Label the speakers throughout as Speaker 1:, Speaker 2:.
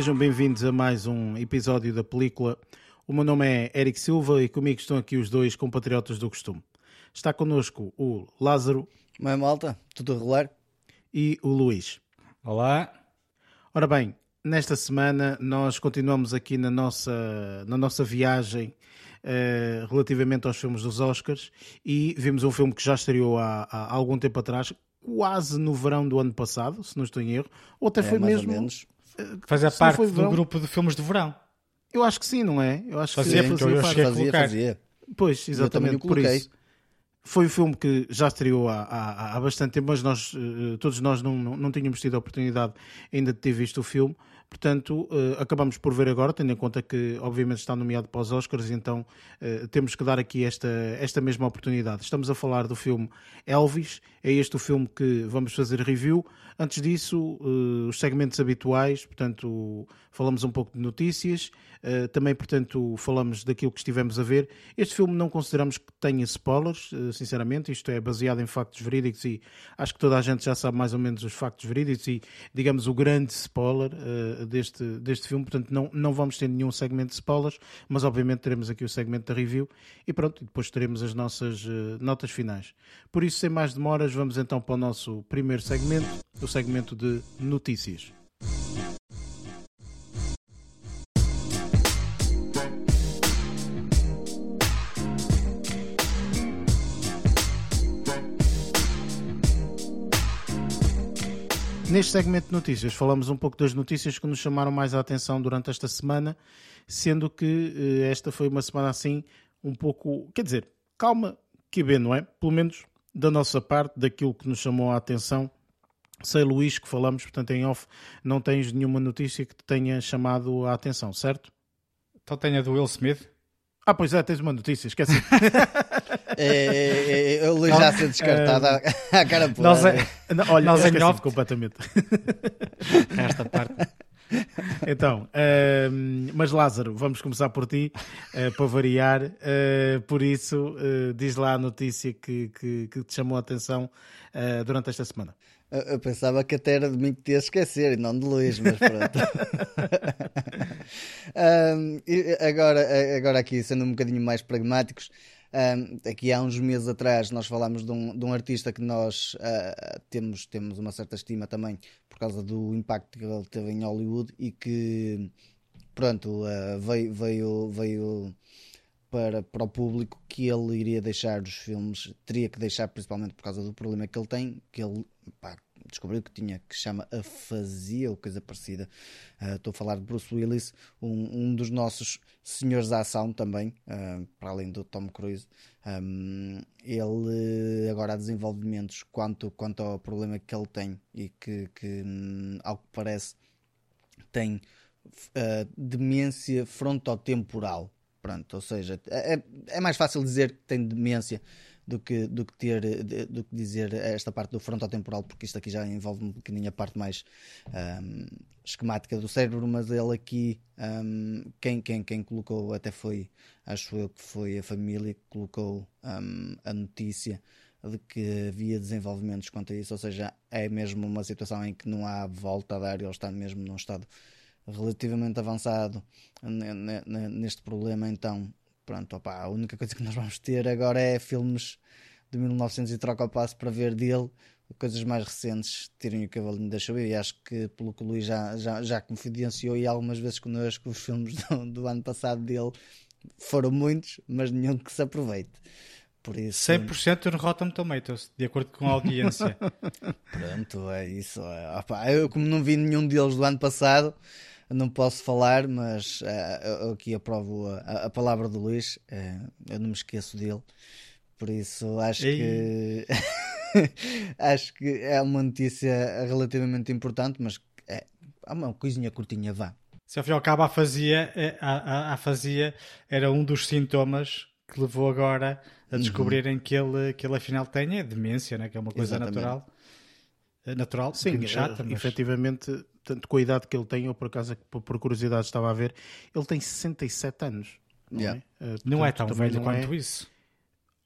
Speaker 1: sejam bem-vindos a mais um episódio da película. O meu nome é Eric Silva e comigo estão aqui os dois compatriotas do costume. Está connosco o Lázaro.
Speaker 2: Mas malta, tudo a rolar?
Speaker 1: E o Luís.
Speaker 3: Olá.
Speaker 1: Ora bem, nesta semana nós continuamos aqui na nossa, na nossa viagem uh, relativamente aos filmes dos Oscars e vimos um filme que já estreou há, há algum tempo atrás, quase no verão do ano passado, se não estou em erro, ou até
Speaker 2: É,
Speaker 1: foi
Speaker 2: mais ou
Speaker 1: mesmo.
Speaker 2: menos.
Speaker 3: Fazia
Speaker 1: não
Speaker 3: parte
Speaker 1: foi
Speaker 3: do
Speaker 1: verão.
Speaker 3: grupo de filmes de verão.
Speaker 1: Eu acho que sim, não é? Eu acho
Speaker 3: Fazia,
Speaker 1: que
Speaker 3: porque
Speaker 1: fazia
Speaker 3: eu
Speaker 2: Fazia,
Speaker 3: colocar.
Speaker 2: fazia.
Speaker 1: Pois, exatamente,
Speaker 2: o
Speaker 1: por isso. Foi um filme que já estreou há, há, há bastante tempo, mas nós, eh, todos nós não, não, não tínhamos tido a oportunidade ainda de ter visto o filme. Portanto, eh, acabamos por ver agora, tendo em conta que, obviamente, está nomeado para os Oscars, então eh, temos que dar aqui esta, esta mesma oportunidade. Estamos a falar do filme Elvis, é este o filme que vamos fazer review. Antes disso, eh, os segmentos habituais, portanto, falamos um pouco de notícias, eh, também, portanto, falamos daquilo que estivemos a ver. Este filme não consideramos que tenha spoilers, eh, sinceramente, isto é baseado em factos verídicos e acho que toda a gente já sabe mais ou menos os factos verídicos e, digamos, o grande spoiler deste, deste filme, portanto, não, não vamos ter nenhum segmento de spoilers, mas obviamente teremos aqui o segmento da review e pronto, depois teremos as nossas notas finais. Por isso, sem mais demoras, vamos então para o nosso primeiro segmento, o segmento de notícias. Neste segmento de notícias, falamos um pouco das notícias que nos chamaram mais a atenção durante esta semana, sendo que eh, esta foi uma semana assim um pouco, quer dizer, calma que bem, não é? Pelo menos da nossa parte, daquilo que nos chamou a atenção. Sei, Luís, que falamos, portanto, em off, não tens nenhuma notícia que te tenha chamado a atenção, certo?
Speaker 3: Então tem a do Will Smith.
Speaker 1: Ah, pois é, tens uma notícia, esqueci.
Speaker 2: É, é, é, o Luís já ser descartado à, à cara por
Speaker 3: Nós é,
Speaker 1: Não, Olha,
Speaker 3: Nós em
Speaker 1: esqueci
Speaker 3: off-
Speaker 1: completamente.
Speaker 3: esta parte.
Speaker 1: Então, ehm, mas Lázaro, vamos começar por ti, eh, para variar. Eh, por isso, eh, diz lá a notícia que, que, que te chamou a atenção durante esta semana.
Speaker 2: Eu, pensava que até era de mim que te ia esquecer e não de Luís, mas pronto. E agora, agora aqui, sendo um bocadinho mais pragmáticos, ahm, aqui há uns meses atrás nós falámos de um, de um artista que nós ah, temos, temos uma certa estima também por causa do impacto que ele teve em Hollywood e que pronto, ah, veio, veio, veio para, para o público que ele iria deixar os filmes, teria que deixar principalmente por causa do problema que ele tem, que ele pá, descobriu que tinha, que chama afasia ou coisa parecida. Ah, Estou a falar de Bruce Willis, um, um dos nossos senhores da ação também, ah, para além do Tom Cruise. Um, ele agora há desenvolvimentos quanto, quanto ao problema que ele tem e que, que hum, ao que parece, tem uh, demência frontotemporal. Pronto, ou seja, é, é mais fácil dizer que tem demência do que, do que ter do que dizer esta parte do frontotemporal, porque isto aqui já envolve um bocadinho a parte mais ahm, esquemática do cérebro, mas ele aqui ahm, quem, quem, quem colocou até foi, acho eu que foi a família que colocou ahm, a notícia de que havia desenvolvimentos quanto a isso, ou seja, é mesmo uma situação em que não há volta a dar, ele está mesmo num estado relativamente avançado ne- ne- ne- neste problema, então pronto, opá, a única coisa que nós vamos ter agora é filmes de 1900 e troca o passo para ver dele, coisas mais recentes, tirem o cavalinho da chuva e acho que pelo que o Luís já, já, já confidenciou e algumas vezes connosco os filmes do, do ano passado dele foram muitos, mas nenhum que se aproveite. Por isso,
Speaker 3: 100% no Rotten Tomatoes, de acordo com a audiência.
Speaker 2: Pronto, é isso. É, opá, eu, como não vi nenhum deles do ano passado, não posso falar, mas eh, eu- eu aqui aprovo a, a palavra do Luís. eh, eu não me esqueço dele, por isso acho que acho que é uma notícia relativamente importante, mas é, é uma coisinha curtinha, vá.
Speaker 3: Se ao fim e ao cabo a afasia, é- a, a, a afasia era um dos sintomas que levou agora a descobrirem que, ele, que ele afinal tem é demência, né? que é uma coisa
Speaker 2: Exatamente.
Speaker 3: natural. É Natural,
Speaker 1: Sim,
Speaker 3: um chata,
Speaker 1: eh,
Speaker 3: mas
Speaker 1: efetivamente, tanto com a idade que ele tem, eu por acaso, por, por curiosidade, estava a ver, ele tem 67 anos. Não
Speaker 2: Yeah.
Speaker 1: é, Eh,
Speaker 3: não é
Speaker 1: portanto,
Speaker 3: tão
Speaker 1: também
Speaker 3: velho
Speaker 1: não é-
Speaker 3: quanto isso.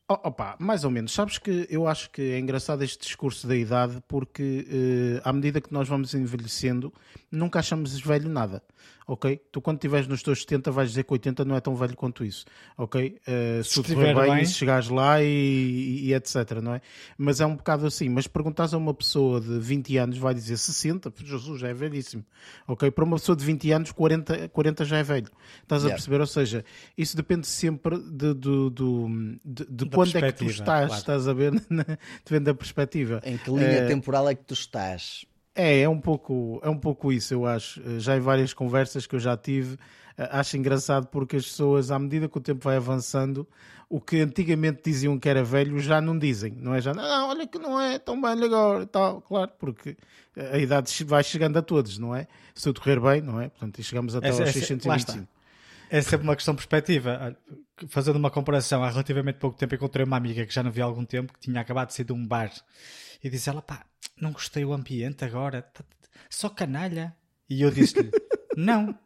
Speaker 1: Oh, opa, mais ou menos. Sabes que eu acho que é engraçado este discurso da idade porque eh, à medida que nós vamos envelhecendo, nunca achamos velho nada. Ok? Tu quando estiveres nos teus 70 vais dizer que 80 não é tão velho quanto isso. Ok? Eh, se
Speaker 3: Se estiver
Speaker 1: bem,
Speaker 3: bem.
Speaker 1: se chegares lá e, e- e etc, não é? Mas é um bocado assim. Mas perguntas a uma pessoa de 20 anos vai dizer 60, Jesus, já é velhíssimo. Ok? Para uma pessoa de 20 anos, 40, 40 já é velho. Estás a
Speaker 2: Yeah.
Speaker 1: perceber? Ou seja, isso depende sempre de, de, de
Speaker 3: Da
Speaker 1: quando é que tu estás,
Speaker 3: claro.
Speaker 1: estás a ver? Depende da perspectiva.
Speaker 2: Em que linha
Speaker 1: Eh,
Speaker 2: temporal é que tu estás?
Speaker 1: É, é um pouco, é um pouco isso, eu acho. Eh, Já em várias conversas que eu já tive, eh, acho engraçado porque as pessoas, à medida que o tempo vai avançando, o que antigamente diziam que era velho, já não dizem, não é? Já, não, olha que não é tão velho agora e tal, claro, porque a idade vai chegando a todos, não é? Se tudo correr bem, não é? Portanto, e chegamos até
Speaker 3: Essa-
Speaker 1: aos
Speaker 3: essa- lá
Speaker 1: 625.
Speaker 3: É sempre uma questão de perspectiva. Fazendo uma comparação, há relativamente pouco tempo encontrei uma amiga que já não vi há algum tempo, que tinha acabado de sair de um bar. E disse ela, pá, não gostei do ambiente agora, tá- tá- só canalha. E eu disse-lhe, não.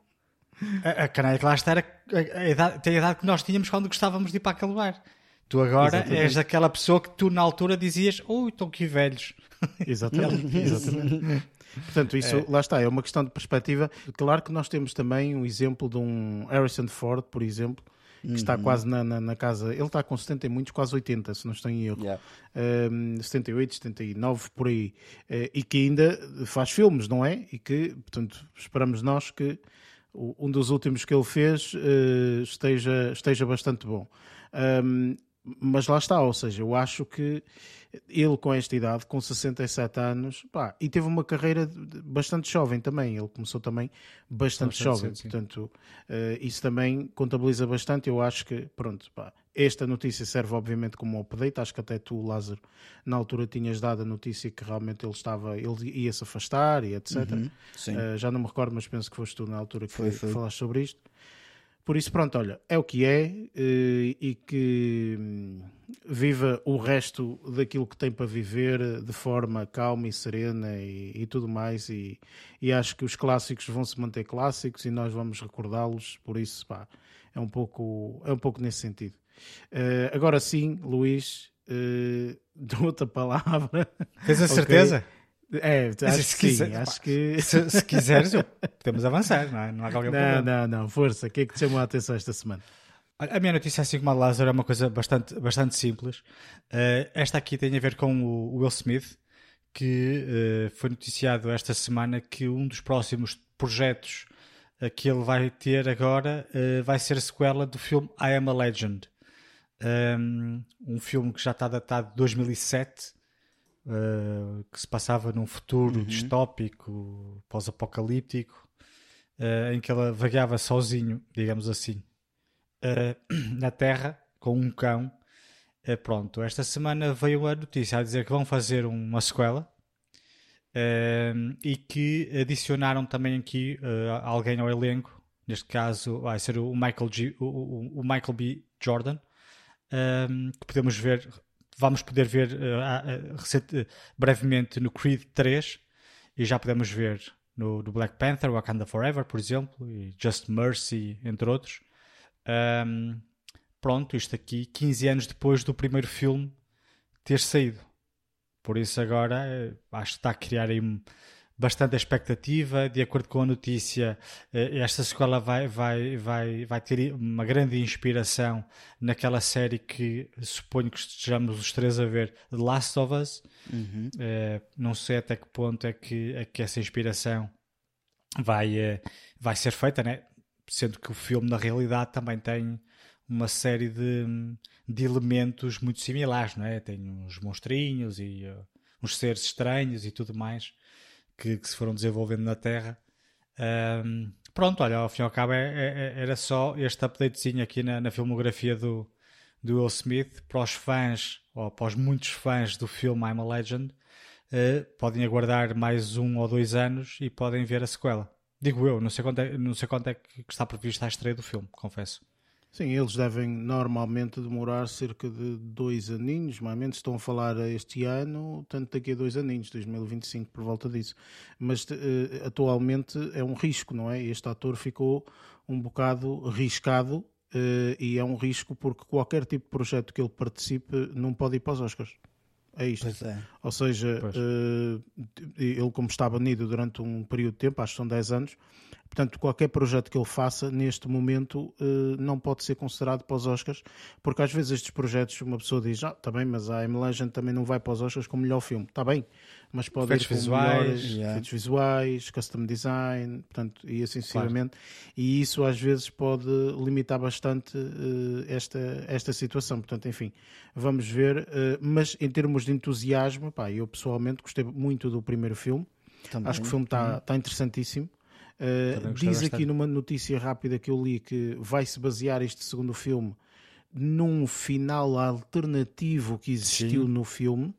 Speaker 3: A, a canalha que lá está era a, a idade, tem a idade que nós tínhamos quando gostávamos de ir para aquele bar. Tu agora
Speaker 1: Exatamente.
Speaker 3: és aquela pessoa que tu na altura dizias, ui, estão aqui velhos.
Speaker 1: Exatamente, exatamente. Portanto, isso lá está, é uma questão de perspectiva. Claro que nós temos também um exemplo de um Harrison Ford, por exemplo, que está quase na, na, na casa. Ele está com 70 e muitos, quase 80, se não estou em erro.
Speaker 2: Yeah.
Speaker 1: Um, 78, 79, por aí. Eh, e que ainda faz filmes, não é? E que, portanto, esperamos nós que um dos últimos que ele fez eh, esteja, esteja bastante bom. Um, mas lá está, ou seja, eu acho que ele com esta idade, com 67 anos, pá, e teve uma carreira bastante jovem também. Ele começou também bastante,
Speaker 3: Bastante
Speaker 1: jovem,
Speaker 3: cedo, sim.
Speaker 1: portanto, eh, isso também contabiliza bastante. Eu acho que, pronto, pá, esta notícia serve obviamente como um update. Acho que até tu, Lázaro, na altura tinhas dado a notícia que realmente ele estava, ele ia se afastar e etc.
Speaker 2: Uhum, sim.
Speaker 1: Uh, já não me recordo, mas penso que foste tu na altura que,
Speaker 2: Foi, foi.
Speaker 1: falaste sobre isto. Por isso, pronto, olha, é o que é uh, e que hum, viva o resto daquilo que tem para viver de forma calma e serena e, e tudo mais. E, e acho que os clássicos vão se manter clássicos e nós vamos recordá-los. Por isso, pá, é um pouco, é um pouco nesse sentido. Uh, agora sim, Luís, uh, dou-te a palavra.
Speaker 3: Tens a
Speaker 1: Ok.
Speaker 3: certeza?
Speaker 1: É, acho
Speaker 3: se
Speaker 1: que sim,
Speaker 3: quiser,
Speaker 1: acho que.
Speaker 3: Se, se quiseres, eu- podemos avançar, não, é? não há qualquer
Speaker 1: Não,
Speaker 3: problema.
Speaker 1: não, não, força. O que é que te chamou a atenção esta semana?
Speaker 3: A minha notícia, assim como a de Lázaro, é uma coisa bastante, bastante simples. Eh, esta aqui tem a ver com o Will Smith, que eh, foi noticiado esta semana que um dos próximos projetos eh, que ele vai ter agora vai ser a sequela do filme I Am a Legend. Um, um filme que já está datado de 2007, eh, que se passava num futuro distópico, pós-apocalíptico, eh, em que ela vagava sozinho, digamos assim, eh, na Terra com um cão. Pronto, esta semana veio a notícia a dizer que vão fazer uma sequela e que adicionaram também aqui alguém ao elenco. Neste caso vai ser o Michael, G, o, o- o Michael B. Jordan, eh, que podemos ver, vamos poder ver a- a- recente- eh, brevemente no Creed 3 e já podemos ver no, no Black Panther, Wakanda Forever, por exemplo, e Just Mercy, entre outros. Ahm, pronto, isto aqui 15 anos depois do primeiro filme ter saído. Por isso agora eh, acho que está a criar aí um- bastante expectativa. De acordo com a notícia, eh, esta sequela vai, vai, vai, vai ter uma grande inspiração naquela série que suponho que estejamos os três a ver, The Last of Us.
Speaker 2: Uhum.
Speaker 3: Eh, não sei até que ponto é que, é que essa inspiração vai, eh, vai ser feita, né? sendo que o filme na realidade também tem uma série de, de elementos muito similares, não é? Tem uns monstrinhos e eh, uns seres estranhos e tudo mais que, que se foram desenvolvendo na Terra. Ahm, pronto, olha, ao fim e ao cabo é- é- é- era só este updatezinho aqui na, na filmografia do, do Will Smith para os fãs, ou para os muitos fãs do filme I'm a Legend, eh, podem aguardar mais um ou dois anos e podem ver a sequela. Digo eu, não sei quanto é, não sei quanto é que está prevista a estreia do filme, confesso.
Speaker 1: Sim, eles devem normalmente demorar cerca de dois aninhos, mais ou menos estão a falar este ano, tanto daqui a dois aninhos, 2025, por volta disso. Mas eh, atualmente é um risco, não é? Este ator ficou um bocado riscado uh, e é um risco porque qualquer tipo de projeto que ele participe não pode ir para os Oscars. É isto.
Speaker 2: É.
Speaker 1: Ou seja, uh, ele, como está banido durante um período de tempo, acho que são 10 anos, Portanto, qualquer projeto que ele faça, neste momento, eh, não pode ser considerado para os Oscars, porque às vezes estes projetos, uma pessoa diz, ah, está bem, mas a M. Legend também não vai para os Oscars como melhor filme. Está bem, mas pode
Speaker 3: efeitos
Speaker 1: ir com
Speaker 3: visuais,
Speaker 1: melhores
Speaker 3: yeah.
Speaker 1: efeitos visuais, custom design, portanto, e assim sucessivamente. Claro. E isso às vezes pode limitar bastante uh, esta, esta situação. Portanto, enfim, vamos ver. Uh, mas em termos de entusiasmo, pá, eu pessoalmente gostei muito do primeiro filme. Também. Acho que o filme está tá interessantíssimo. Uh, diz aqui numa notícia rápida que eu li que vai-se basear este segundo filme num final alternativo que existiu Sim. no filme.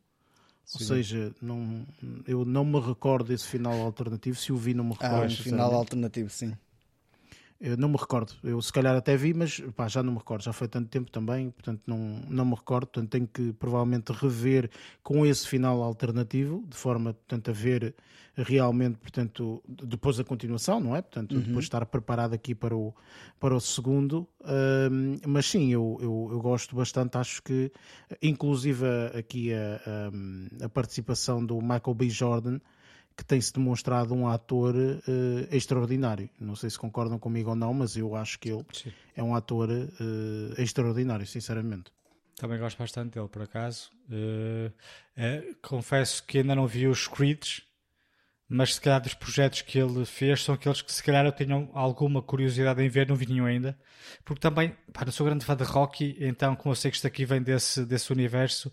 Speaker 1: Sim. Ou seja, não, eu não me recordo desse final alternativo. Se o vi, não me recordo. Ah,
Speaker 2: um final alternativo, sim.
Speaker 1: Eu não me recordo. Eu se calhar até vi, mas pá, já não me recordo. Já foi tanto tempo também, portanto não, não me recordo. Portanto tenho que provavelmente rever com esse final alternativo, de forma portanto, a ver realmente, portanto, depois da continuação, não é? Portanto, uhum. depois estar preparado aqui para o, para o segundo. Um, mas sim, eu, eu, eu, gosto bastante. Acho que, inclusive aqui a, a, a participação do Michael B. Jordan que tem-se demonstrado um ator uh, extraordinário. Não sei se concordam comigo ou não, mas eu acho que ele Sim. é um ator uh, extraordinário, sinceramente.
Speaker 3: Também gosto bastante dele, por acaso. Uh, confesso que ainda não vi os Creeds, mas se calhar dos projetos que ele fez são aqueles que se calhar eu tenho alguma curiosidade em ver, não vi nenhum ainda. Porque também, pá, não sou grande fã de Rocky, então como eu sei que isto aqui vem desse, desse universo,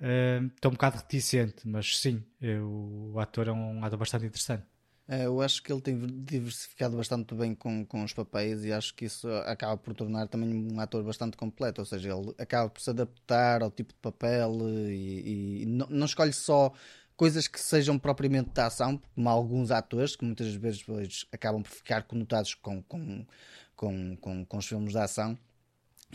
Speaker 3: estou uh, um bocado reticente, mas sim, eu, o ator é um ator bastante interessante.
Speaker 2: É, eu acho que ele tem diversificado bastante bem com, com os papéis e acho que isso acaba por tornar também um ator bastante completo, ou seja, ele acaba por se adaptar ao tipo de papel e, e não, não, escolhe só coisas que sejam propriamente da ação, como alguns atores que muitas vezes acabam por ficar conotados com, com, com, com, com os filmes de ação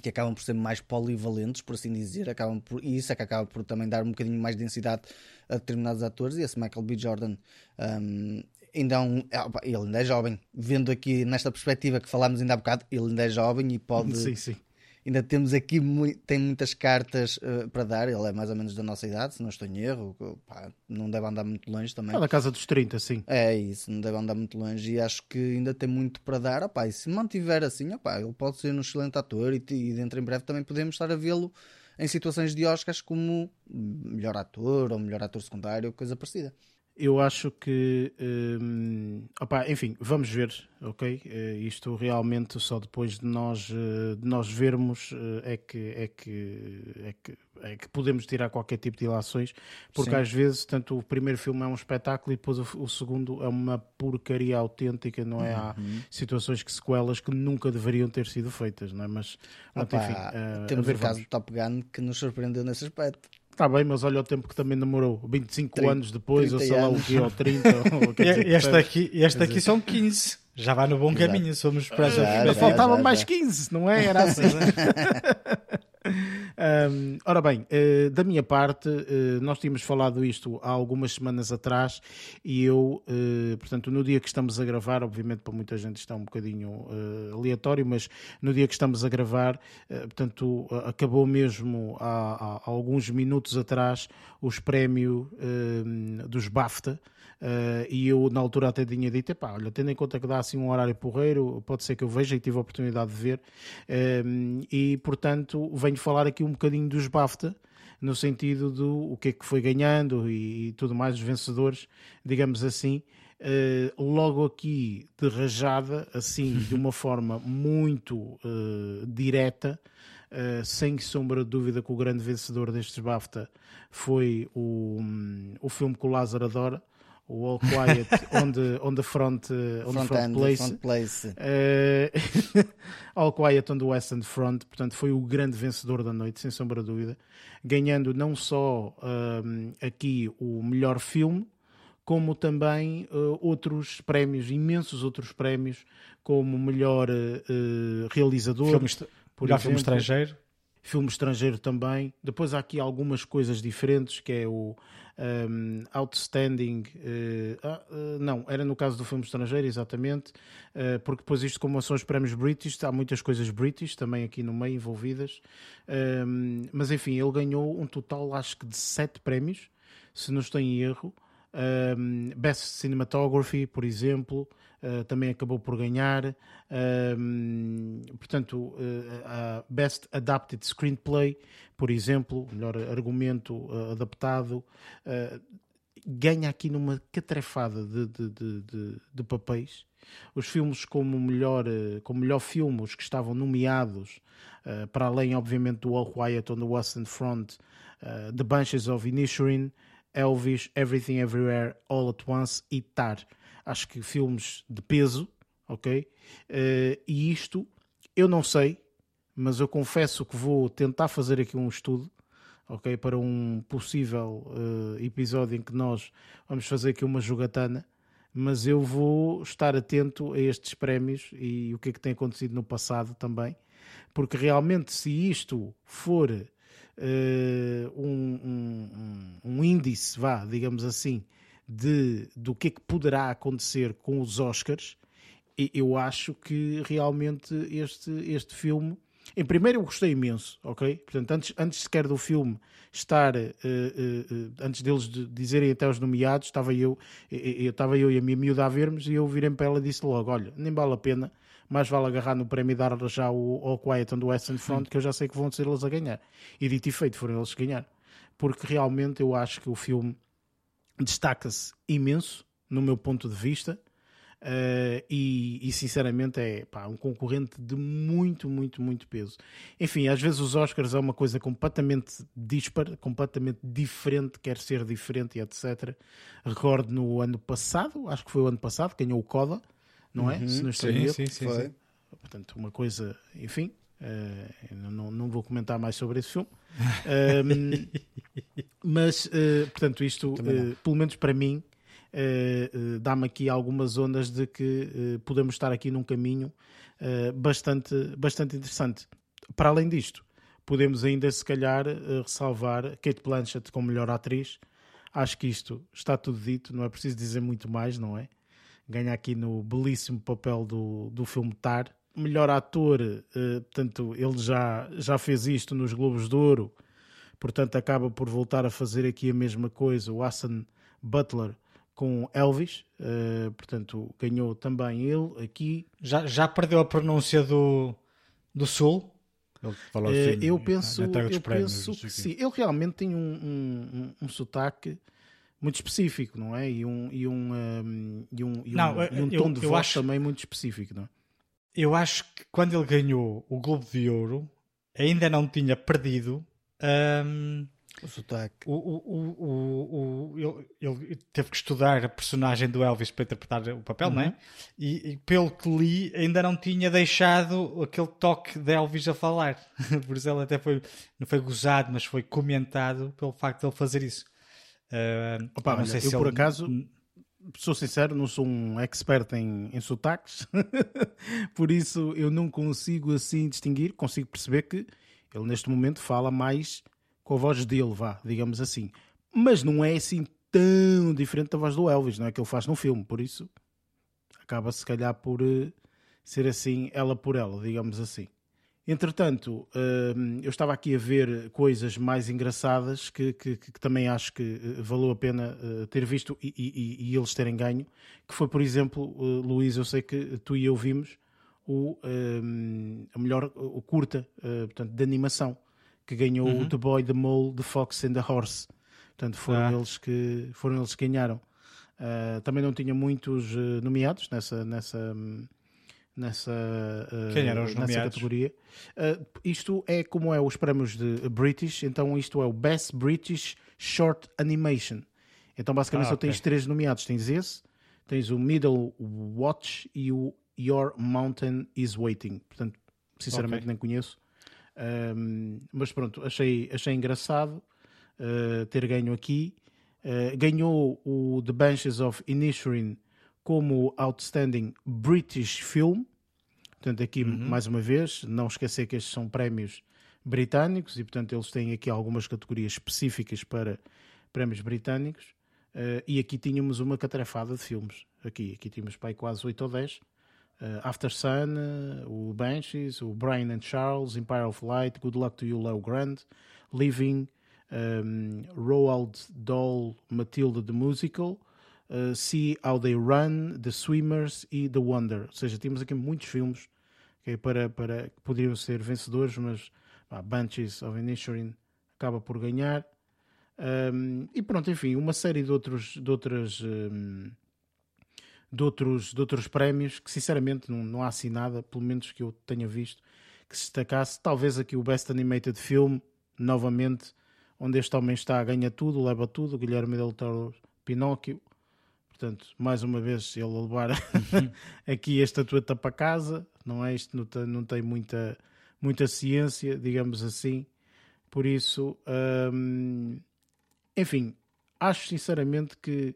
Speaker 2: que acabam por ser mais polivalentes, por assim dizer, acabam por, e isso é que acaba por também dar um bocadinho mais densidade a determinados atores. E esse Michael B. Jordan um, ainda é um, é, ele ainda é jovem, vendo aqui nesta perspectiva que falámos ainda há bocado, ele ainda é jovem e pode
Speaker 1: sim, sim
Speaker 2: ainda temos aqui tem muitas cartas uh, para dar. Ele é mais ou menos da nossa idade, se não estou em erro. Pá, não deve andar muito longe também.
Speaker 1: É da casa dos 30, sim.
Speaker 2: É isso, não deve andar muito longe. E acho que ainda tem muito para dar. Opá, e se mantiver assim, opá, ele pode ser um excelente ator. E, e dentro em breve também podemos estar a vê-lo em situações de Oscars como melhor ator ou melhor ator secundário, coisa parecida.
Speaker 1: Eu acho que, hum, opa, enfim, vamos ver, ok? Uh, isto realmente só depois de nós, uh, de nós vermos uh, é, que, é, que, é, que, é que podemos tirar qualquer tipo de ilações, porque Sim. às vezes tanto o primeiro filme é um espetáculo e depois o, o segundo é uma porcaria autêntica, não é? Uhum. Há situações que sequelas que nunca deveriam ter sido feitas, não é? Mas,
Speaker 2: Opa, enfim, temos o caso do Top Gun que nos surpreendeu nesse aspecto.
Speaker 1: Está bem, mas olha o tempo que também demorou. 25 30, anos depois, ou sei lá o que, ou 30. ou,
Speaker 3: dizer, este aqui, este aqui são 15. Já vai no bom Exato. caminho, somos para
Speaker 1: já, já, Faltavam mais 15, não é? Era assim. Um, ora bem, uh, da minha parte, uh, nós tínhamos falado isto há algumas semanas atrás e eu, uh, portanto, no dia que estamos a gravar, obviamente para muita gente está um bocadinho aleatório, mas no dia que estamos a gravar, portanto, acabou mesmo há, há, alguns minutos atrás os prémios dos BAFTA. Uh, e eu na altura até tinha dito, pá, olha, tendo em conta que dá assim um horário porreiro, pode ser que eu veja e tive a oportunidade de ver, uh, e portanto venho falar aqui um bocadinho dos BAFTA, no sentido do o que é que foi ganhando e, e tudo mais, os vencedores, digamos assim. Uh, logo aqui de rajada, assim, de uma forma muito direta, Uh, sem sombra de dúvida que o grande vencedor destes BAFTA foi o, um, o filme que o Lázaro adora, o All Quiet on the, on the Front, on front, front end, Place, front place. Uh, All Quiet on the West End Front, portanto foi o grande vencedor da noite, sem sombra de dúvida, ganhando não só um, aqui o melhor filme, como também uh, outros prémios, imensos outros prémios, como melhor uh, realizador,
Speaker 3: filme, por melhor exemplo, filme estrangeiro
Speaker 1: filme estrangeiro também. Depois há aqui algumas coisas diferentes, que é o um, Outstanding. Uh, uh, não, era no caso do filme estrangeiro, exatamente, uh, porque depois isto, como são os prémios British, há muitas coisas British também aqui no meio envolvidas. Um, mas enfim, ele ganhou um total, acho que de sete prémios, se não estou em erro. Um, Best Cinematography, por exemplo, uh, também acabou por ganhar. Portanto, uh, Best Adapted Screenplay, por exemplo, melhor argumento uh, adaptado, ganha aqui numa catrefada de, de, de, de, papéis. Os filmes como melhor, como melhor filme, os que estavam nomeados, para além, obviamente, do All Quiet on the Western Front, The Bunches of Inisherin, Elvis, Everything Everywhere All at Once e Tar. Acho que filmes de peso, ok? Uh, e isto, eu não sei, mas eu confesso que vou tentar fazer aqui um estudo, ok? Para um possível uh, episódio em que nós vamos fazer aqui uma jogatana. Mas eu vou estar atento a estes prémios e o que é que tem acontecido no passado também, porque realmente, se isto for uh, um, um, um, índice, vá, digamos assim, de, do que é que poderá acontecer com os Oscars, eu acho que realmente este, este filme. Em primeiro, eu gostei imenso, ok? Portanto, antes, antes sequer do filme estar, uh, uh, antes deles de dizerem até os nomeados, estava eu, eu, estava eu e a minha miúda a vermos e eu virei para ela e disse logo: Olha, nem vale a pena mais vale agarrar no prémio e dar já o All Quiet on the Western Front, que eu já sei que vão ser eles a ganhar. E dito e feito, foram eles a ganhar. Porque realmente eu acho que o filme destaca-se imenso, no meu ponto de vista, Uh, e, e, sinceramente é pá, um concorrente de muito, muito, muito peso. Enfim, às vezes os Oscars é uma coisa completamente dispara, completamente diferente, quer ser diferente e etc. Recordo no ano passado, acho que foi o ano passado, ganhou o Coda, não é? Uhum. Se não estou sim, sim, sim, Foi. Portanto, uma coisa, enfim, uh, não, não vou comentar mais sobre esse filme. mas, uh, portanto, isto, uh, pelo menos para mim, dá-me aqui algumas ondas de que podemos estar aqui num caminho bastante, bastante interessante. Para além disto, podemos ainda, se calhar, ressalvar Kate Blanchett como melhor atriz. Acho que isto está tudo dito, não é preciso dizer muito mais, não é? ganha aqui no belíssimo papel do, do filme Tar. Melhor ator, uh, portanto, ele já, já fez isto nos Globos de Ouro, portanto, acaba por voltar a fazer aqui a mesma coisa. O Hassan Butler com Elvis, uh, portanto, ganhou também ele aqui.
Speaker 3: Já, já perdeu a pronúncia do, do Sul?
Speaker 1: Ele falou assim, uh, eu penso, eu prémios, penso que sim. Ele realmente tem um, um, um, um sotaque muito específico, não é? E um, e um, um e um, e não, um, e um tom de voz acho, também muito específico, não é?
Speaker 3: Eu acho que quando ele ganhou o Globo de Ouro, ainda não tinha perdido um,
Speaker 2: o sotaque.
Speaker 3: O, o, o, ele, ele, teve que estudar a personagem do Elvis para interpretar o papel, uhum. não é? E, e, pelo que li, ainda não tinha deixado aquele toque de Elvis a falar. Por isso ele até foi, não foi gozado, mas foi comentado pelo facto de ele fazer isso.
Speaker 1: Uh, Opa, não olha, sei eu se por ele... acaso sou sincero, não sou um expert em, em sotaques, por isso eu não consigo assim distinguir. Consigo perceber que ele neste momento fala mais com a voz dele, vá, digamos assim, mas não é assim tão diferente da voz do Elvis, não é que ele faz no filme, por isso acaba se calhar por uh, ser assim, ela por ela, digamos assim. Entretanto, hum, eu estava aqui a ver coisas mais engraçadas que, que, que também acho que eh, valeu a pena eh, ter visto e, e, e, eles terem ganho. Que foi, por exemplo, eh, Luís, eu sei que tu e eu vimos o, um, a melhor, o curta, portanto, de animação, que ganhou uhum. o The Boy, The Mole, The Fox and The Horse. Portanto, foram, ah. eles, que, foram eles que ganharam. Também não tinha muitos nomeados nessa, nessa, nessa, uh, nessa categoria. Uh, isto é como é os prémios de British, então isto é o Best British Short Animation. Então basicamente ah, só okay. tens três nomeados, tens esse, tens o Middle Watch e o Your Mountain is Waiting. Portanto, sinceramente okay. nem conheço. Um, mas pronto, achei, achei engraçado uh, ter ganho aqui. ganhou o The Benches of Inisherin como Outstanding British Film. Portanto, aqui, uhum. mais uma vez, não esquecer que estes são prémios britânicos e, portanto, eles têm aqui algumas categorias específicas para prémios britânicos. Uh, e aqui tínhamos uma catrafada de filmes. Aqui, aqui tínhamos pai quase 8 ou 10. Uh, After Sun, uh, o Banshees, o Brian and Charles, Empire of Light, Good Luck to You, Leo Grant, Living, um, Roald Dahl, Matilda the Musical, uh, See How They Run, The Swimmers e The Wonder. Ou seja, temos aqui muitos filmes okay, para, para, que poderiam ser vencedores, mas ah, Banshees of Inisherin acaba por ganhar. Um, e pronto, enfim, uma série de outros, de outras. Um, de outros, de outros prémios que sinceramente não, não há assim nada, pelo menos que eu tenha visto, que se destacasse. Talvez aqui o Best Animated Film, novamente, onde este homem está, ganha tudo, leva tudo. Guilherme Del Toro, Pinóquio. Portanto, mais uma vez, ele levar aqui a estatueta para casa. Não é? Isto não tem, não tem muita, muita ciência, digamos assim. Por isso, hum, enfim, acho sinceramente que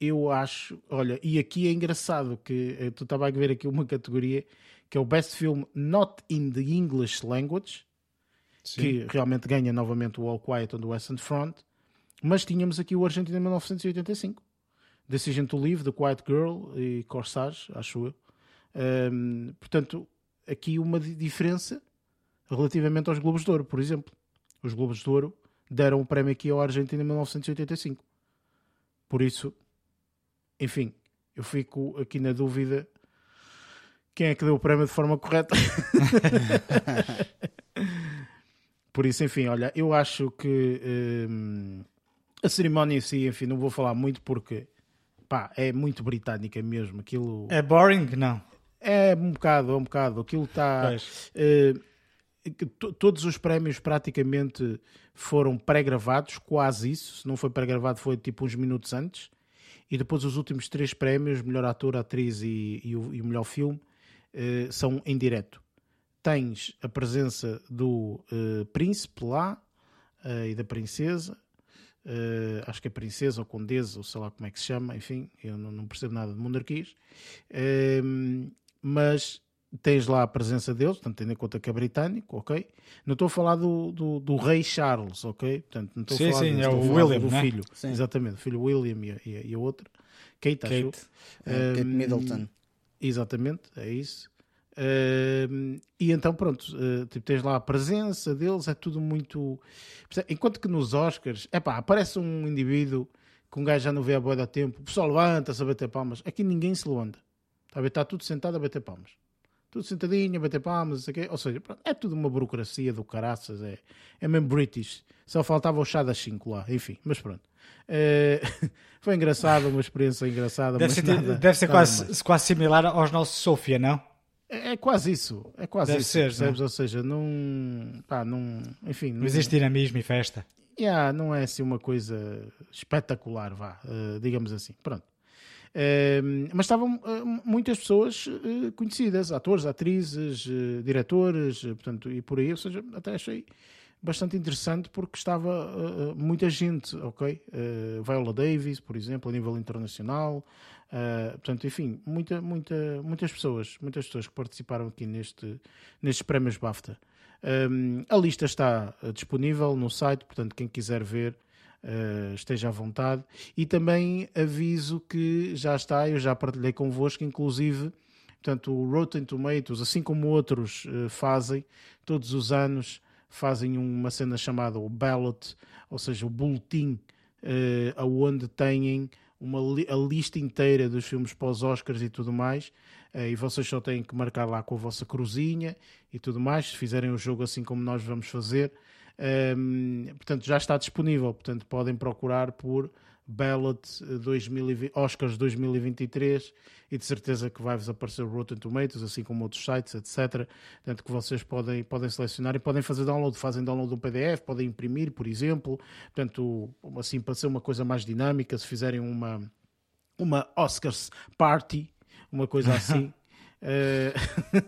Speaker 1: eu acho, olha, e aqui é engraçado que eh, tu estava a ver aqui uma categoria que é o Best Film Not in the English Language, Sim. que realmente ganha novamente o All Quiet on the Western Front, mas tínhamos aqui o Argentina 1985, Decision to Leave, The Quiet Girl e Corsage, acho eu. Um, portanto, aqui uma diferença relativamente aos Globos de Ouro, por exemplo. Os Globos de Ouro deram o prémio aqui ao Argentina em 1985. Por isso, enfim, eu fico aqui na dúvida quem é que deu o prémio de forma correta. Por isso, enfim, olha, eu acho que hum, a cerimónia em si, enfim, não vou falar muito porque pá, é muito britânica mesmo. Aquilo
Speaker 3: é boring, não?
Speaker 1: É um bocado, é um bocado. Aquilo está. Uh, todos os prémios praticamente foram pré-gravados, quase isso. Se não foi pré-gravado, foi tipo uns minutos antes. E depois os últimos três prémios, melhor ator, atriz e, e, o, e o, melhor filme, eh, são em direto. Tens a presença do eh, príncipe lá eh, e da princesa. Eh, acho que é princesa ou condesa, ou sei lá como é que se chama. Enfim, eu não, não percebo nada de monarquias. Eh, mas tens lá a presença deles, portanto, tendo em conta que é britânico, ok? Não estou a falar do, do, do rei Charles, ok? Portanto, não estou
Speaker 3: sim,
Speaker 1: a falar
Speaker 3: sim, é o William, do
Speaker 1: né? filho. Sim. Exatamente, o filho William e a, e a, outra. Kate,
Speaker 3: Kate.
Speaker 2: acho. É, Kate Middleton.
Speaker 1: Exatamente, é isso. Uh, e então, pronto, uh, tipo, tens lá a presença deles, é tudo muito. Enquanto que nos Oscars, é pá, aparece um indivíduo que um gajo já não vê a boa da tempo, o pessoal levanta-se a bater palmas. Aqui ninguém se levanta. Está, está tudo sentado a bater palmas tudo sentadinho, a bater palmas, ou seja, é tudo uma burocracia do caraças, é, é mesmo British. Só faltava o chá das 5 lá, enfim, mas pronto. É, foi engraçado, uma experiência engraçada.
Speaker 3: Deve ser, nada, deve ser quase, quase similar aos nossos Sofia, não?
Speaker 1: É, é, quase isso, é quase
Speaker 3: deve
Speaker 1: isso,
Speaker 3: ser,
Speaker 1: percebes? Não? Ou seja, não, pá, não, enfim,
Speaker 3: não, existe dinamismo e festa.
Speaker 1: Yeah, não é assim uma coisa espetacular, vá, uh, digamos assim. Pronto. Uh, mas estavam uh, muitas pessoas uh, conhecidas, atores, atrizes, eh, diretores, portanto, e por aí, ou seja, até achei bastante interessante porque estava muita gente, ok? Viola Davis, por exemplo, a nível internacional, portanto, enfim, muita, muita, muitas pessoas, muitas pessoas que participaram aqui neste, nestes prémios BAFTA. Um, a lista está disponível no site, portanto, quem quiser ver, uh, esteja à vontade. E também aviso que já está, eu já partilhei convosco, inclusive, portanto, o Rotten Tomatoes, assim como outros uh, fazem, todos os anos fazem uma cena chamada o ballot, ou seja, o boletim, uh, aonde têm uma li a lista inteira dos filmes pós-Oscars e tudo mais, uh, e vocês só têm que marcar lá com a vossa cruzinha e tudo mais, se fizerem o jogo assim como nós vamos fazer, um, portanto, já está disponível. Portanto, podem procurar por Ballot 2020, Oscars 2023 e de certeza que vai-vos aparecer o Rotten Tomatoes, assim como outros sites, etc. Portanto, que vocês podem, podem selecionar e podem fazer download. Fazem download do PDF, podem imprimir, por exemplo. Portanto, assim, para ser uma coisa mais dinâmica, se fizerem uma, uma Oscars Party, uma coisa assim. Uh,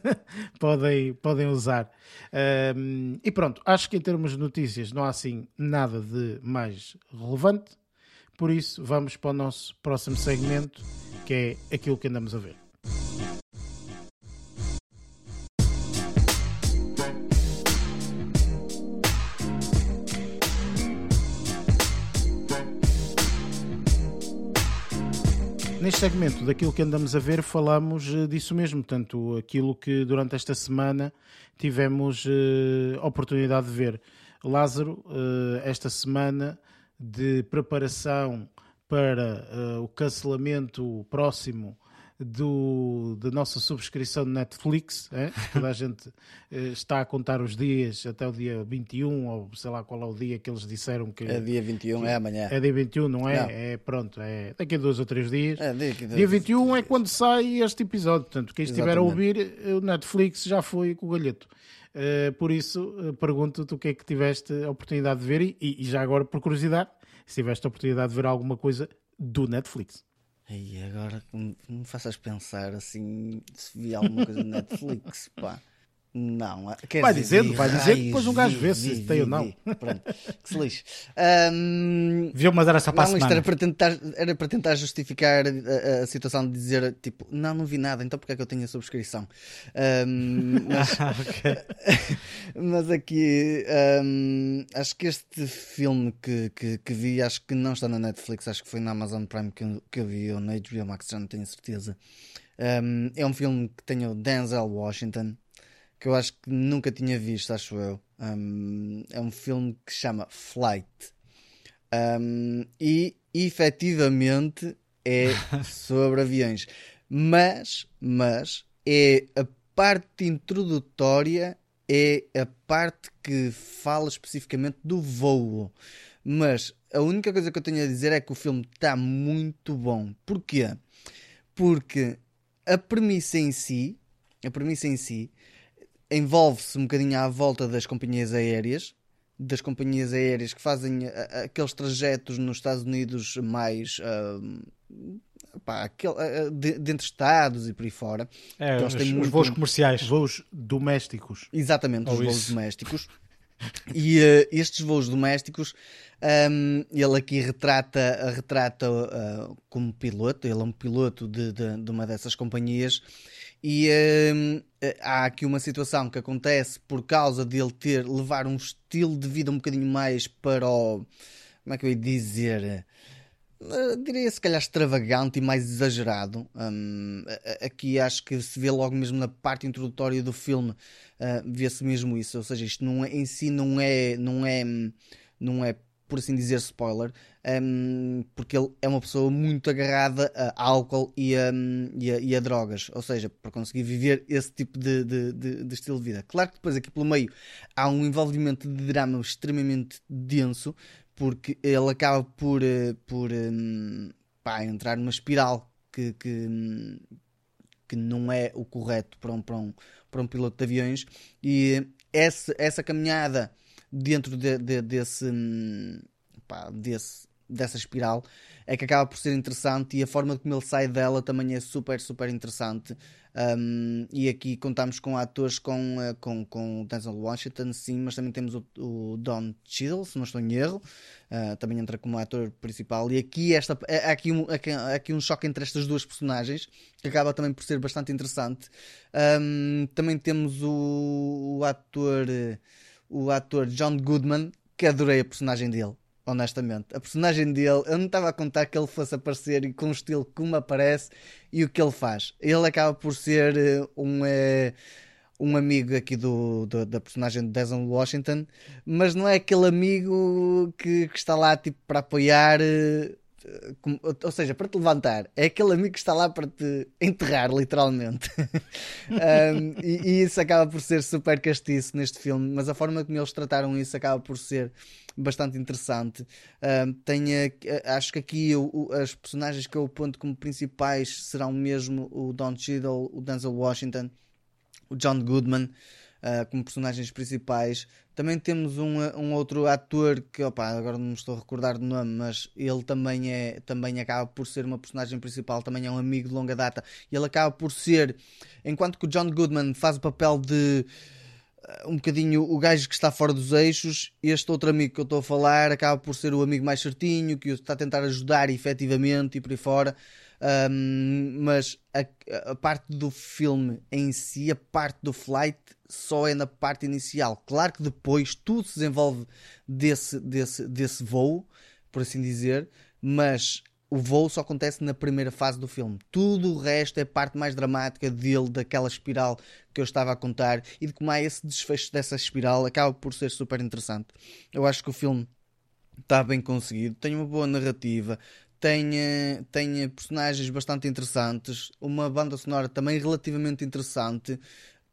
Speaker 1: podem, podem usar. Uh, e pronto, acho que em termos de notícias não há assim nada de mais relevante. Por isso, vamos para o nosso próximo segmento, que é aquilo que andamos a ver. Neste segmento daquilo que andamos a ver, falamos eh, disso mesmo, tanto aquilo que durante esta semana tivemos eh, oportunidade de ver. Lázaro, eh, esta semana, de preparação para o cancelamento próximo do, da nossa subscrição de Netflix. É? Toda a gente eh, está a contar os dias até o dia 21, ou sei lá qual é o dia que eles disseram que.
Speaker 2: É dia 21, que, é amanhã.
Speaker 1: É dia 21, não é? Não. É pronto, é daqui a dois ou três dias. É, dia, dia 21 é quando sai este episódio. Portanto, quem estiver a ouvir, o Netflix já foi com o galheto. Uh, por isso, uh, pergunto-te o que é que tiveste a oportunidade de ver e, e já agora, por curiosidade, se tiveste a oportunidade de ver alguma coisa do Netflix.
Speaker 2: E agora me faças pensar assim se vi alguma coisa no Netflix, pá. Não,
Speaker 1: ah, quer vai dizer, dizendo, vai dizer que depois um gajo vê se tem ou não. Pronto,
Speaker 2: que se lixe. Um,
Speaker 3: Viu, mas era só para não, a
Speaker 2: Era para, tentar, era para tentar justificar a, a, situação de dizer tipo, não, não vi nada, então porque é que eu tenho a subscrição? Um, mas, mas aqui um, acho que este filme que, que, que, vi, acho que não está na Netflix, acho que foi na Amazon Prime que eu, que eu vi, ou na HBO Max, já não tenho certeza. é um filme que tem o Denzel Washington que eu acho que nunca tinha visto, acho eu. Um, é um filme que se chama Flight. Um, e efetivamente é sobre aviões. Mas, mas é a parte introdutória, é a parte que fala especificamente do voo. Mas a única coisa que eu tenho a dizer é que o filme está muito bom. Porquê? Porque a premissa em si, a premissa em si, envolve-se um bocadinho à volta das companhias aéreas, das companhias aéreas que fazem aqueles trajetos nos Estados Unidos mais uh, pá, aquele, uh, de, de, entre estados e por aí fora.
Speaker 3: É, os, muito... os, voos comerciais.
Speaker 1: Voos domésticos.
Speaker 2: Exatamente, Ou os voos domésticos. E uh, estes voos domésticos, um, ele aqui retrata, retrata uh, como piloto, ele é um piloto de, de, de uma dessas companhias e hum, eh, há aqui uma situação que acontece por causa dele ter levar um estilo de vida um bocadinho mais para o. Como é que eu ia dizer? Uh, diria se calhar extravagante e mais exagerado. Um, aqui acho que se vê logo mesmo na parte introdutória do filme, uh, vê-se mesmo isso. Ou seja, isto não é, em si não é, não é, não é por assim dizer, spoiler, um, porque ele é uma pessoa muito agarrada a álcool e a, e a, e a drogas, ou seja, para conseguir viver esse tipo de, de, de, de, estilo de vida. Claro que depois aqui pelo meio há um envolvimento de drama extremamente denso, porque ele acaba por, eh, por um, pá, entrar numa espiral que, que, que não é o correto para um, para um, para um piloto de aviões, e essa, essa caminhada dentro de, de, desse, pá, desse, dessa espiral é que acaba por ser interessante e a forma como ele sai dela também é super, super interessante. Um, e aqui contamos com atores com, uh, com, com o Denzel Washington, sim, mas também temos o, o Don Cheadle, se não estou em erro, uh, também entra como ator principal. E aqui esta, há, aqui um, há aqui um choque entre estas duas personagens que acaba também por ser bastante interessante. Um, também temos o, o ator o ator John Goodman, que adorei a personagem dele, honestamente. A personagem dele, eu não estava a contar que ele fosse aparecer e com o estilo como aparece e o que ele faz. Ele acaba por ser uh, um. Uh, um amigo aqui do, do, da personagem de Denzel Washington, mas não é aquele amigo que, que está lá tipo para apoiar uh, ou seja, para te levantar, é aquele amigo que está lá para te enterrar, literalmente. um, e, e, isso acaba por ser super castiço neste filme, mas a forma como eles trataram isso acaba por ser bastante interessante. Um, tenho, acho que aqui o, o, as personagens que eu aponto como principais serão mesmo o Don Cheadle, o Denzel Washington, o John Goodman uh, como personagens principais. Também temos um, um outro ator que, opa, agora não me estou a recordar do nome, mas ele também, é, também acaba por ser uma personagem principal, também é um amigo de longa data. E ele acaba por ser, enquanto que o John Goodman faz o papel de um bocadinho o gajo que está fora dos eixos, este outro amigo que eu estou a falar acaba por ser o amigo mais certinho, que está a tentar ajudar efetivamente e por aí fora. Um, mas a, a, parte do filme em si, a parte do flight, só é na parte inicial. Claro que depois tudo se desenvolve desse, desse, desse voo, por assim dizer, mas o voo só acontece na primeira fase do filme. Tudo o resto é parte mais dramática dele, daquela espiral que eu estava a contar e de como há esse desfecho dessa espiral acaba por ser super interessante. Eu acho que o filme está bem conseguido, tem uma boa narrativa, tem, tem personagens bastante interessantes, uma banda sonora também relativamente interessante.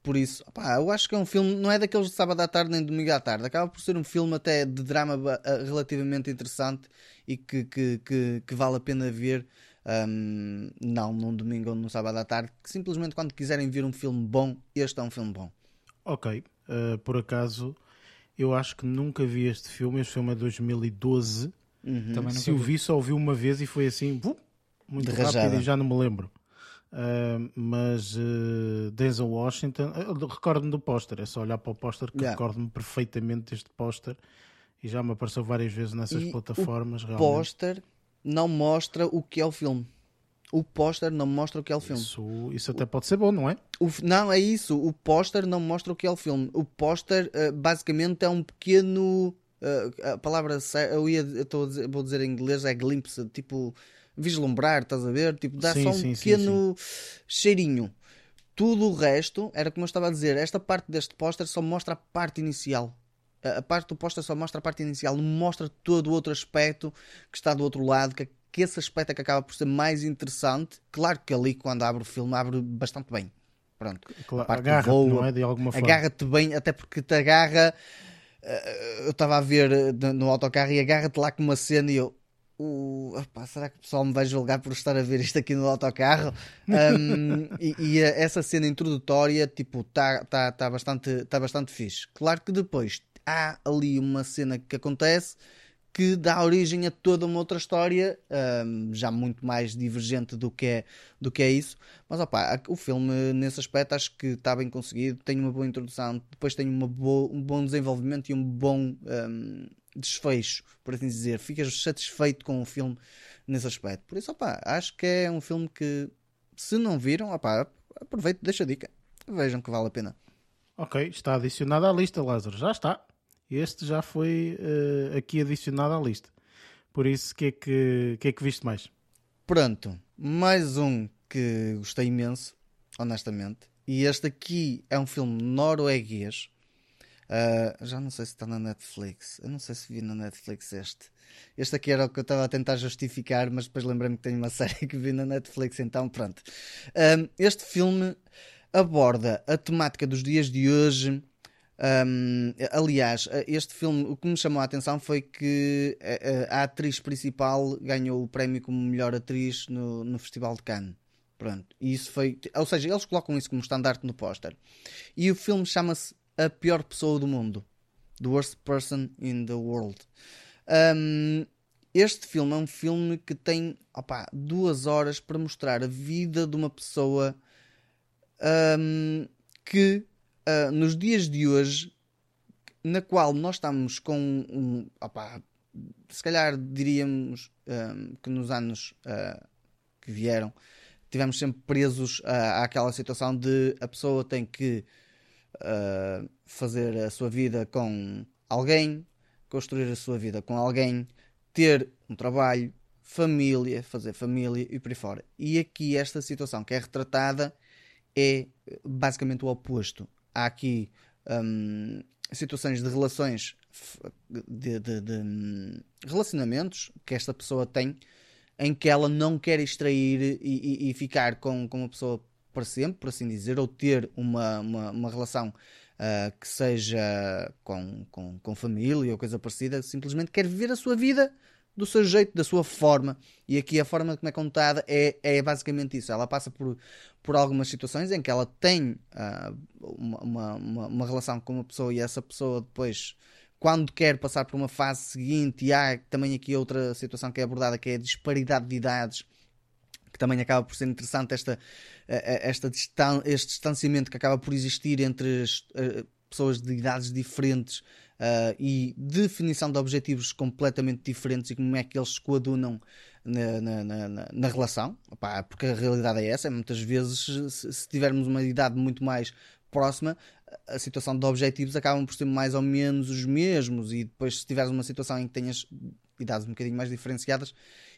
Speaker 2: Por isso, opá, eu acho que é um filme, não é daqueles de sábado à tarde nem domingo à tarde, acaba por ser um filme até de drama eh, relativamente interessante e que, que, que, que vale a pena ver. Um, não num domingo ou num sábado à tarde, que simplesmente quando quiserem ver um filme bom, este é um filme bom.
Speaker 1: Ok, uh, por acaso eu acho que nunca vi este filme. Este filme é 2012. Uhum. Se o vi, só o vi uma vez e foi assim, muito de rápido rajada. e já não me lembro. Uh, mas uh, Denzel Washington, recordo-me do póster, é só olhar para o póster que yeah. recordo-me perfeitamente deste póster e já me apareceu várias vezes nessas e plataformas.
Speaker 2: O póster não mostra o que é o filme. O póster não mostra o que é o filme.
Speaker 1: Isso, isso até pode ser bom, não é?
Speaker 2: O, não, é isso. O póster não mostra o que é o filme. O póster uh, basicamente é um pequeno. Uh, a palavra eu ia, eu dizer, vou dizer em inglês é glimpse, tipo vislumbrar, estás a ver? Tipo, dá sim, só um sim, pequeno sim, cheirinho. Tudo o resto, era como eu estava a dizer, esta parte deste póster só mostra a parte inicial. A parte do póster só mostra a parte inicial, não mostra todo o outro aspecto que está do outro lado, que, que esse aspecto é que acaba por ser mais interessante. Claro que ali, quando abre o filme, abre bastante bem. Pronto.
Speaker 1: Claro, agarra-te, não é? De alguma forma.
Speaker 2: Agarra-te bem, até porque te agarra. Eh, eu estava a ver eh, no autocarro e agarra-te lá com uma cena e eu, o, opa, será que o pessoal me vai julgar por estar a ver isto aqui no autocarro? Um, e, e, essa cena introdutória, tipo, está tá, tá bastante, tá bastante fixe. Claro que depois há ali uma cena que acontece que dá origem a toda uma outra história, um, já muito mais divergente do que é, do que é isso. Mas opa, o filme, nesse aspecto, acho que está bem conseguido, tem uma boa introdução, depois tem uma boa, um bom desenvolvimento e um bom. Um, desfecho, por assim dizer. Ficas satisfeito com o filme nesse aspecto. Por isso, opa, acho que é um filme que, se não viram, opa, aproveite, deixa a dica. Vejam que vale a pena.
Speaker 1: Ok, está adicionado à lista, Lázaro. Já está. Este já foi uh, aqui adicionado à lista. Por isso, o que, é que, que é que viste mais?
Speaker 2: Pronto, mais um que gostei imenso, honestamente. E este aqui é um filme norueguês Uh, já não sei se está na Netflix. Eu não sei se vi na Netflix este. Este aqui era o que eu estava a tentar justificar, mas depois lembrei-me que tenho uma série que vi na Netflix, então pronto. Um, este filme aborda a temática dos dias de hoje. Um, aliás, este filme, o que me chamou a atenção foi que a, a atriz principal ganhou o prémio como melhor atriz no, no Festival de Cannes. Pronto, e isso foi, ou seja, eles colocam isso como estandarte no póster. E o filme chama-se a pior pessoa do mundo. The worst person in the world. Um, este filme é um filme que tem opa, duas horas para mostrar a vida de uma pessoa um, que uh, nos dias de hoje, na qual nós estamos com um, opa, se calhar diríamos um, que nos anos uh, que vieram tivemos sempre presos uh, àquela situação de a pessoa tem que uh, fazer a sua vida com alguém, construir a sua vida com alguém, ter um trabalho, família, fazer família e por aí fora. E aqui esta situação que é retratada é basicamente o oposto. Há aqui um, situações de relações, de, de, de, hum, relacionamentos que esta pessoa tem em que ela não quer extrair e, e, e ficar com, com uma pessoa para sempre, por assim dizer, ou ter uma, uma, uma relação uh, que seja com, com, com família ou coisa parecida, simplesmente quer viver a sua vida do seu jeito, da sua forma. E aqui a forma como é contada é, é basicamente isso. Ela passa por, por algumas situações em que ela tem uh, uma, uma, uma, relação com uma pessoa e essa pessoa depois, quando quer passar por uma fase seguinte, e há também aqui outra situação que é abordada, que é a disparidade de idades que também acaba por ser interessante esta, esta distan este distanciamento que acaba por existir entre as uh, pessoas de idades diferentes uh, e definição de objetivos completamente diferentes e como é que eles se coadunam na, na, na, na relação, Opa, porque a realidade é essa, muitas vezes se, se tivermos uma idade muito mais próxima, a situação de objetivos acabam por ser mais ou menos os mesmos e depois se tiveres uma situação em que tenhas idades um bocadinho mais diferenciadas,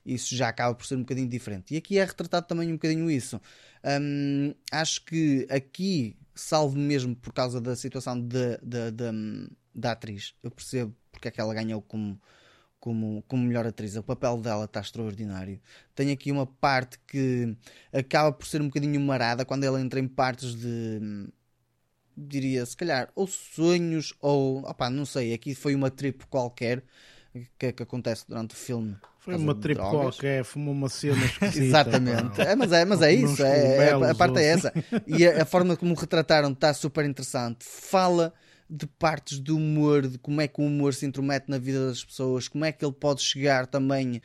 Speaker 2: isso já acaba por ser um bocadinho diferente. E aqui é retratado também um bocadinho isso. Um, acho que aqui, salvo mesmo por causa da situação da, da, da, da atriz, eu percebo porque é que ela ganhou como, como, como melhor atriz. O papel dela está extraordinário. Tem aqui uma parte que acaba por ser um bocadinho marada quando ela entra em partes de. Diria, se calhar, ou sonhos, ou. Opá, não sei. Aqui foi uma trip qualquer que, que acontece durante o filme.
Speaker 1: Foi uma trip qualquer, foi uma cena esquisita.
Speaker 2: Exatamente. É, mas é, mas é isso. É, a, a parte é essa. E a, a forma como retrataram está super interessante. Fala de partes do humor, de como é que o humor se intromete na vida das pessoas, como é que ele pode chegar também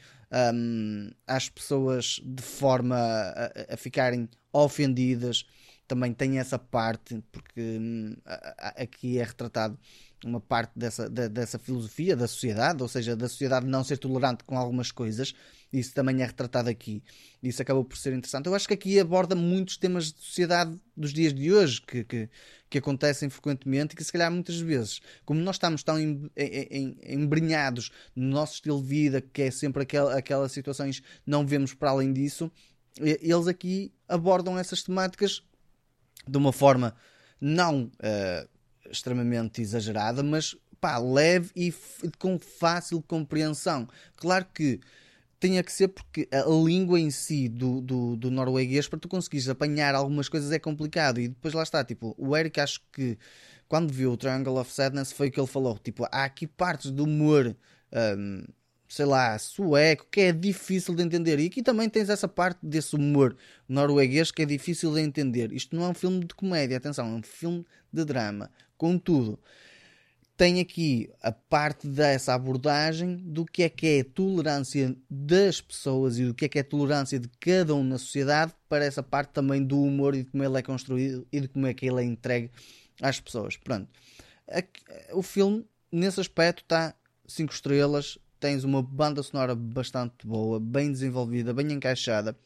Speaker 2: um, às pessoas de forma a, a, ficarem ofendidas. Também tem essa parte, porque um, aqui é retratado uma parte dessa, da, dessa filosofia da sociedade, ou seja, da sociedade não ser tolerante com algumas coisas. Isso também é retratado aqui. Isso acabou por ser interessante. Eu acho que aqui aborda muitos temas de sociedade dos dias de hoje que, que, que acontecem frequentemente e que, se calhar, muitas vezes, como nós estamos tão em, em, embrenhados no nosso estilo de vida, que é sempre aquel, aquelas situações, não vemos para além disso, eles aqui abordam essas temáticas de uma forma não uh, extremamente exagerada, mas pá, leve e com fácil compreensão. Claro que tinha que ser porque a língua em si do, do, do, norueguês, para tu conseguires apanhar algumas coisas é complicado. E depois lá está, tipo, o Eric acho que quando viu o Triangle of Sadness foi o que ele falou, tipo, há aqui partes do humor, um, sei lá, sueco, que é difícil de entender. E aqui também tens essa parte desse humor norueguês que é difícil de entender. Isto não é um filme de comédia, atenção, é um filme de drama. Contudo, tem aqui a parte dessa abordagem do que é que é a tolerância das pessoas e do que é que é a tolerância de cada um na sociedade para essa parte também do humor e de como ele é construído e de como é que ele é entregue às pessoas. Pronto. o filme, nesse aspecto, está 5 estrelas. Tens uma banda sonora bastante boa, bem desenvolvida, bem encaixada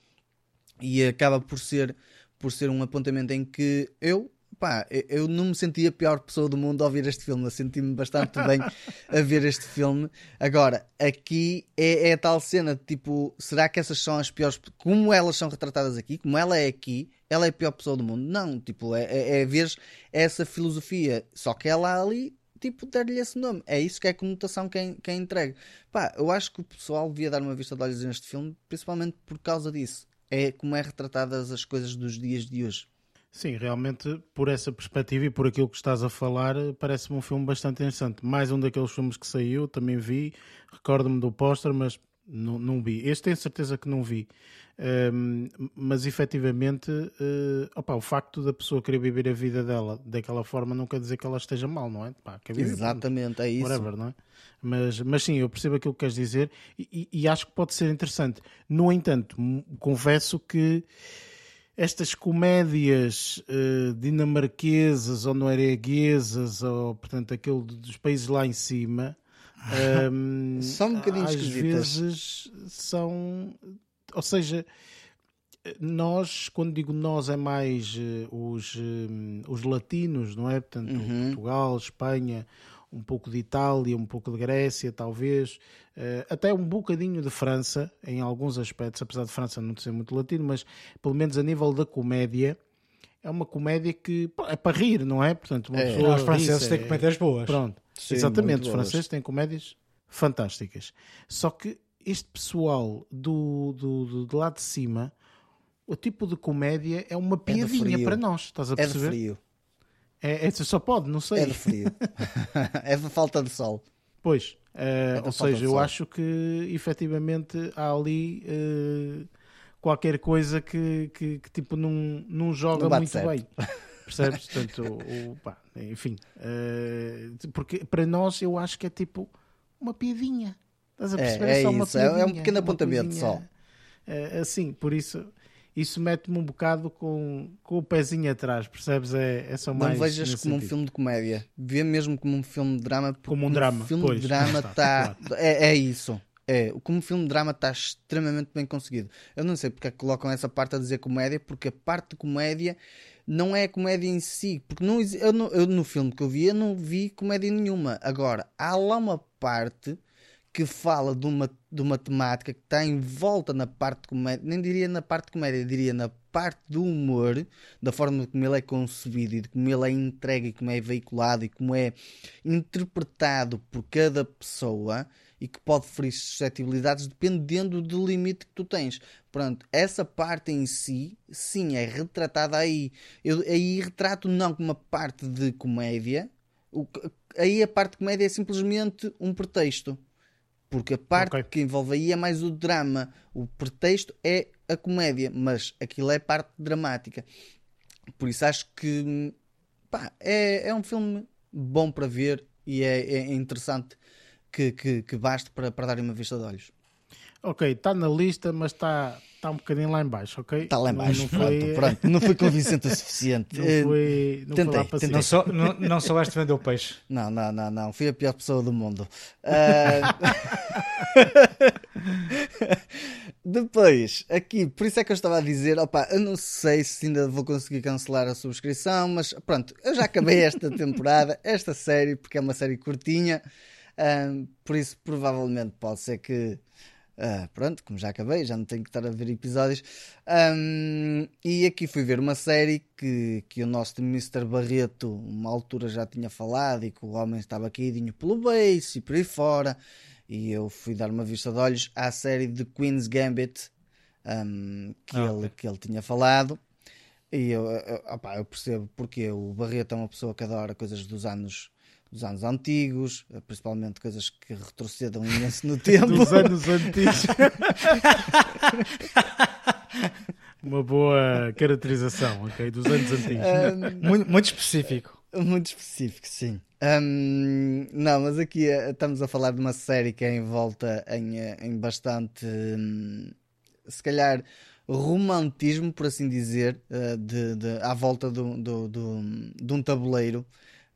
Speaker 2: e acaba por ser, por ser um apontamento em que eu pá, eu não me senti a pior pessoa do mundo ao ver este filme. Senti-me bastante bem a ver este filme. Agora, aqui é, é, a tal cena de tipo, será que essas são as piores? Como elas são retratadas aqui, como ela é aqui, ela é a pior pessoa do mundo? Não, tipo, é, é, é ver essa filosofia. Só que ela ali tipo, dar-lhe esse nome. É isso que é a conotação que que é entregue. Pá, eu acho que o pessoal devia dar uma vista de olhos neste filme, principalmente por causa disso. É como é retratadas as coisas dos dias de hoje.
Speaker 1: Sim, realmente, por essa perspectiva e por aquilo que estás a falar, parece-me um filme bastante interessante. Mais um daqueles filmes que saiu, também vi, recordo-me do póster, mas não, não vi. Este tenho certeza que não vi. Um, mas efetivamente, uh, opa, o facto da pessoa querer viver a vida dela daquela forma não quer dizer que ela esteja mal, não é? Pá,
Speaker 2: Exatamente, é isso.
Speaker 1: Whatever, não é? Mas, mas sim, eu percebo aquilo que queres dizer e, e, e acho que pode ser interessante. No entanto, confesso que estas comédias uh, dinamarquesas ou norueguesas, ou portanto aquele dos países lá em cima, um, ehm,
Speaker 2: são um bocadinho
Speaker 1: às vezes são, ou seja, nós, quando digo nós, é mais uh, os, uh, os latinos, não é? Portanto, uhum. Portugal, Espanha, um pouco de Itália, um pouco de Grécia, talvez, uh, até um bocadinho de França, em alguns aspectos, apesar de França não ser muito latino, mas pelo menos a nível da comédia, é uma comédia que é para rir, não é? Portanto, uma
Speaker 3: é, pessoa os franceses têm comédias boas.
Speaker 1: Pronto, Sim, exatamente, os franceses têm comédias fantásticas. Só que este pessoal do, do, do, do lado de cima, o tipo de comédia é uma é piadinha é para nós, estás a perceber?
Speaker 2: É de frio.
Speaker 1: É, é, só pode, não sei.
Speaker 2: É de frio. é de falta de sol.
Speaker 1: Pois, uh, é ou seja, eu acho que efetivamente há ali uh, qualquer coisa que, que, que, tipo não, não joga não muito certo. bem. Percebes? Portanto, o, pá, enfim, uh, porque para nós eu acho que é tipo uma piadinha. Estás a perceber?
Speaker 2: É, é, é isso, é um pequeno apontamento só.
Speaker 1: assim, por isso isso mete-me um bocado com, com o pezinho atrás, percebes? É, é só mais.
Speaker 2: Não vejas como
Speaker 1: sentido.
Speaker 2: um filme de comédia, vê mesmo como um filme de drama.
Speaker 1: Como um drama.
Speaker 2: Um filme
Speaker 1: pois,
Speaker 2: de drama está. Claro. É, é isso. É, como filme de drama está extremamente bem conseguido. Eu não sei porque é que colocam essa parte a dizer comédia, porque a parte de comédia não é a comédia em si. Porque não, eu, eu no filme que eu vi, eu não vi comédia nenhuma. Agora, há lá uma parte que fala de uma, de uma temática que está em volta na parte de comédia, nem diria na parte de comédia, diria na parte do humor, da forma como ele é concebido e de como ele é entregue e como é veiculado e como é interpretado por cada pessoa e que pode ferir suscetibilidades dependendo do limite que tu tens. Pronto, essa parte em si, sim, é retratada aí. Eu aí retrato não como uma parte de comédia, o, aí a parte de comédia é simplesmente um pretexto. Porque a parte okay. que envolve aí é mais o drama. O pretexto é a comédia, mas aquilo é parte dramática. Por isso acho que pá, é, é um filme bom para ver e é, é interessante que, que, que baste para, para dar uma vista de olhos.
Speaker 1: Ok, está na lista, mas está está um bocadinho lá em baixo, ok?
Speaker 2: Está lá em baixo, não, não foi... pronto, pronto, não foi convincente o suficiente.
Speaker 1: Não foi, não tentei, foi.
Speaker 3: Não, só, não, não soubeste vender o peixe.
Speaker 2: Não, não, não, não, fui a pior pessoa do mundo. Uh... Depois, aqui, por isso é que eu estava a dizer, opa, eu não sei se ainda vou conseguir cancelar a subscrição, mas pronto, eu já acabei esta temporada, esta série, porque é uma série curtinha, uh, por isso provavelmente pode ser que Uh, pronto, como já acabei, já não tenho que estar a ver episódios. Um, e aqui fui ver uma série que, que o nosso Mr. Barreto, uma altura já tinha falado, e que o homem estava caidinho pelo beijo e por aí fora. E eu fui dar uma vista de olhos à série de Queen's Gambit um, que, ah, ele, que ele tinha falado. E eu, eu, opa, eu percebo porque o Barreto é uma pessoa que adora coisas dos anos dos anos antigos, eh, principalmente coisas que retrocedam imenso no tempo.
Speaker 1: dos anos antigos. Uma boa caracterização, ok? Dos anos antigos.
Speaker 3: Um, muito, muito, específico.
Speaker 2: Muito específico, sim. Um, não, mas aqui uh, estamos a falar de uma série que é em volta em, eh, em bastante, um, se calhar, romantismo, por assim dizer, de, de, à volta do, do, do, de um tabuleiro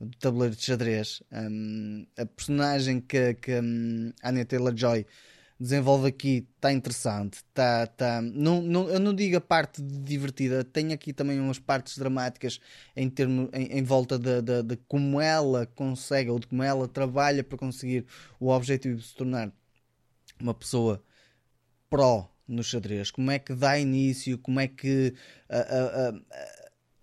Speaker 2: do tabuleiro de xadrez. Um, a personagem que, que um, Anya Taylor-Joy desenvolve aqui está interessante. Tá, tá, não, não, eu não digo a parte divertida, tem aqui também umas partes dramáticas em, termo, em, em volta de, de, de, como ela consegue ou de como ela trabalha para conseguir o objetivo de se tornar uma pessoa pró no xadrez. Como é que dá início, como é que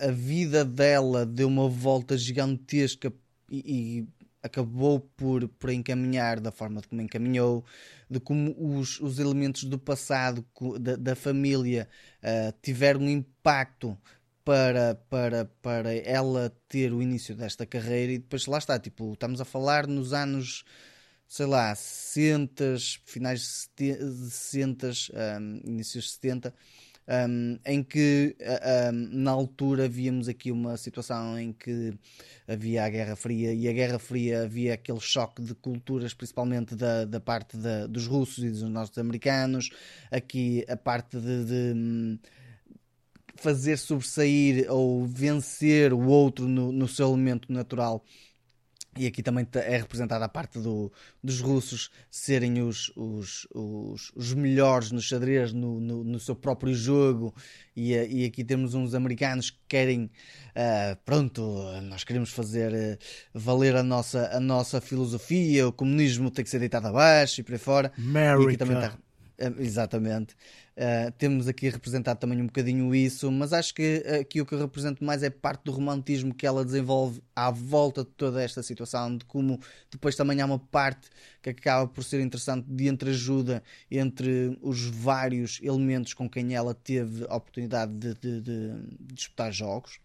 Speaker 2: a vida dela deu uma volta gigantesca e, e acabou por, por encaminhar da forma como encaminhou, de como os, os elementos do passado da, da família uh, tiveram impacto para, para, para ela ter o início desta carreira. E depois lá está, tipo, estamos a falar nos anos sei lá, 60, finais de 60, um, inícios de 70, um, em que um, na altura víamos aqui uma situação em que havia a Guerra Fria e a Guerra Fria havia aquele choque de culturas, principalmente da, da parte da, dos russos e dos norte-americanos, aqui a parte de, de hum, fazer sobressair ou vencer o outro no, no seu elemento natural e aqui também é representada a parte do, dos russos serem os, os, os, os melhores no xadrez, no, no, no, seu próprio jogo, e, eh, e aqui temos uns americanos que querem, uh, pronto, nós queremos fazer uh, valer a nossa, a nossa filosofia, o comunismo tem que ser deitado abaixo e por aí fora.
Speaker 1: America.
Speaker 2: E
Speaker 1: aqui também
Speaker 2: está, exatamente. Uh, temos aqui representado também um bocadinho isso, mas acho que aqui o que eu represento mais é parte do romantismo que ela desenvolve à volta de toda esta situação, de como depois também há uma parte que acaba por ser interessante de entreajuda entre os vários elementos com quem ela teve a oportunidade de, de, de, de disputar jogos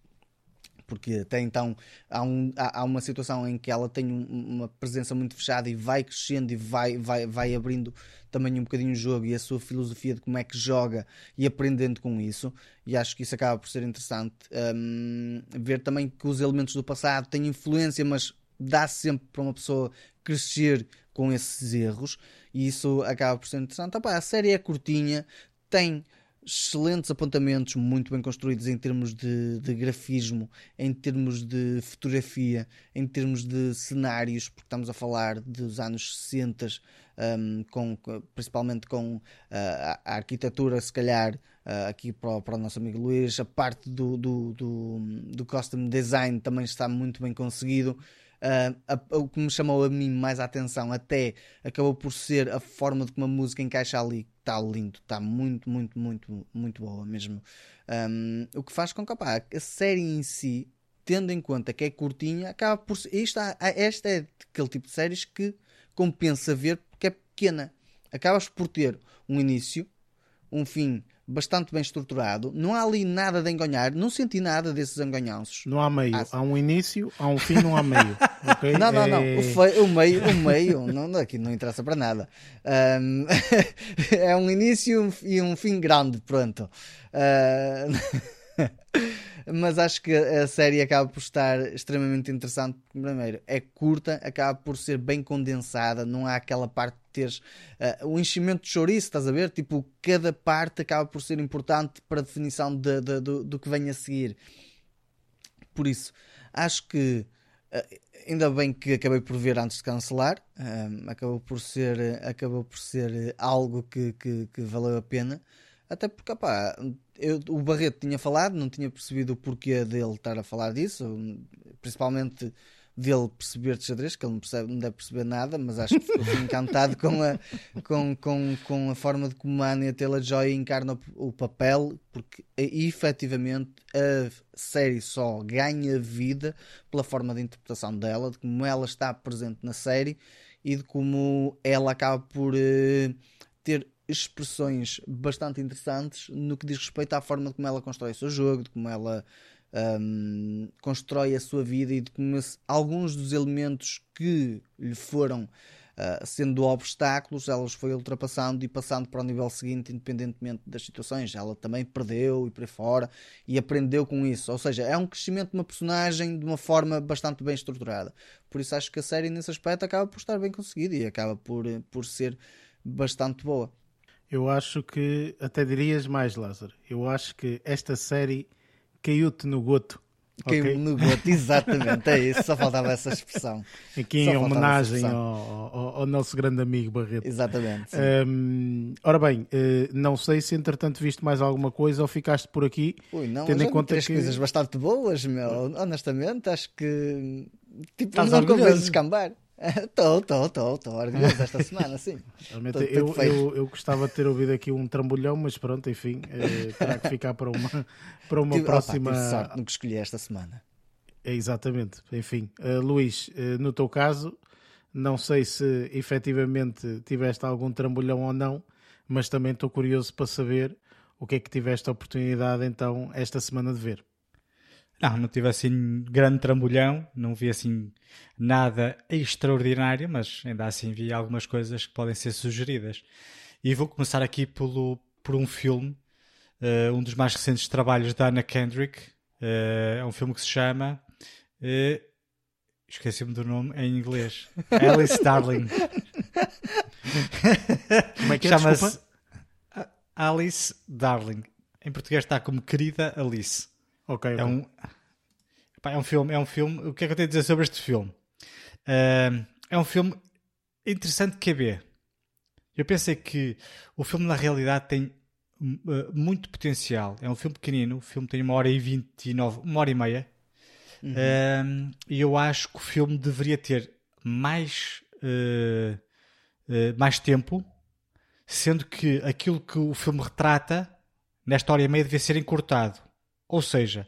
Speaker 2: porque até então há, um, há, há, uma situação em que ela tem um, uma presença muito fechada e vai crescendo e vai, vai, vai abrindo também um bocadinho o jogo e a sua filosofia de como é que joga e aprendendo com isso. E acho que isso acaba por ser interessante. Um, ver também que os elementos do passado têm influência, mas dá sempre para uma pessoa crescer com esses erros e isso acaba por ser interessante. A série é curtinha, tem excelentes apontamentos, muito bem construídos em termos de, de, grafismo, em termos de fotografia, em termos de cenários, porque estamos a falar dos anos 60, um, com, principalmente com uh, a, a, arquitetura, se calhar, uh, aqui para o, para o, nosso amigo Luís, a parte do, do, do, do design também está muito bem conseguido. Uh, o que me chamou a mim mais a atenção até acabou por ser a forma de como a música encaixa ali. Está lindo, está muito, muito, muito, muito boa mesmo. Um, o que faz com que opa, a série em si, tendo em conta que é curtinha, acaba por. Esta, esta é aquele tipo de séries que compensa ver porque é pequena. Acabas por ter um início, um fim bastante bem estruturado. Não há ali nada de enganhar. Não senti nada desses enganhanços.
Speaker 1: Não há meio. Há um início, há um fim, não há meio. Okay?
Speaker 2: Não, não, não. É... O, feio, o, meio, o meio não, aqui não interessa para nada. Um, é um início e um fim grande. Pronto. Uh... mas acho que a série acaba por estar extremamente interessante. Primeiro, é curta, acaba por ser bem condensada, não há aquela parte teres uh, o enchimento de chouriço, estás a ver? Tipo, cada parte acaba por ser importante para a definição de, de, do, do que vem a seguir. Por isso, acho que uh, ainda bem que acabei por ver antes de cancelar, uh, acabou por ser, acabou por ser algo que, que, que valeu a pena. Até porque, eu, o Barreto tinha falado, não tinha percebido o porquê dele estar a falar disso, principalmente dele perceber de xadrez, que ele não, percebe, não deve perceber nada, mas acho que ficou encantado com a, com, com, com a forma de como a Anya Taylor-Joy encarna o, o, papel, porque efetivamente a série só ganha vida pela forma de interpretação dela, de como ela está presente na série e de como ela acaba por uh, ter expressões bastante interessantes no que diz respeito à forma de como ela constrói o seu jogo, de como ela um, constrói a sua vida e de como alguns dos elementos que lhe foram uh, sendo obstáculos, ela os foi ultrapassando e passando para o nível seguinte, independentemente das situações. Ela também perdeu e por aí fora e aprendeu com isso. Ou seja, é um crescimento de uma personagem de uma forma bastante bem estruturada. Por isso acho que a série, nesse aspecto, acaba por estar bem conseguida e acaba por, por ser bastante boa.
Speaker 1: Eu acho que, até dirias mais, Lázaro, eu acho que esta série caiu-te no goto.
Speaker 2: Caiu okay? no goto, exatamente, é isso, só faltava essa expressão.
Speaker 1: Aqui
Speaker 2: só
Speaker 1: em homenagem ao, ao, ao, nosso grande amigo Barreto.
Speaker 2: Exatamente.
Speaker 1: Um, ora bem, eh, não sei se entretanto viste mais alguma coisa ou ficaste por aqui.
Speaker 2: Ui, não, tendo em conta três que... coisas bastante boas, meu. Honestamente, acho que tipo, Estás não convence escambar. Estou, estou, estou, estou orgulhoso esta semana, sim.
Speaker 1: Realmente, eu, eu, eu, gostava de ter ouvido aqui um trambolhão, mas pronto, enfim, eh, terá que ficar para uma, para uma tive, próxima. Opa,
Speaker 2: sorte no que escolhi esta semana.
Speaker 1: É, exatamente, enfim. Uh, Luís, uh, no teu caso, não sei se efetivamente tiveste algum trambolhão ou não, mas também estou curioso para saber o que é que tiveste a oportunidade então esta semana de ver.
Speaker 3: Não, não tive assim grande trambolhão, não vi assim nada extraordinário, mas ainda assim vi algumas coisas que podem ser sugeridas. E vou começar aqui pelo, por um filme, uh, um dos mais recentes trabalhos da Anna Kendrick. Uh, é um filme que se chama. Uh, Esqueci-me do nome em inglês. Alice Darling.
Speaker 1: Como é que é? Chama-se
Speaker 3: Alice Darling. Em português está como Querida Alice.
Speaker 1: Ok,
Speaker 3: é um pá, é um filme, é um filme. O que é que eu tenho a dizer sobre este filme? Uh, é um filme interessante que é ver. Eu pensei que o filme na realidade tem uh, muito potencial. É um filme pequenino, o filme tem uma hora e vinte e nove, uma hora e meia. Uhum. Uh, e eu acho que o filme deveria ter mais, uh, mais tempo, sendo que aquilo que o filme retrata nesta hora e meia devia ser encurtado. Ou seja,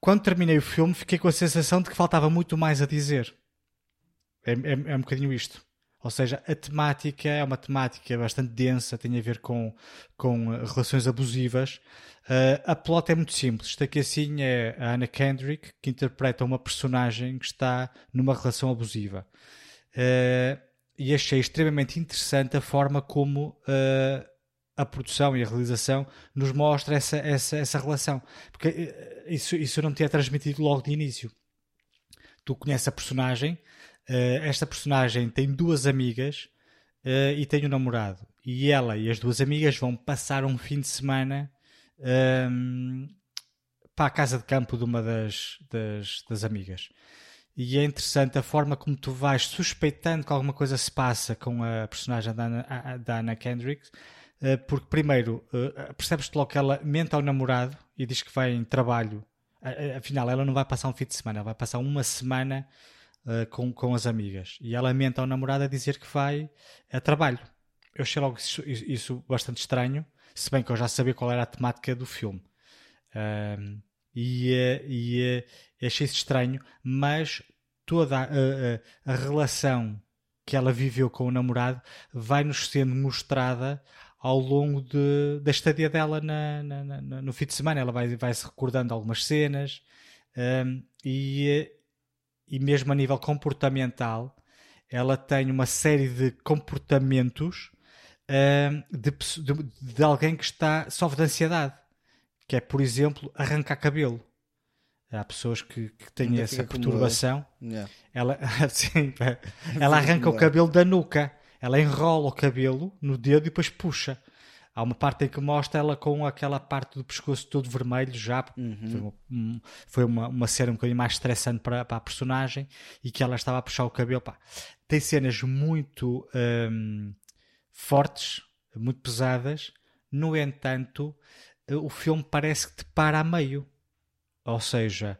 Speaker 3: quando terminei o filme, fiquei com a sensação de que faltava muito mais a dizer. É, é, é um bocadinho isto. Ou seja, a temática é uma temática bastante densa, tem a ver com, com eh, relações abusivas. Uh, a plot é muito simples. Isto aqui assim é a Anna Kendrick que interpreta uma personagem que está numa relação abusiva. Uh, e achei extremamente interessante a forma como uh, a produção e a realização nos mostra essa, essa, essa relação. Porque eh, isso, isso não te é transmitido logo de início. Tu conheces a personagem, uh, esta personagem tem duas amigas uh, e tem um namorado. E ela e as duas amigas vão passar um fim de semana um, ehm, para a casa de campo de uma das, das, das amigas. E é interessante a forma como tu vais suspeitando que alguma coisa se passa com a personagem da Anna, da Anna Kendrick eh, porque primeiro eh, percebes-te logo que ela mente ao namorado e diz que vai em trabalho. Afinal, ela não vai passar um fim de semana, ela vai passar uma semana uh, com, com as amigas. E ela mente ao namorado a dizer que vai a trabalho. Eu achei logo isso, isso bastante estranho, se bem que eu já sabia qual era a temática do filme. Uh, e, e achei isso estranho, mas toda a, a, a, relação que ela viveu com o namorado vai-nos sendo mostrada ao longo de, da estadia dela na, na, na, no fim de semana. Ela vai, vai se recordando algumas cenas um, e, e mesmo a nível comportamental, ela tem uma série de comportamentos um, de, de, de, alguém que está sofre de ansiedade, que é, por exemplo, arrancar cabelo. Há pessoas que, que têm Ainda essa perturbação. Yeah. Ela, sim, ela arranca o cabelo da nuca ela enrola o cabelo no dedo e depois puxa. Há uma parte em que mostra ela com aquela parte do pescoço todo vermelho já. Uhum. Foi, uma, foi uma, uma cena um bocadinho mais estressante para, para a personagem e que ela estava a puxar o cabelo. Pá. Tem cenas muito hum, fortes, muito pesadas. No entanto, o filme parece que te para a meio. Ou seja,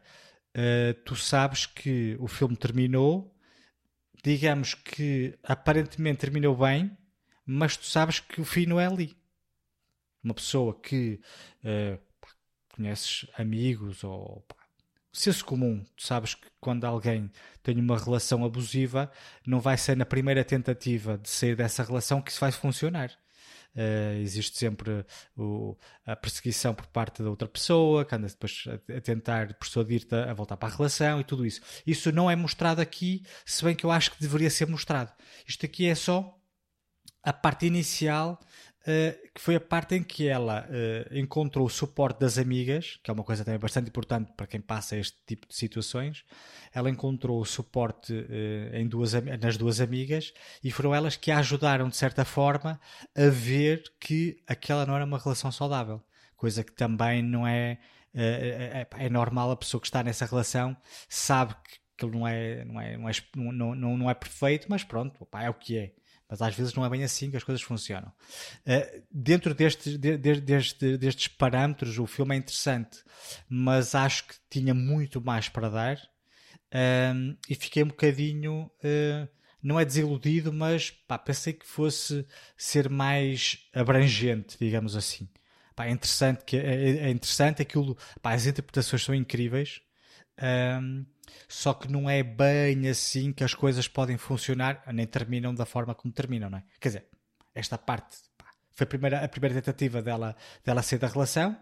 Speaker 3: uh, tu sabes que o filme terminou digamos que aparentemente terminou bem, mas tu sabes que o fim não é ali. Uma pessoa que uh, conheces amigos ou pá, senso comum, tu sabes que quando alguém tem uma relação abusiva, não vai ser na primeira tentativa de sair dessa relação que isso vai funcionar. Uh, existe sempre o, a perseguição por parte da outra pessoa, que anda depois a, a tentar persuadir-te a, a, voltar para a relação e tudo isso. Isso não é mostrado aqui, se bem que eu acho que deveria ser mostrado. Isto aqui é só a parte inicial Uh, que foi a parte em que ela uh, encontrou o suporte das amigas, que é uma coisa também bastante importante para quem passa este tipo de situações. Ela encontrou o suporte uh, em duas, nas duas amigas e foram elas que a ajudaram, de certa forma, a ver que aquela não era uma relação saudável. Coisa que também não é, é, é normal a pessoa que está nessa relação sabe que não é, não é, não é, não, não, não é perfeito, mas pronto, opa, é o que é mas às vezes não é bem assim que as coisas funcionam. Uh, dentro deste, de, de, deste, destes parâmetros, o filme é interessante, mas acho que tinha muito mais para dar uh, e fiquei um bocadinho. Uh, não é desiludido, mas pá, pensei que fosse ser mais abrangente, digamos assim. Pá, é interessante que é, é interessante aquilo, pá, as interpretações são incríveis. Um, só que não é bem assim que as coisas podem funcionar, nem terminam da forma como terminam, não é? Quer dizer, esta parte pá, foi a primeira, a primeira tentativa dela, dela sair da relação.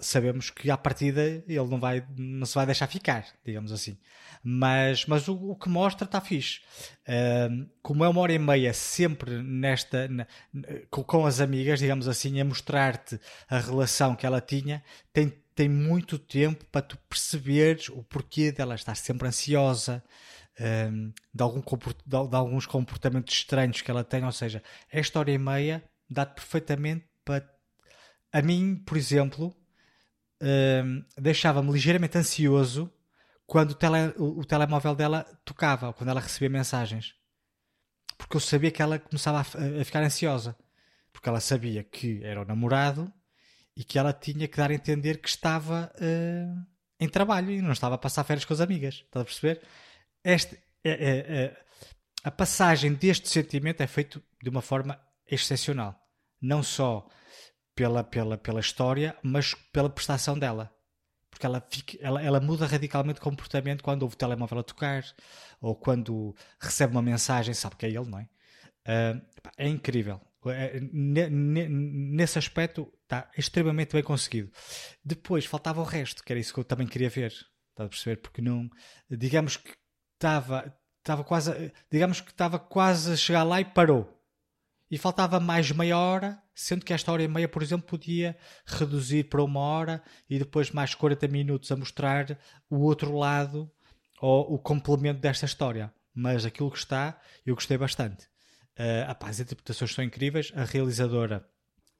Speaker 3: Sabemos que à partida ele não, vai, não se vai deixar ficar, digamos assim. Mas, mas o, o que mostra está fixe. Uh, como é uma hora e meia sempre nesta, na, com, com as amigas, digamos assim, a mostrar-te a relação que ela tinha, tem tem muito tempo para tu perceberes o porquê dela estar sempre ansiosa, um, de, algum, de, alguns comportamentos estranhos que ela tem. Ou seja, esta hora e meia dá-te perfeitamente para. A mim, por exemplo, um, deixava-me ligeiramente ansioso quando o, tele, o, o telemóvel dela tocava, quando ela recebia mensagens. Porque eu sabia que ela começava a, a ficar ansiosa. Porque ela sabia que era o namorado e que ela tinha que dar a entender que estava uh, em trabalho e não estava a passar férias com as amigas. Estás a perceber? Este, é, é, é, a passagem deste sentimento é feito de uma forma excepcional. Não só pela, pela, pela história, mas pela prestação dela. Porque ela, fica, ela, ela muda radicalmente de comportamento quando ouve o telemóvel a tocar ou quando recebe uma mensagem, sabe que é ele, não é? Uh, é incrível. É, nesse aspecto está extremamente bem conseguido. Depois faltava o resto, que era isso que eu também queria ver. Estás a perceber? Porque não. Digamos que estava. Estava quase. Digamos que estava quase a chegar lá e parou. E faltava mais meia hora, sendo que esta hora e meia, por exemplo, podia reduzir para uma hora e depois mais 40 minutos a mostrar o outro lado ou o complemento desta história. Mas aquilo que está, eu gostei bastante. Uh, as interpretações são incríveis. A realizadora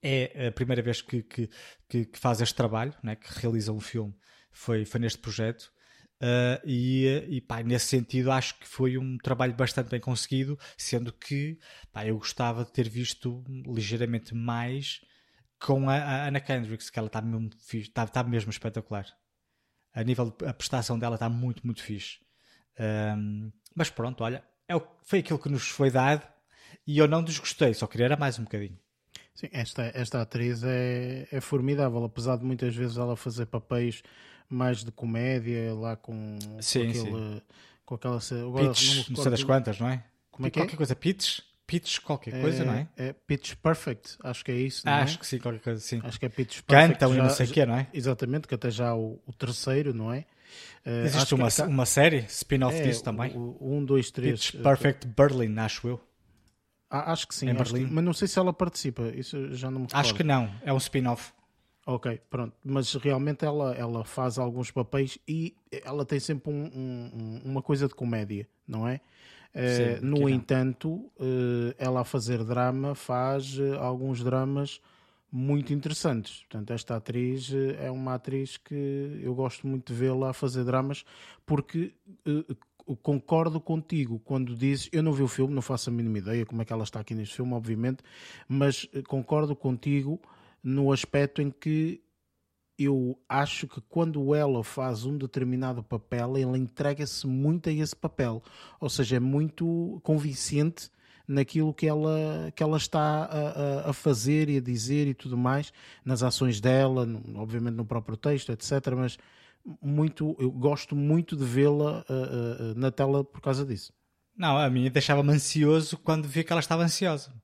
Speaker 3: é a primeira vez que, que, que, que faz este trabalho, né, que realiza um filme, foi, foi neste projeto. Uh, e, e pá, nesse sentido acho que foi um trabalho bastante bem conseguido, sendo que pá, eu gostava de ter visto ligeiramente mais com a, a Anna Kendricks, que ela está mesmo, está, está mesmo espetacular. A nível a prestação dela está muito, muito fixe. Um, Mas pronto, olha, é o, foi aquilo que nos foi dado e eu não desgostei, só queria era mais um bocadinho.
Speaker 1: Sim, esta, esta atriz é, é formidável, apesar de muitas vezes ela fazer papéis mais de comédia, lá com,
Speaker 3: sim,
Speaker 1: com, aquele,
Speaker 3: sim.
Speaker 1: com aquela.
Speaker 3: Agora, Pitch, não, sei das quantas, não é?
Speaker 1: Como é que
Speaker 3: qualquer
Speaker 1: é?
Speaker 3: coisa, Pitch? Pitch qualquer é, coisa, não é?
Speaker 1: É Pitch Perfect, acho que é isso.
Speaker 3: Ah,
Speaker 1: é?
Speaker 3: acho que sim, qualquer coisa assim.
Speaker 1: Acho que é Pitch Perfect.
Speaker 3: Cantam e não sei o que, não é?
Speaker 1: Exatamente, que até já o, o terceiro, não é?
Speaker 3: Uh, Existe uma, que, uma série spin-off
Speaker 1: é,
Speaker 3: disso também?
Speaker 1: O, um, dois, três.
Speaker 3: Pitch Perfect Berlin, acho eu.
Speaker 1: Ah, acho que sim, acho que, mas não sei se ela participa, isso já não me recordo.
Speaker 3: Acho que não, é um spin-off.
Speaker 1: Ok, pronto. Mas realmente ela, ela faz alguns papéis e ela tem sempre um, um, uma coisa de comédia, não é?
Speaker 3: Sim,
Speaker 1: uh, no entanto, uh, ela a fazer drama faz uh, alguns dramas muito interessantes. Portanto, esta atriz é uma atriz que eu gosto muito de vê-la a fazer dramas porque concordo contigo quando dizes, eu não vi o filme, não faço a mínima ideia como é que ela está aqui neste filme, obviamente, mas concordo contigo no aspecto em que eu acho que quando ela faz um determinado papel, ela entrega-se muito a esse papel. Ou seja, é muito convincente naquilo que ela, que ela está a, a, fazer e a dizer e tudo mais, nas ações dela, obviamente no próprio texto, etc. Mas muito, eu gosto muito de vê-la uh, uh, na tela por causa disso.
Speaker 3: Não, a mim deixava-me ansioso quando via que ela estava ansiosa.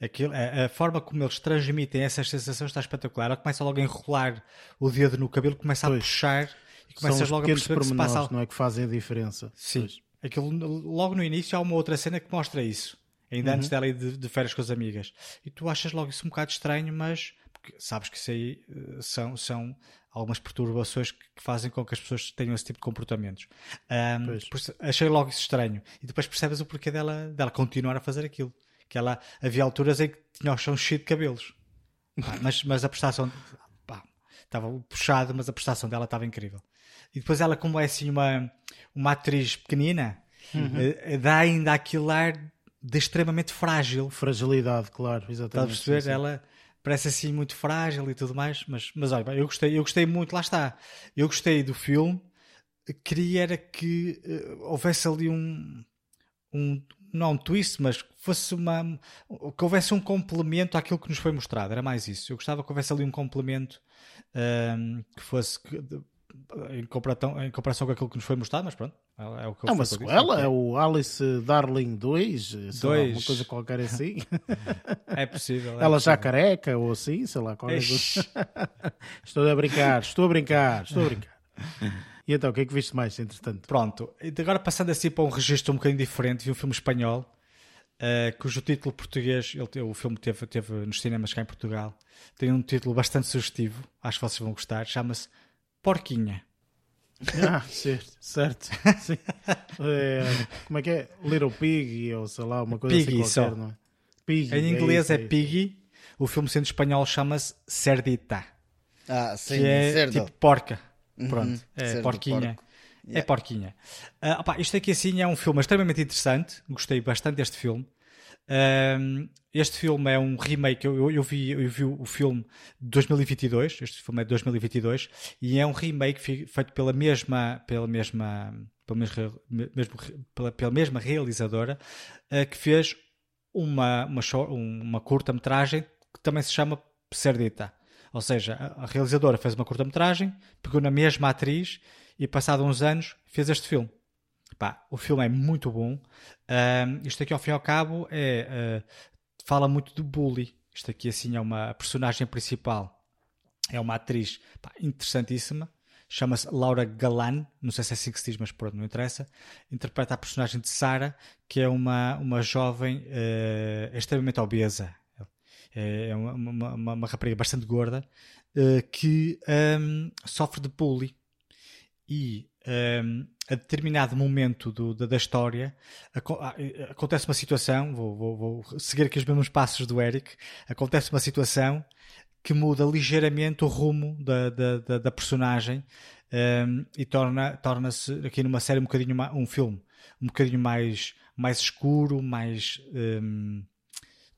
Speaker 3: Aquilo, a, a, forma como eles transmitem essas sensações está espetacular. Ela começa logo a enrolar o dedo no cabelo, começa
Speaker 1: pois.
Speaker 3: a puxar e começas logo a perceber que se passa.
Speaker 1: não é que fazem a diferença.
Speaker 3: Sim. Pois. Aquilo, logo no início há uma outra cena que mostra isso. Ainda uhum. antes dela ir de, de férias com as amigas. E tu achas logo isso um bocado estranho, mas sabes que isso aí são, são algumas perturbações que, que, fazem com que as pessoas tenham esse tipo de comportamentos. Um, achei logo isso estranho. E depois percebes o porquê dela, dela continuar a fazer aquilo que ela havia alturas em que tinha o chão cheio de cabelos. Pá, mas, mas a prestação pá, estava puxada, mas a prestação dela estava incrível. E depois ela, como é assim uma, uma atriz pequenina, uhum. eh, dá ainda aquele ar de extremamente frágil.
Speaker 1: Fragilidade, claro, exatamente. Está a
Speaker 3: perceber? Ela parece assim muito frágil e tudo mais, mas, mas olha, eu gostei, eu gostei muito, lá está. Eu gostei do filme, queria era que uh, houvesse ali um, um, não um twist, mas que fosse uma que houvesse um complemento àquilo que nos foi mostrado, era mais isso. Eu gostava que houvesse ali um complemento um, que fosse que, em, comparação, em comparação com aquilo que nos foi mostrado, mas pronto. É,
Speaker 1: o que é uma sequela, é o Alice Darling 2,
Speaker 3: dois.
Speaker 1: uma coisa qualquer assim.
Speaker 3: é possível. É
Speaker 1: Ela
Speaker 3: possível.
Speaker 1: já careca ou assim, sei lá, qualquer coisa. estou a brincar, estou a brincar, estou a brincar. E então, o que é que viste mais, entretanto?
Speaker 3: Pronto, agora passando assim para um registro um bocadinho diferente, vi um filme espanhol, uh, cujo título português, ele, o filme teve, teve nos cinemas cá em Portugal, tem um título bastante sugestivo, acho que vocês vão gostar, chama-se Porquinha.
Speaker 1: Ah, certo, certo. É, como é que é? Little Pig, ou sei lá, uma coisa
Speaker 3: Piggy,
Speaker 1: assim qualquer, só. não é?
Speaker 3: Piggy, em inglês é, é, é Piggy, o filme sendo espanhol chama-se Cerdita.
Speaker 2: Ah, sim,
Speaker 3: que é
Speaker 2: certo.
Speaker 3: tipo porca. Pronto,
Speaker 2: Uhum,
Speaker 3: é porquinha. É
Speaker 2: Yeah.
Speaker 3: porquinha. Ah, opá, isto aqui assim é um filme extremamente interessante. Gostei bastante deste filme. Ahm, este filme é um remake. Eu, eu- vi, eu vi o filme de 2022. Este filme é de 2022 e é um remake feito pela mesma, pela mesma, pela mesma, mesmo, pela, pela mesma realizadora ah, que fez uma, uma, uma curta-metragem que também se chama Cerdita. Ou seja, a, a realizadora fez uma curta-metragem, pegou na mesma atriz e, passado uns anos, fez este filme. Pá, o filme é muito bom. Ahm, isto aqui, ao fim e ao cabo, é, ah, fala muito do bully. Isto aqui, assim, é uma personagem principal. É uma atriz pá, interessantíssima. Chama-se Laura Galan. Não sei se é assim que se diz, mas pronto, não interessa. Interpreta a personagem de Sara, que é uma, uma jovem ah, extremamente obesa. É uma, uma, uma- uma rapariga bastante gorda ah, que ahm, sofre de bully e hum, a determinado momento do- da, da história ah, eh, acontece uma situação, vou, vou- vou seguir aqui os mesmos passos do Eric, acontece uma situação que muda ligeiramente o rumo da, da, da, personagem hum, e torna, torna-se aqui numa série um bocadinho ma- um filme um bocadinho mais, mais escuro, mais hum,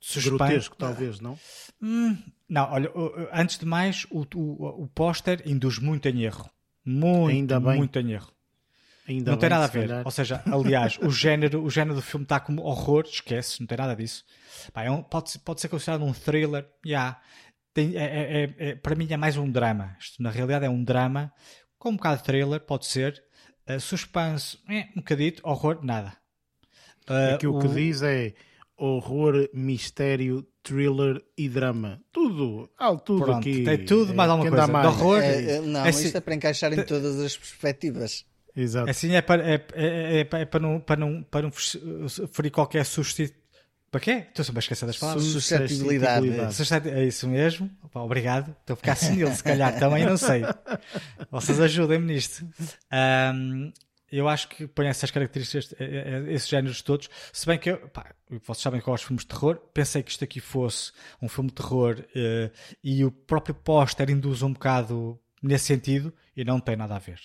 Speaker 3: de suspense.
Speaker 1: Grotesco, talvez, não?
Speaker 3: Hum, não, olha, antes de mais, o, o, o póster induz muito em erro. Muito,
Speaker 1: Ainda bem.
Speaker 3: muito em erro.
Speaker 1: Ainda
Speaker 3: não tem
Speaker 1: bem,
Speaker 3: nada a ver.
Speaker 1: calhar.
Speaker 3: Ou seja, aliás, o género, o género do filme está como horror, esquece, não tem nada disso. Pá, é um- pode, pode ser considerado um thriller, yeah. Tem- é- é- é- é- para mim é mais um drama. Isto na realidade é um drama com um bocado de thriller, pode ser. Uh, suspense, é, um bocadito, horror, nada. Uh,
Speaker 1: Aqui o que diz é horror, mistério, thriller e drama. Tudo, há tudo
Speaker 3: Pronto,
Speaker 1: aqui.
Speaker 3: tem tudo, mais
Speaker 1: É,
Speaker 3: alguma coisa.
Speaker 1: mais.
Speaker 3: De horror,
Speaker 2: É, é, não,
Speaker 3: É
Speaker 2: isto
Speaker 3: assim-
Speaker 2: é para encaixar em todas as perspectivas.
Speaker 1: Exato.
Speaker 3: Assim é para, é, é, é, é para não, para não, para não ferir qualquer susto. Para quê? Estou sempre a esquecer das palavras.
Speaker 2: Suscetibilidade.
Speaker 1: Suscetibilidade.
Speaker 3: É isso mesmo. Opa, obrigado. Estou a ficar senil, se calhar também, não sei. Vocês ajudem-me nisto. Ahm, eu acho que põe essas características, eh, eh, esses géneros todos. Se bem que eu, pá, vocês sabem que eu gosto de filmes de terror. Pensei que isto aqui fosse um filme de terror eh, e o próprio póster induz um bocado nesse sentido e não tem nada a ver.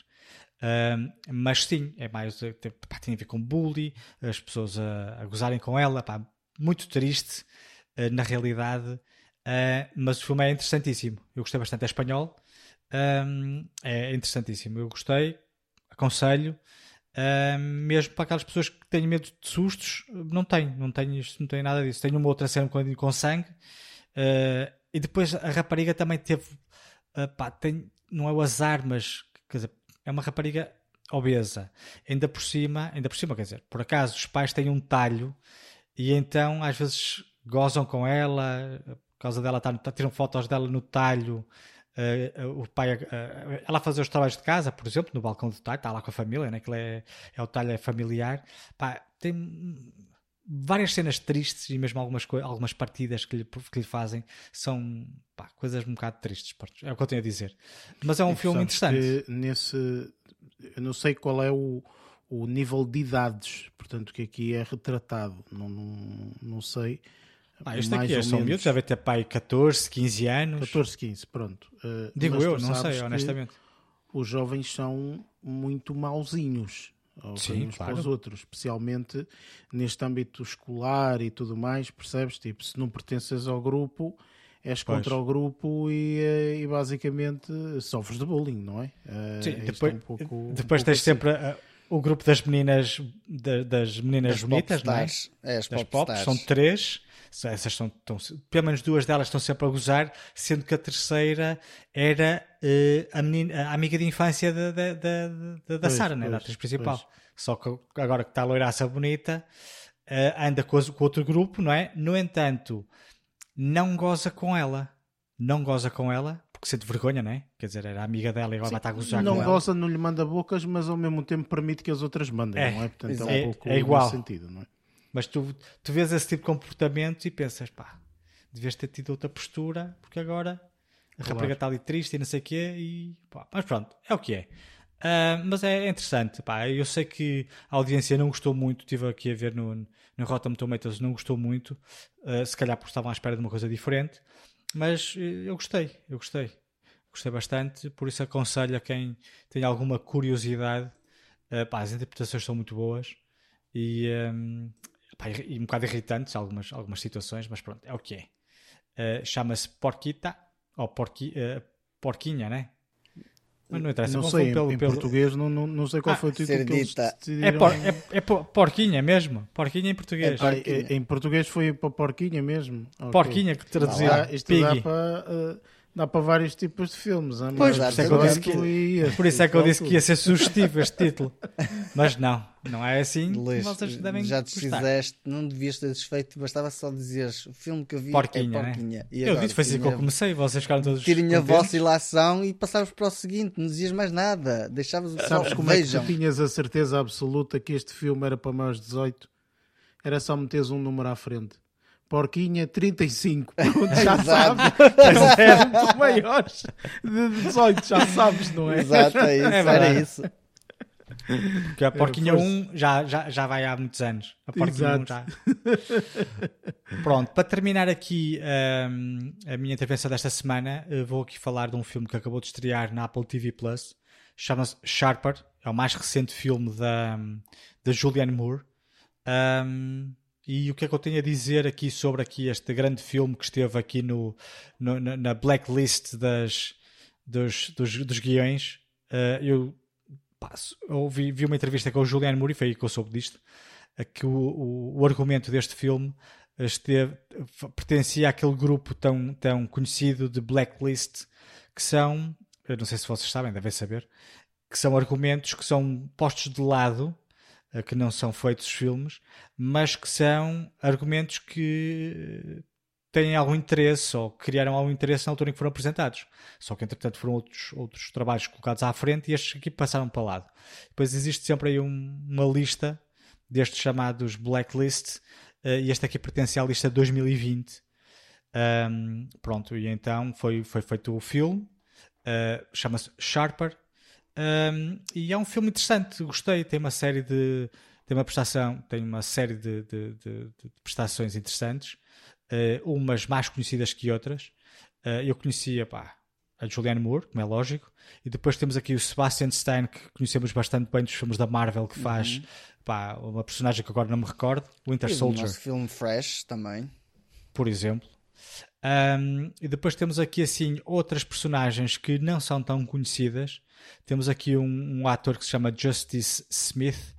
Speaker 3: Ahm, mas sim, é mais eh, pá, tem a ver com bullying, as pessoas a, a gozarem com ela, pá, muito triste eh, na realidade, eh, mas o filme é interessantíssimo. Eu gostei bastante, é espanhol, ahm, é interessantíssimo. Eu gostei, aconselho, ahm, mesmo para aquelas pessoas que têm medo de sustos, não tenho, não tenho isto, não tenho nada disso. Tenho uma outra cena bocadinho com sangue, eh, e depois a rapariga também teve, eh, pá, tem, não é o azar, mas quer dizer, é uma rapariga obesa. Ainda por cima, ainda por cima, quer dizer, por acaso os pais têm um talho e então às vezes gozam com ela, por causa dela estar, no- tiram fotos dela no talho. Eh, o pai, eh, ela fazer os trabalhos de casa, por exemplo, no balcão do talho, está lá com a família, né? que é, é o talho é familiar. Pá, tem várias cenas tristes e mesmo algumas, algumas partidas que lhe, que lhe fazem são pá, coisas um bocado tristes. É o que eu tenho a dizer. Mas é um filme interessante.
Speaker 1: nesse, eu não sei qual é o, o nível de idades, portanto, que aqui é retratado. Não, não, não sei.
Speaker 3: Ah,
Speaker 1: Mais
Speaker 3: aqui é, são miúdos, deve ter pai 14, 15 anos.
Speaker 1: 14, 15, pronto. Uh,
Speaker 3: Digo eu, não sei, honestamente.
Speaker 1: Os jovens são muito mauzinhos
Speaker 3: Sim,
Speaker 1: uns
Speaker 3: claro.
Speaker 1: para os outros, especialmente neste âmbito escolar e tudo mais, percebes? Tipo, se não pertences ao grupo, és
Speaker 3: Pois.
Speaker 1: contra o grupo e, eh, e basicamente sofres de bullying, não é? Eh,
Speaker 3: Sim,
Speaker 1: é
Speaker 3: depois,
Speaker 1: um pouco- um
Speaker 3: depois
Speaker 1: pouco
Speaker 3: tens
Speaker 1: assim.
Speaker 3: sempre uh, o grupo das meninas da- das meninas
Speaker 2: As
Speaker 3: bonitas, não é?
Speaker 2: É, as
Speaker 3: Das pop,
Speaker 2: popstars.
Speaker 3: são três. Essas são, estão, pelo menos duas delas estão sempre a gozar, sendo que a terceira era eh, a, menina, a amiga de infância da, da, da, da,
Speaker 1: Pois,
Speaker 3: Sara, né? da atriz principal.
Speaker 1: pois.
Speaker 3: Só que agora que está a loiraça bonita, eh, anda com, com outro grupo, não é? No entanto, não goza com ela. Não goza com ela, porque sente vergonha, não é? Quer dizer, era amiga dela e agora vai estar a gozar
Speaker 1: não
Speaker 3: com ela.
Speaker 1: goza, não lhe manda bocas, mas ao mesmo tempo permite que as outras mandem,
Speaker 3: É,
Speaker 1: não é? Portanto, é,
Speaker 3: é-
Speaker 1: um pouco
Speaker 3: é igual.
Speaker 1: sentido, não é?
Speaker 3: Mas tu, tu vês esse tipo de comportamento e pensas, pá, devias ter tido outra postura, porque agora a
Speaker 1: Claro.
Speaker 3: rapariga está ali triste e não sei o quê, e pá, mas pronto, é o que é. Ah, mas é interessante, pá, eu sei que a audiência não gostou muito, estive aqui a ver no, no Rotten Tomatoes, não gostou muito, ah, se calhar porque estavam à espera de uma coisa diferente, mas eh, eu gostei, eu gostei, gostei bastante, por isso aconselho a quem tem alguma curiosidade, ah, pá, as interpretações são muito boas, e, hum, pá, e um bocado irritantes algumas, algumas situações, mas pronto, é o que é. Uh, Chama-se Porquita, ou porqui, uh, Porquinha, né? Mas não interessa,
Speaker 1: Não sei, em,
Speaker 3: pelo,
Speaker 1: em
Speaker 3: pelo-
Speaker 1: português não, não, não sei qual
Speaker 3: Ah,
Speaker 1: foi o título que eles
Speaker 2: Cerdita.
Speaker 3: É,
Speaker 1: decidiram.
Speaker 3: por, é, é por- Porquinha mesmo, Porquinha em português.
Speaker 2: É
Speaker 1: Ah, em- português foi para porquinha mesmo.
Speaker 3: Porquinha que traduzir
Speaker 1: Ah, isto dá
Speaker 3: Piggy.
Speaker 1: para, eh, dá para vários tipos de filmes. ah,
Speaker 3: Pois,
Speaker 1: mas
Speaker 2: por isso é que eu
Speaker 1: tanto
Speaker 3: disse
Speaker 2: que-
Speaker 1: este,
Speaker 3: Por isso é que eu disse que ia ser sugestivo este título. Mas não, não é assim. Devem
Speaker 2: já te
Speaker 3: gostar.
Speaker 2: fizeste, não devias ter desfeito, bastava só dizeres o filme que eu vi
Speaker 3: Porquinha,
Speaker 2: é
Speaker 3: né?
Speaker 2: Porquinha. E
Speaker 3: Eu disse, foi assim que eu comecei. Vocês ficaram todos.
Speaker 2: Tirem a vossa ilação e passavas para o seguinte, não dizias mais nada, deixavas o pessoal
Speaker 1: Sabes como é que tu tinhas a certeza absoluta que este filme era para maiores de 18? Era só meteres um número à frente. Porquinha 35. Pronto, já sabes. É muito maiores de 18, já sabes, não é?
Speaker 2: Exato, é isso,
Speaker 3: É
Speaker 2: era isso.
Speaker 3: Porque a Porquinha
Speaker 1: força.
Speaker 3: 1 já, já, já vai há muitos anos. A Porquinha 1
Speaker 1: Exato.
Speaker 3: já. Pronto, para terminar aqui hum, a minha intervenção desta semana, vou aqui falar de um filme que acabou de estrear na Apple TV Plus. Chama-se Sharper. É o mais recente filme da, da Julianne Moore. Hum, e o que é que eu tenho a dizer aqui sobre aqui este grande filme que esteve aqui no, no- na, blacklist das, dos, dos, dos guiões? Eh, eu pá, ouvi, vi uma entrevista com o Julian Moore e foi aí que eu soube disto, que o, o, o argumento deste filme esteve, pertencia àquele grupo tão, tão conhecido de Blacklist, que são, não sei se vocês sabem, devem saber, que são argumentos que são postos de lado, que não são feitos filmes, mas que são argumentos que têm algum interesse ou criaram algum interesse na altura em que foram apresentados. Só que, entretanto, foram outros, outros trabalhos colocados à frente e estes aqui passaram para lado. Depois existe sempre aí um, uma lista destes chamados blacklist uh, e este aqui pertence à lista 2020. Um, pronto, e então foi, foi feito o filme, uh, chama-se Sharper, um, e é um filme interessante, gostei, tem uma série de tem uma prestação, tem uma série de, de, de, de prestações interessantes, uh, umas mais conhecidas que outras. Uh, eu conhecia pá, a Julianne Moore, como é lógico, e depois temos aqui o Sebastian Stein, que conhecemos bastante bem dos filmes da Marvel, que faz uhum. pá, uma personagem que agora não me recordo, Winter e Soldier. Nosso
Speaker 2: filme Fresh também.
Speaker 3: Por exemplo. Um, e depois temos aqui assim outras personagens que não são tão conhecidas. Temos aqui um, um ator que se chama Justice Smith,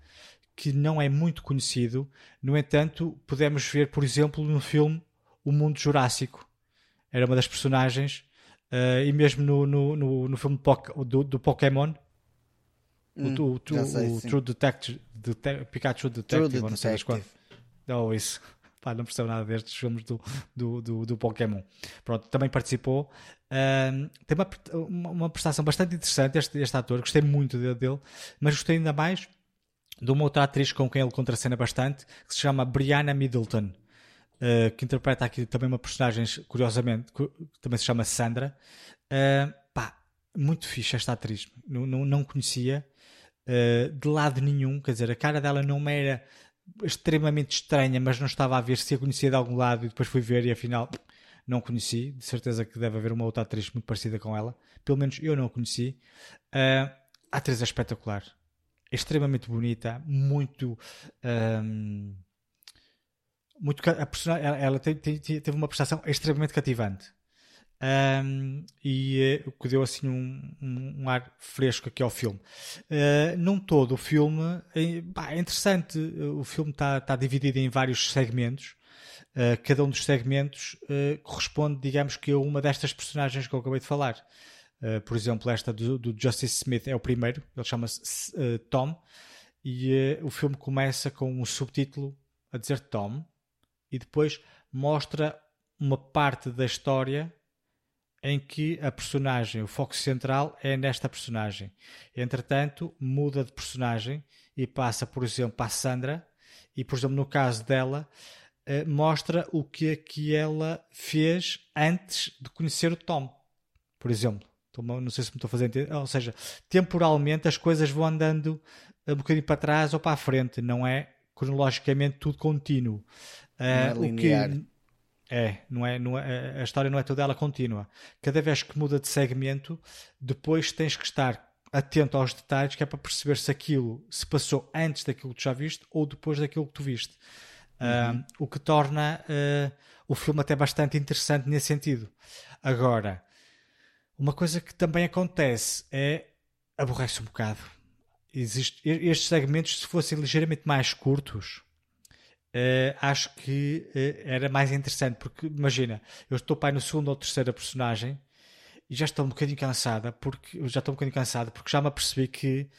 Speaker 3: que não é muito conhecido. No entanto, podemos ver, por exemplo, no filme O Mundo Jurássico. Era uma das personagens. Uh, e mesmo no, no, no, no filme do, do Pokémon, hum, o, o, o, sei, o True Detective, Pikachu Detective, True ou não sei das quando. Oh, isso. Pá, não percebo nada destes filmes do, do, do, do Pokémon. Pronto, também participou. Uh, tem uma, uma prestação bastante interessante este, este ator, gostei muito dele, mas gostei ainda mais de uma outra atriz com quem ele contracena bastante, que se chama Brianna Middleton, uh, que interpreta aqui também uma personagem, curiosamente, que também se chama Sandra. Uh, pá, muito fixe esta atriz, não, não, não conhecia uh, de lado nenhum, quer dizer, a cara dela não era extremamente estranha, mas não estava a ver se a conhecia de algum lado e depois fui ver e afinal não conheci. De certeza que deve haver uma outra atriz muito parecida com ela, pelo menos eu não a conheci. a atriz é espetacular extremamente bonita, muito. Um, muito a ela, teve uma prestação extremamente cativante. Um, e uh, que deu assim um, um, um, ar fresco aqui ao filme. Uh, num todo, o filme é, é interessante. O filme está tá dividido em vários segmentos. Uh, cada um dos segmentos corresponde, digamos que, a uma destas personagens que eu acabei de falar. Uh, por exemplo, esta do, do, Justice Smith é o primeiro, ele chama-se Tom, e o filme começa com um subtítulo a dizer Tom, e depois mostra uma parte da história em que a personagem, o foco central é nesta personagem. Entretanto, muda de personagem e passa, por exemplo, para a Sandra, e por exemplo, no caso dela, mostra o que é que ela fez antes de conhecer o Tom, por exemplo. Não sei se me estou a fazer entender. Ou seja, temporalmente as coisas vão andando um bocadinho para trás ou para a frente, não é cronologicamente tudo contínuo.
Speaker 2: Não é uh, linear. Que
Speaker 3: é, não é, não é, a história não é toda ela contínua. Cada vez que muda de segmento, depois tens que estar atento aos detalhes, que é para perceber se aquilo se passou antes daquilo que tu já viste ou depois daquilo que tu viste. Uhum. Uh, o que torna uh, o filme até bastante interessante nesse sentido. Agora, uma coisa que também acontece é aborrece um bocado. Existe, estes segmentos, se fossem ligeiramente mais curtos, uh, acho que uh, era mais interessante. Porque imagina, eu estou pai no segundo ou terceira personagem e já estou um bocadinho cansada, porque já estou um bocadinho cansado porque já me apercebi que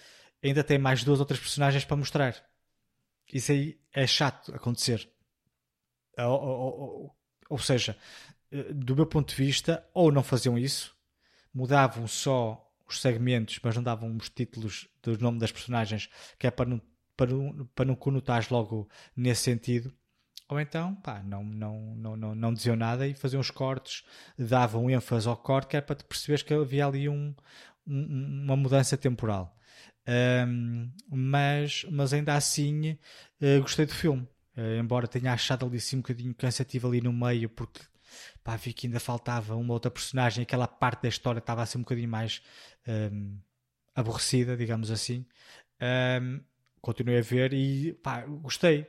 Speaker 3: ainda tem mais duas ou três personagens para mostrar. Isso aí é chato acontecer. Ou, ou, ou, ou seja, eh, do meu ponto de vista, ou não faziam isso, mudavam só os segmentos, mas não davam os títulos do nome das personagens, que é para não, para não, para não conotares logo nesse sentido. Ou então, pá, não, não, não, não, não diziam nada e faziam os cortes, davam ênfase ao corte, que era para te perceberes que havia ali um, um, uma mudança temporal. Um, mas, mas ainda assim, uh, gostei do filme. Uh, embora tenha achado ali assim um bocadinho cansativo ali no meio, porque pá, vi que ainda faltava uma outra personagem, aquela parte da história estava a ser um bocadinho mais um, aborrecida, digamos assim. Um, continuei a ver e pá, gostei.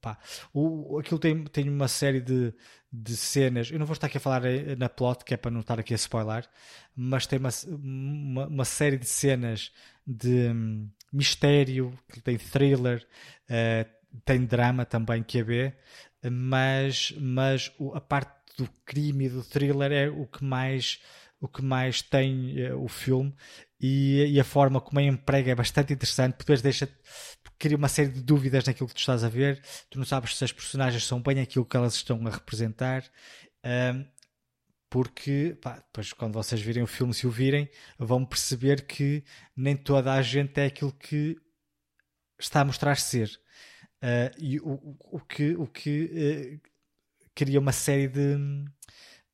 Speaker 3: pá, o, aquilo tem, tem uma série de, de cenas. Eu não vou estar aqui a falar eh, na plot, que é para não estar aqui a spoiler, mas tem uma, uma, uma série de cenas de hum, mistério, que tem thriller, uh, tem drama também que é B, mas, mas a parte do crime e do thriller é o que mais o que mais tem uh, o filme e, e, a forma como a emprega é bastante interessante, porque depois deixa cria uma série de dúvidas naquilo que tu estás a ver, tu não sabes se as personagens são bem aquilo que elas estão a representar, um, porque pá, depois quando vocês virem o filme, se o virem, vão perceber que nem toda a gente é aquilo que está a mostrar ser. Uh, e o, o, que, o que uh, cria uma série de,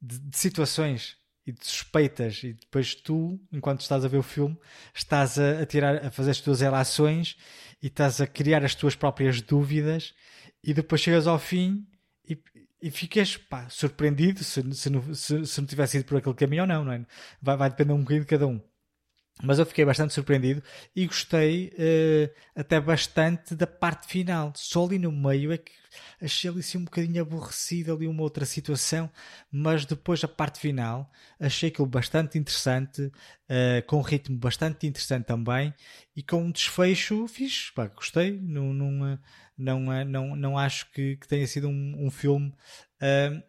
Speaker 3: de, de situações e de suspeitas e depois tu, enquanto estás a ver o filme, estás a, a, tirar, a fazer as tuas relações e estás a criar as tuas próprias dúvidas e depois chegas ao fim e, e ficas pá, surpreendido se, se, não, se, se não tivesse ido por aquele caminho ou não, não é? vai, vai depender um bocadinho de cada um. Mas eu fiquei bastante surpreendido e gostei uh, até bastante da parte final. Só ali no meio é que achei ali assim um bocadinho aborrecido ali uma outra situação, mas depois a parte final achei aquilo bastante interessante, uh, com um ritmo bastante interessante também e com um desfecho fixe. Pá, gostei. Não, não, não, não, não acho que, que tenha sido um, um filme. Uh,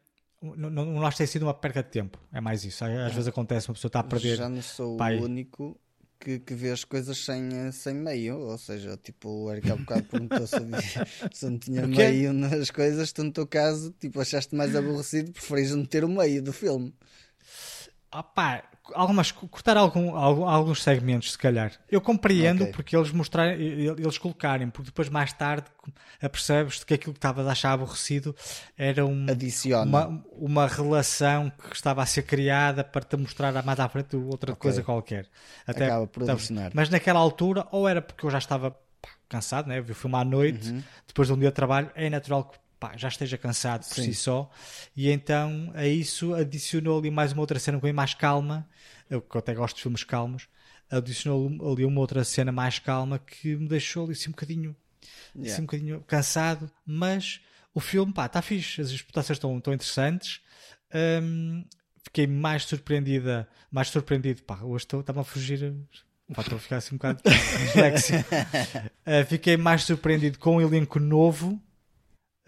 Speaker 3: não, não, não acho que tenha sido uma perda de tempo. É mais isso. Às é. vezes acontece, uma pessoa está a perder.
Speaker 2: Já não sou pai. o único que, que vê as coisas sem, sem meio. Ou seja, tipo, o Eric há bocado perguntou se, se não tinha meio nas coisas. Tu, no teu caso, tipo, achaste mais aborrecido, preferis não ter o meio do filme.
Speaker 3: Ah pá, algumas, cortar algum, alguns segmentos, se calhar. Eu compreendo okay. porque eles mostrarem, eles colocarem, porque depois mais tarde apercebes que aquilo que estava a achar aborrecido era um, uma, uma relação que estava a ser criada para te mostrar mais à frente outra okay. coisa qualquer.
Speaker 2: Até, Acaba por adicionar.
Speaker 3: Mas naquela altura, ou era porque eu já estava pá, cansado, né? eu vi o filme à noite, uhum. depois de um dia de trabalho, é natural que pá, já esteja cansado por Sim. si só, e então a isso adicionou ali mais uma outra cena bocadinho mais calma, eu que até gosto de filmes calmos, adicionou ali uma outra cena mais calma que me deixou ali assim um bocadinho, yeah. assim um bocadinho cansado, mas o filme, pá, está fixe, as explotações estão, estão interessantes. Um, fiquei mais surpreendida, mais surpreendido, pá, hoje estou, estava a fugir Pá, estou a ficar assim um bocado uh, fiquei mais surpreendido com um elenco novo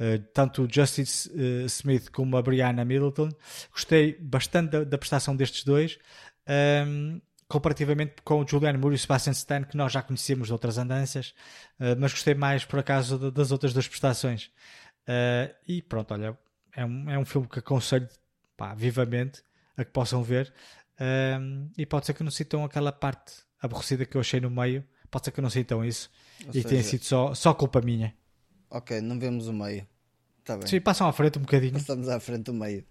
Speaker 3: eh, tanto o Justice uh, Smith como a Brianna Middleton. Gostei bastante da, da prestação destes dois, um, comparativamente com o Julian Moore e o Sebastian Stan, que nós já conhecemos de outras andanças, uh, mas gostei mais, por acaso, de, das outras duas prestações. e pronto, olha, é um, é um filme que aconselho pá, vivamente a que possam ver. E pode ser que não sintam aquela parte aborrecida que eu achei no meio, pode ser que não sintam isso Ou e seja... tenha sido só, só culpa minha.
Speaker 2: Ok, não vemos o meio. Tá bem.
Speaker 3: Sim, passam à frente um bocadinho.
Speaker 2: Passamos à frente do meio.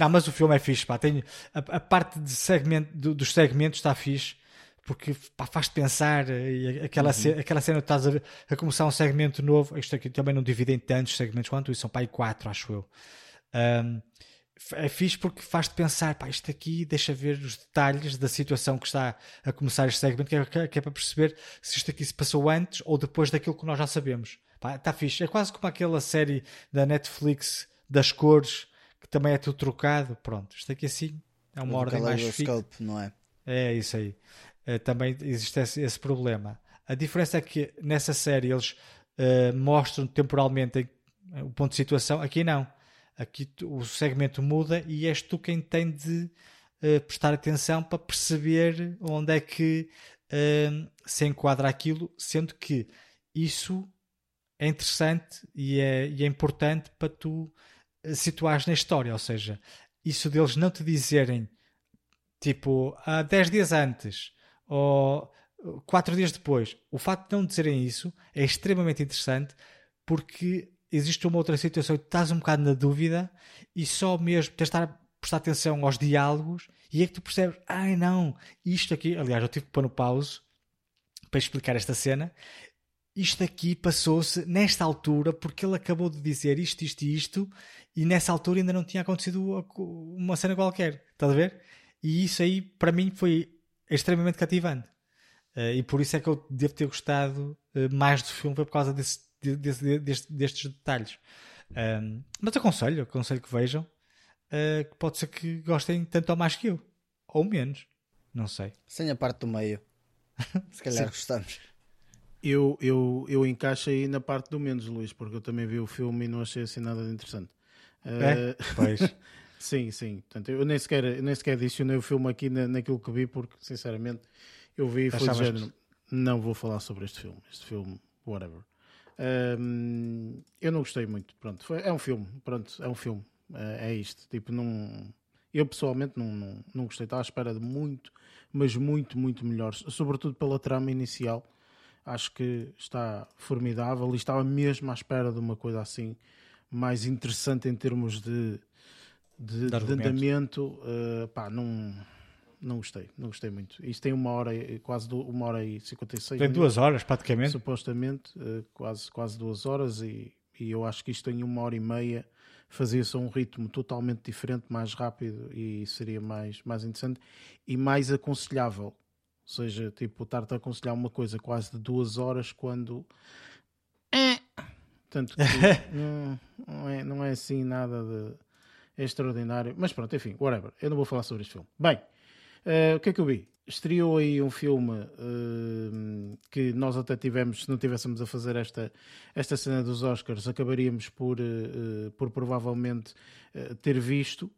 Speaker 3: Não, mas o filme é fixe, pá. Tem, a, a parte de segmento, do, dos segmentos está fixe porque faz-te pensar e aquela, uhum. cena, aquela cena que estás a, a, começar um segmento novo. Isto aqui também não divide em tantos segmentos quanto isso, são aí quatro, acho eu. Um, é fixe porque faz-te pensar, pá, isto aqui deixa ver os detalhes da situação que está a começar este segmento, que é, que é para perceber se isto aqui se passou antes ou depois daquilo que nós já sabemos. Pá, está fixe. É quase como aquela série da Netflix das cores, que também é tudo trocado. Pronto, isto aqui assim é uma o ordem mais fixa.
Speaker 2: não é?
Speaker 3: É isso aí. Uh, também existe esse, esse, problema. A diferença é que nessa série eles uh, mostram temporalmente eh, o ponto de situação. Aqui não. Aqui o segmento muda e és tu quem tem de uh, prestar atenção para perceber onde é que se enquadra aquilo, sendo que isso é interessante e é, e é importante para tu situares na história. Ou seja, isso deles não te dizerem tipo há 10 dias antes ou 4 dias depois. O facto de não dizerem isso é extremamente interessante porque existe uma outra situação que estás um bocado na dúvida e só mesmo tens de estar a prestar atenção aos diálogos e é que tu percebes, ai ah, não, isto aqui, aliás, eu tive que pôr no pause para explicar esta cena isto aqui passou-se nesta altura porque ele acabou de dizer isto, isto e isto e nessa altura ainda não tinha acontecido uma cena qualquer, estás a ver? E isso aí para mim foi extremamente cativante uh, e por isso é que eu devo ter gostado uh, mais do filme, foi por causa desse de, de, deste, destes detalhes. Um, mas aconselho, aconselho que vejam. Uh, que pode ser que gostem tanto ou mais que eu, ou menos, não sei.
Speaker 2: Sem a parte do meio, se calhar gostamos.
Speaker 1: Eu, eu, eu encaixo aí na parte do menos, Luís, porque eu também vi o filme e não achei assim nada de interessante.
Speaker 3: É? Uh... Pois.
Speaker 1: sim, sim. Portanto, eu nem sequer, nem sequer adicionei o filme aqui na, naquilo que vi, porque sinceramente eu vi e foi de género. Não vou falar sobre este filme. Este filme, whatever. Eu não gostei muito. Pronto, foi, é um filme. Pronto, é um filme. É, é isto. Tipo, não. Eu pessoalmente não, não, não gostei. Estava à espera de muito, mas muito, muito melhor. Sobretudo pela trama inicial acho que está formidável e estava mesmo à espera de uma coisa assim mais interessante em termos de, de, de, de andamento. Uh, pá, não, não gostei, não gostei muito. Isto tem uma hora, quase uma hora e 56
Speaker 3: Tem duas horas, praticamente.
Speaker 1: Supostamente, uh, quase, quase duas horas, e, e eu acho que isto em uma hora e meia fazia-se a um ritmo totalmente diferente, mais rápido e seria mais, mais interessante e mais aconselhável ou seja, tipo, estar-te a aconselhar uma coisa quase de duas horas quando. É. Tanto que não, não, é, não é assim nada de extraordinário. Mas pronto, enfim, whatever. Eu não vou falar sobre este filme. Bem, uh, o que é que eu vi? Estreou aí um filme uh, que nós até tivemos, se não tivéssemos a fazer esta, esta cena dos Oscars, acabaríamos por, uh, por provavelmente ter visto.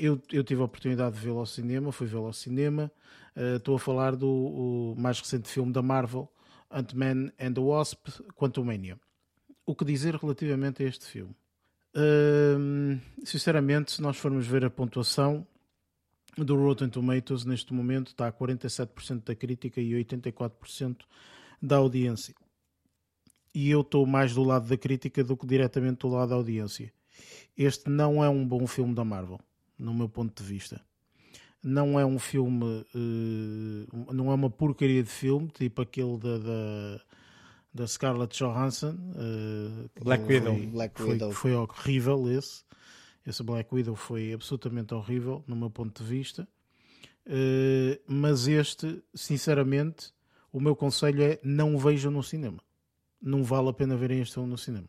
Speaker 1: eu, eu tive a oportunidade de vê-lo ao cinema, fui vê-lo ao cinema. Uh, estou a falar do mais recente filme da Marvel, Ant-Man and the Wasp, Quantumania. O que dizer relativamente a este filme? Uh, sinceramente, se nós formos ver a pontuação do Rotten Tomatoes, neste momento está a 47% da crítica e 84% da audiência. E eu estou mais do lado da crítica do que diretamente do lado da audiência. Este não é um bom filme da Marvel, no meu ponto de vista não é um filme, uh, não é uma porcaria de filme, tipo aquele da, da, da Scarlett Johansson. Uh,
Speaker 3: Black Widow.
Speaker 1: Foi, Black foi, Widow. Foi horrível esse. Esse Black Widow foi absolutamente horrível, no meu ponto de vista. Uh, mas este, sinceramente, o meu conselho é não vejam no cinema. Não vale a pena verem este filme no cinema.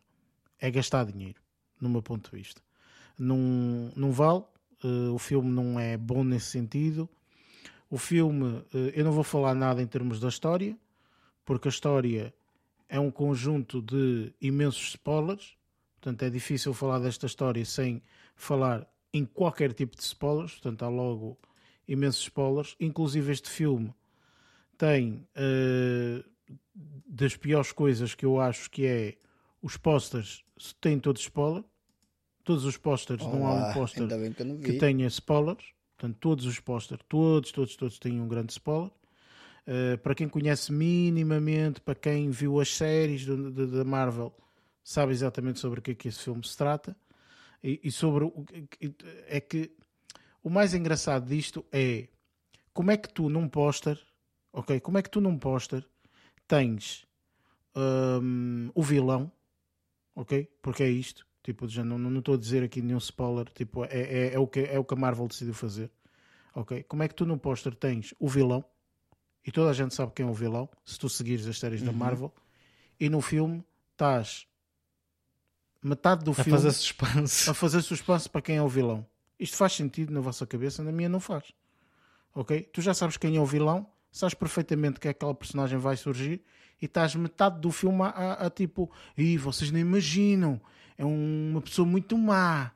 Speaker 1: É gastar dinheiro, no meu ponto de vista. Não, não vale, Uh, o filme não é bom nesse sentido. O filme, uh, eu não vou falar nada em termos da história, porque a história é um conjunto de imensos spoilers. Portanto, é difícil falar desta história sem falar em qualquer tipo de spoilers. Portanto, há logo imensos spoilers. Inclusive, este filme tem uh, das piores coisas que eu acho que é os posters têm todos spoiler todos os posters, Olá, não há um póster que, que, tenha spoilers. Portanto, todos os posters, todos, todos, todos têm um grande spoiler. Uh, para quem conhece minimamente, para quem viu as séries da Marvel, sabe exatamente sobre o que é que esse filme se trata. E, e sobre o é que o mais engraçado disto é como é que tu num póster, ok? Como é que tu num póster tens um, o vilão, ok? Porque é isto Tipo, já não, não estou a dizer aqui nenhum spoiler. Tipo, é, é, é, o que, é o que a Marvel decidiu fazer. Ok? Como é que tu no póster tens o vilão e toda a gente sabe quem é o vilão, se tu seguires as séries uhum. da Marvel, e no filme estás metade do
Speaker 3: a
Speaker 1: filme
Speaker 3: fazer suspense.
Speaker 1: a fazer suspense para quem é o vilão. Isto faz sentido na vossa cabeça, na minha não faz. Ok? Tu já sabes quem é o vilão, sabes perfeitamente que aquela personagem vai surgir e estás metade do filme a, a, a tipo, e vocês nem imaginam, é uma pessoa muito má.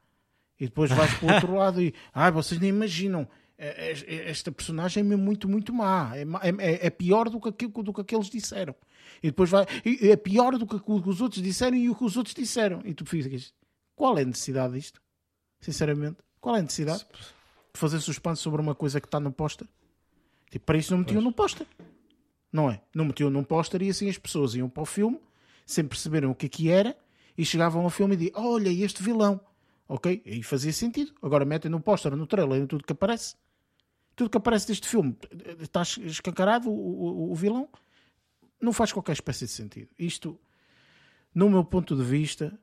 Speaker 1: E depois vais para o outro lado e, ah, vocês nem imaginam, é, é, é, esta personagem é muito, muito má. É, é, é pior do que, aquilo, do que aqueles disseram. E depois vai, é pior do que o que os outros disseram e o que os outros disseram. E tu ficas, qual é a necessidade disto? Sinceramente, qual é a necessidade de fazer suspense sobre uma coisa que está no póster? Tipo, para isso não metiam no póster. Não é? Não metiam num póster e assim as pessoas iam para o filme sem perceberem o que é que era e chegavam ao filme e diziam: Olha, este vilão. Ok? E fazia sentido. Agora metem no póster, no trailer, em tudo que aparece. Tudo que aparece deste filme está escancarado o, o, o vilão. Não faz qualquer espécie de sentido. Isto, no meu ponto de vista,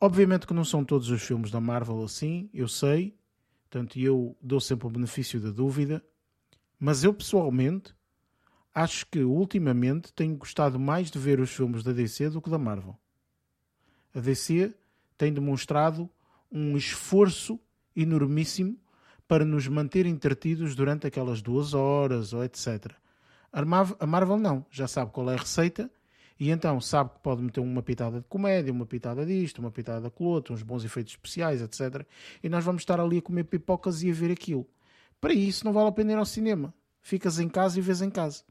Speaker 1: obviamente que não são todos os filmes da Marvel assim, eu sei. Portanto, eu dou sempre o benefício da dúvida. Mas eu pessoalmente acho que ultimamente tenho gostado mais de ver os filmes da DC do que da Marvel. A DC tem demonstrado um esforço enormíssimo para nos manter entretidos durante aquelas duas horas ou etc. A Marvel não, já sabe qual é a receita e então sabe que pode meter uma pitada de comédia, uma pitada disto, uma pitada daquilo outro, uns bons efeitos especiais, etc. E nós vamos estar ali a comer pipocas e a ver aquilo. Para isso não vale a pena ir ao cinema. Ficas em casa e vês em casa.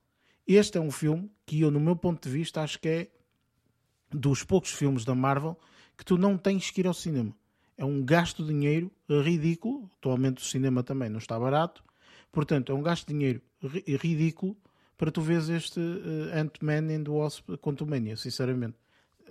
Speaker 1: Este é um filme que eu, no meu ponto de vista, acho que é dos poucos filmes da Marvel que tu não tens que ir ao cinema. É um gasto de dinheiro ridículo. Atualmente o cinema também não está barato. Portanto, é um gasto de dinheiro ridículo para tu veres este uh, Ant-Man and the Wasp Quantumania, sinceramente.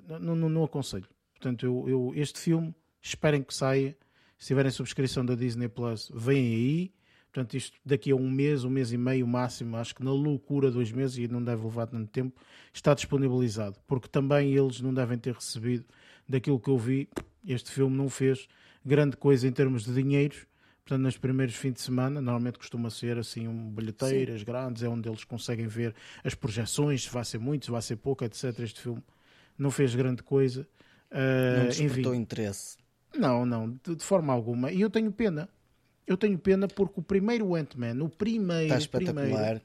Speaker 1: Não, não, não aconselho. Portanto, eu, eu, este filme, esperem que saia. Se tiverem subscrição da Disney Plus, vêm aí. Portanto, isto daqui a um mês, um mês e meio máximo, acho que na loucura dois meses, e não deve levar tanto tempo, está disponibilizado. Porque também eles não devem ter recebido, daquilo que eu vi, este filme não fez grande coisa em termos de dinheiros Portanto, nos primeiros fins de semana, normalmente costuma ser assim um bilheteiras Sim. grandes, é onde eles conseguem ver as projeções, se vai ser muito, se vai ser pouco, etc. Este filme não fez grande coisa.
Speaker 2: Uh, não despertou enfim. interesse.
Speaker 1: Não, não, de, de, forma alguma. E eu tenho pena. Eu tenho pena porque o primeiro Ant-Man, o primeiro.
Speaker 2: Está espetacular.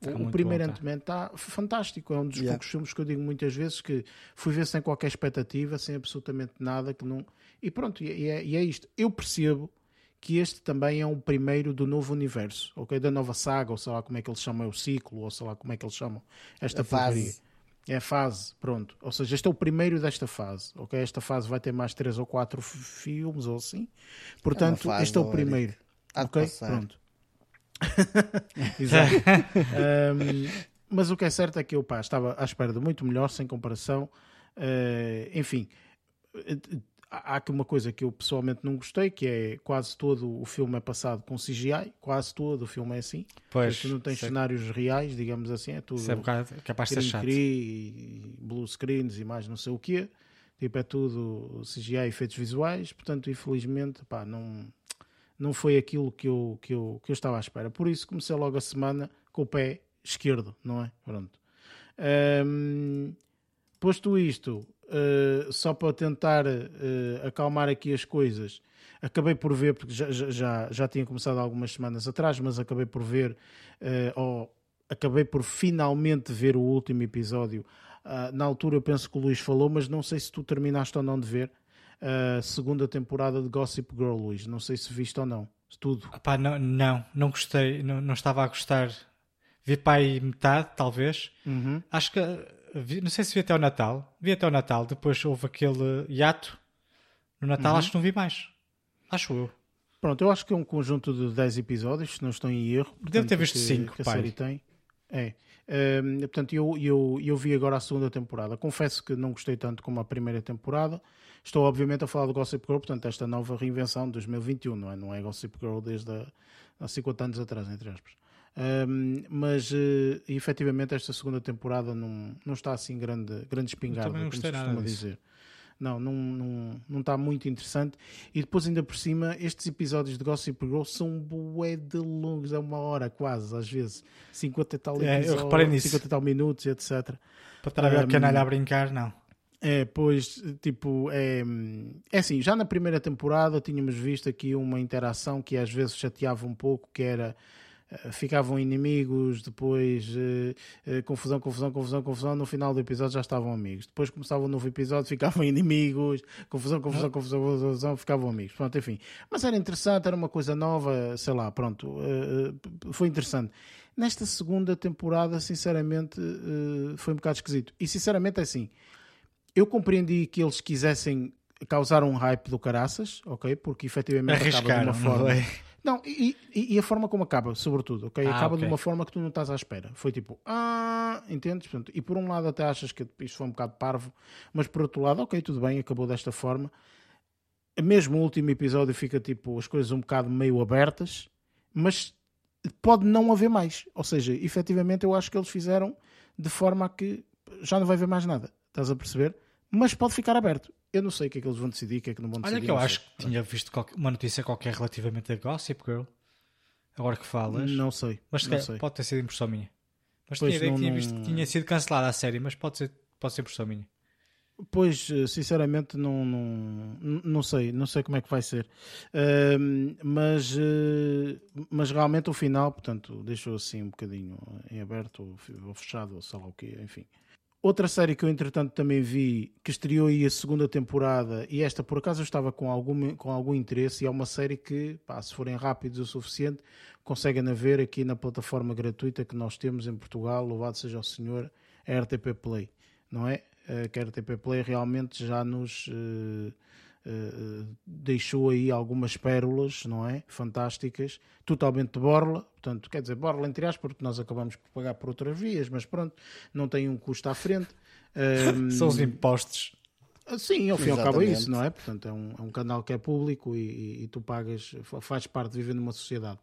Speaker 1: Primeiro, o, o primeiro Ant-Man está fantástico. É um dos yeah. poucos filmes que eu digo muitas vezes que fui ver sem qualquer expectativa, sem absolutamente nada. que não E pronto, e é, e é isto. Eu percebo que este também é o primeiro do novo universo, ok? Da nova saga, ou sei lá como é que eles chamam, é o ciclo, ou sei lá como é que eles chamam esta a fase. É a fase, pronto. Ou seja, este é o primeiro desta fase, ok? Esta fase vai ter mais três ou quatro filmes ou assim. Portanto, é este é o primeiro. ok? Pronto. Exato. um, mas o que é certo é que eu pá, estava à espera de muito melhor, sem comparação. Uh, enfim, há aqui uma coisa que eu pessoalmente não gostei, que é quase todo o filme é passado com CGI, quase todo o filme é assim. Pois, tu não tens sei. cenários reais, digamos assim, é tudo.
Speaker 3: Isso é um bocado capaz de ser chato.
Speaker 1: E blue screens e mais não sei o quê. Tipo, é tudo CGI efeitos visuais, portanto, infelizmente, pá, não, não foi aquilo que eu, que, eu, que eu estava à espera. Por isso comecei logo a semana com o pé esquerdo, não é? Pronto. Um, posto isto, uh, só para tentar uh, acalmar aqui as coisas, acabei por ver, porque já, já, já tinha começado algumas semanas atrás, mas acabei por ver, uh, ou acabei por finalmente ver o último episódio. na altura eu penso que o Luís falou, mas não sei se tu terminaste ou não de ver a segunda temporada de Gossip Girl, Luís. Não sei se viste ou não. Tudo.
Speaker 3: Epá, não, não, não gostei, não, não estava a gostar. Vi para aí metade, talvez.
Speaker 1: Uhum.
Speaker 3: Acho que vi, não sei se vi até o Natal, vi até o Natal, depois houve aquele hiato. No Natal uhum. acho que não vi mais. Acho eu.
Speaker 1: Pronto, eu acho que é um conjunto de 10 episódios, se não estou em erro.
Speaker 3: Deve ter visto 5,
Speaker 1: que a série tem. É. Um, portanto, eu, eu, eu vi agora a segunda temporada. Confesso que não gostei tanto como a primeira temporada. Estou, obviamente, a falar do Gossip Girl, portanto, esta nova reinvenção de 2021, não é? Não é Gossip Girl desde há 50 anos atrás, entre aspas. Um, mas uh, efetivamente esta segunda temporada não, não está assim grande, grande espingarda, como se costuma dizer. Não, não, não, não está muito interessante. E depois, ainda por cima, estes episódios de Gossip Girl são bué de longos, é uma hora quase, às vezes. 50 e tal,
Speaker 3: é, eu reparei nisso.
Speaker 1: 50 e tal minutos, etc.
Speaker 3: Para estar a ver um, a canalha a brincar, não.
Speaker 1: É, pois, tipo, é, é assim, já na primeira temporada tínhamos visto aqui uma interação que às vezes chateava um pouco, que era ficavam inimigos, depois uh, uh, confusão, confusão, confusão, confusão, no final do episódio já estavam amigos. Depois começava um novo episódio, ficavam inimigos, confusão, confusão, confusão, confusão, ficavam amigos. Pronto, enfim. Mas era interessante, era uma coisa nova, sei lá, pronto, foi interessante. Nesta segunda temporada, sinceramente, foi um bocado esquisito. E sinceramente é assim, eu compreendi que eles quisessem causar um hype do caraças, ok? Porque efetivamente
Speaker 3: Arriscaram,
Speaker 1: acaba de uma forma... Não, e, e, e, a forma como acaba, sobretudo, ok? Ah, acaba okay. de uma forma que tu não estás à espera. Foi tipo, ah, entendes? Portanto, e por um lado até achas que isto foi um bocado parvo, mas por outro lado, ok, tudo bem, acabou desta forma. Mesmo o último episódio fica tipo as coisas um bocado meio abertas, mas pode não haver mais. Ou seja, efetivamente eu acho que eles fizeram de forma a que já não vai haver mais nada. Estás a perceber? Mas pode ficar aberto. Eu não sei o que é que eles vão decidir, o que é que não vão decidir.
Speaker 3: Olha que eu acho que tinha visto uma notícia qualquer relativamente a Gossip Girl. Agora que falas.
Speaker 1: Não sei.
Speaker 3: Mas
Speaker 1: não sei.
Speaker 3: pode ter sido impressão minha. Mas tinha ideia que tinha visto que tinha sido cancelada a série, mas pode ser, pode ser impressão minha.
Speaker 1: Pois, eh, sinceramente, não, não, não sei, não sei como é que vai ser. Uh, mas, uh, mas realmente o final, portanto, deixou assim um bocadinho em aberto ou fechado, ou sei lá o quê, enfim. Outra série que eu, entretanto, também vi, que estreou aí a segunda temporada, e esta por acaso eu estava com algum, com algum interesse, e é uma série que, pá, se forem rápidos o suficiente, conseguem ver aqui na plataforma gratuita que nós temos em Portugal, louvado seja o Senhor, a RTP Play, não é? uh, que a RTP Play realmente já nos uh, deixou aí algumas pérolas, não é? Fantásticas, totalmente de borla, portanto, quer dizer, borla entre aspas, porque nós acabamos por pagar por outras vias, mas pronto, não tem um custo à frente.
Speaker 3: São os impostos.
Speaker 1: Sim, ao fim e ao cabo é isso, não é? Portanto, é um, é um canal que é público e, e, e, tu pagas, faz parte de viver numa sociedade.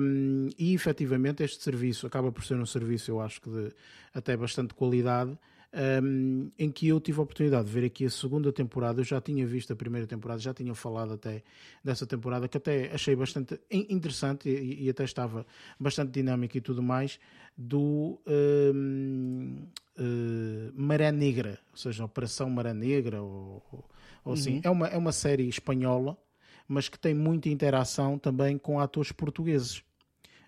Speaker 1: Um, e efetivamente este serviço acaba por ser um serviço, eu acho que de até bastante qualidade, um, em que eu tive a oportunidade de ver aqui a segunda temporada. Eu já tinha visto a primeira temporada, já tinha falado até dessa temporada, que até achei bastante interessante e, e até estava bastante dinâmica e tudo mais, do um, uh, eh, Maré Negra, ou seja, Operação Maré Negra, ou, ou assim. Uhum. É, uma, é uma série espanhola, mas que tem muita interação também com atores portugueses.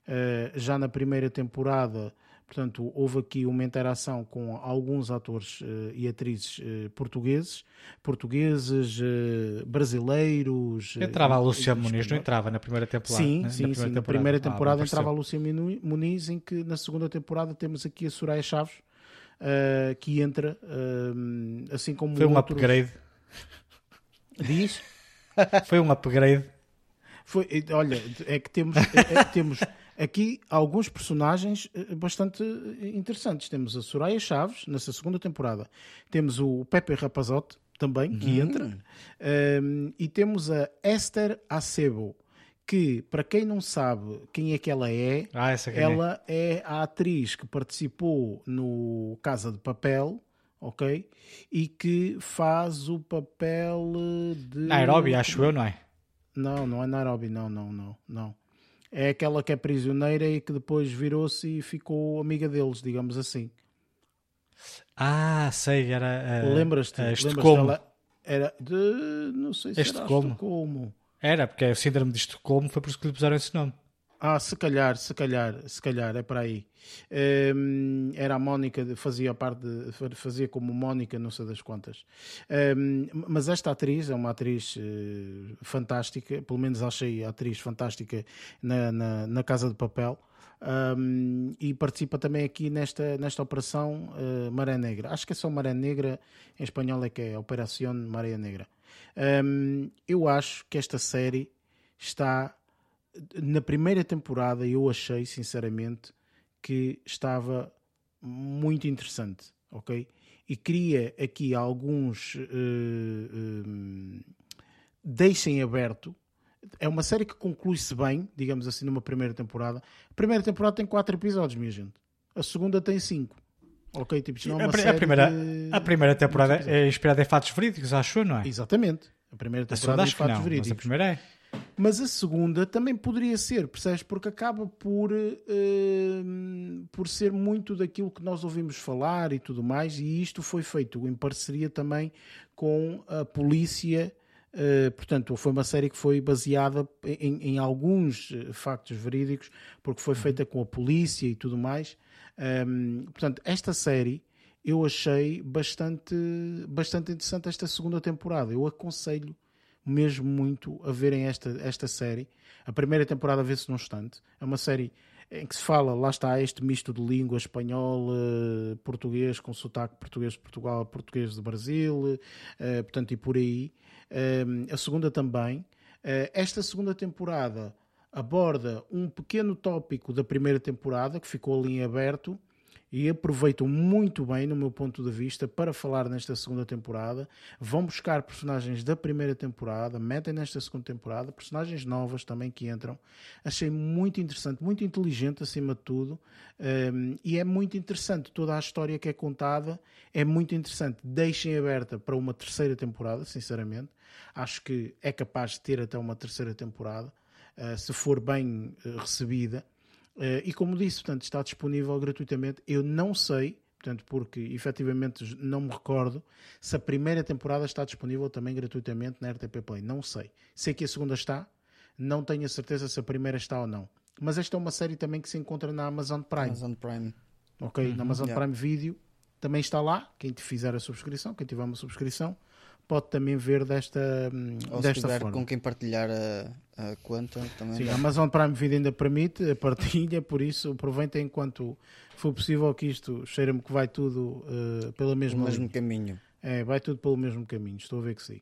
Speaker 1: Uh, já na primeira temporada Portanto, houve aqui uma interação com alguns atores uh, e atrizes uh, portugueses, portugueses, uh, brasileiros.
Speaker 3: Entrava a Lúcia Muniz, não entrava na primeira temporada?
Speaker 1: Sim,
Speaker 3: né?
Speaker 1: sim, na sim. Temporada. Na primeira temporada ah, entrava a Lúcia Muniz, em que na segunda temporada temos aqui a Soraya Chaves, que entra assim como.
Speaker 3: Foi um outros... upgrade.
Speaker 1: Diz?
Speaker 3: Foi um upgrade.
Speaker 1: Foi, olha, é que temos, é, é, temos aqui alguns personagens eh, bastante interessantes. Temos a Soraya Chaves, nessa segunda temporada. Temos o Pepe Rapazote, também, que uhum. entra. Um, e temos a Esther Acebo, que, para quem não sabe quem é que ela é,
Speaker 3: ah,
Speaker 1: ela é. é a atriz que participou no Casa de Papel, ok? E que faz o papel de.
Speaker 3: Nairobi, acho eu, não é?
Speaker 1: Não, não é Nairobi, não, não, não, não é aquela que é prisioneira e que depois virou-se e ficou amiga deles, digamos assim.
Speaker 3: Ah, sei, era.
Speaker 1: Uh, Lembras-te? Uh,
Speaker 3: Estocolmo.
Speaker 1: Era de. Não sei se Estocolmo. era Estocolmo.
Speaker 3: Era, porque é o síndrome de Estocolmo foi por isso que lhe puseram esse nome.
Speaker 1: Ah, se calhar, se calhar, se calhar, é para aí. Um, era a Mónica, fazia parte, de, fazia como Mónica, não sei das quantas. Um, mas esta atriz é uma atriz uh, fantástica, pelo menos achei a atriz fantástica na, na, na Casa de Papel. Um, e participa também aqui nesta, nesta operação uh, Maré Negra. Acho que é só Maré Negra, em espanhol é que é Operação Maré Negra. eu acho que esta série está na primeira temporada eu achei, sinceramente, que estava muito interessante, ok? E queria aqui alguns uh, uh, deixem aberto. É uma série que conclui-se bem, digamos assim, numa primeira temporada. A primeira temporada tem quatro episódios, minha gente. A segunda tem cinco. Ok, tipo, não é
Speaker 3: a, a, primeira, de... a primeira temporada é inspirada em fatos verídicos, acho, não é?
Speaker 1: Exatamente. A primeira temporada a é em fatos não, verídicos.
Speaker 3: A primeira é.
Speaker 1: Mas a segunda também poderia ser, percebes? Porque acaba por, uh, por ser muito daquilo que nós ouvimos falar e tudo mais, e isto foi feito em parceria também com a polícia. Uh, portanto, foi uma série que foi baseada em, em, alguns factos verídicos, porque foi feita com a polícia e tudo mais. Um, portanto, esta série eu achei bastante, bastante interessante esta segunda temporada. Eu aconselho mesmo muito a verem esta, esta série. A primeira temporada vê-se num instante. É uma série em que se fala, lá está, este misto de língua espanhol, português, com sotaque português de Portugal, português do Brasil, uh, portanto, e por aí. Uh, a segunda também. esta segunda temporada aborda um pequeno tópico da primeira temporada, que ficou ali em aberto, e aproveitam muito bem, no meu ponto de vista, para falar nesta segunda temporada. Vão buscar personagens da primeira temporada, metem nesta segunda temporada, personagens novas também que entram. Achei muito interessante, muito inteligente acima de tudo, um, e é muito interessante toda a história que é contada. É muito interessante. Deixem aberta para uma terceira temporada, sinceramente. Acho que é capaz de ter até uma terceira temporada, uh, se for bem uh, recebida. Uh, e como disse, portanto, está disponível gratuitamente. Eu não sei, portanto, porque efetivamente não me recordo se a primeira temporada está disponível também gratuitamente na RTP Play. Não sei. Sei que a segunda está, não tenho a certeza se a primeira está ou não. Mas esta é uma série também que se encontra na Amazon Prime.
Speaker 2: Amazon Prime.
Speaker 1: Ok, uhum, na Amazon yeah. Prime Video também está lá. Quem fizer a subscrição, quem tiver uma subscrição, pode também ver desta,
Speaker 2: Ou
Speaker 1: desta
Speaker 2: se
Speaker 1: forma.
Speaker 2: com quem partilhar a, a conta também.
Speaker 1: Sim, dá. a Amazon Prime Video ainda permite a partilha, por isso aproveitem enquanto for possível que isto cheira-me que vai tudo uh, pelo mesmo,
Speaker 2: mesmo caminho.
Speaker 1: É, vai tudo pelo mesmo caminho, estou a ver que sim.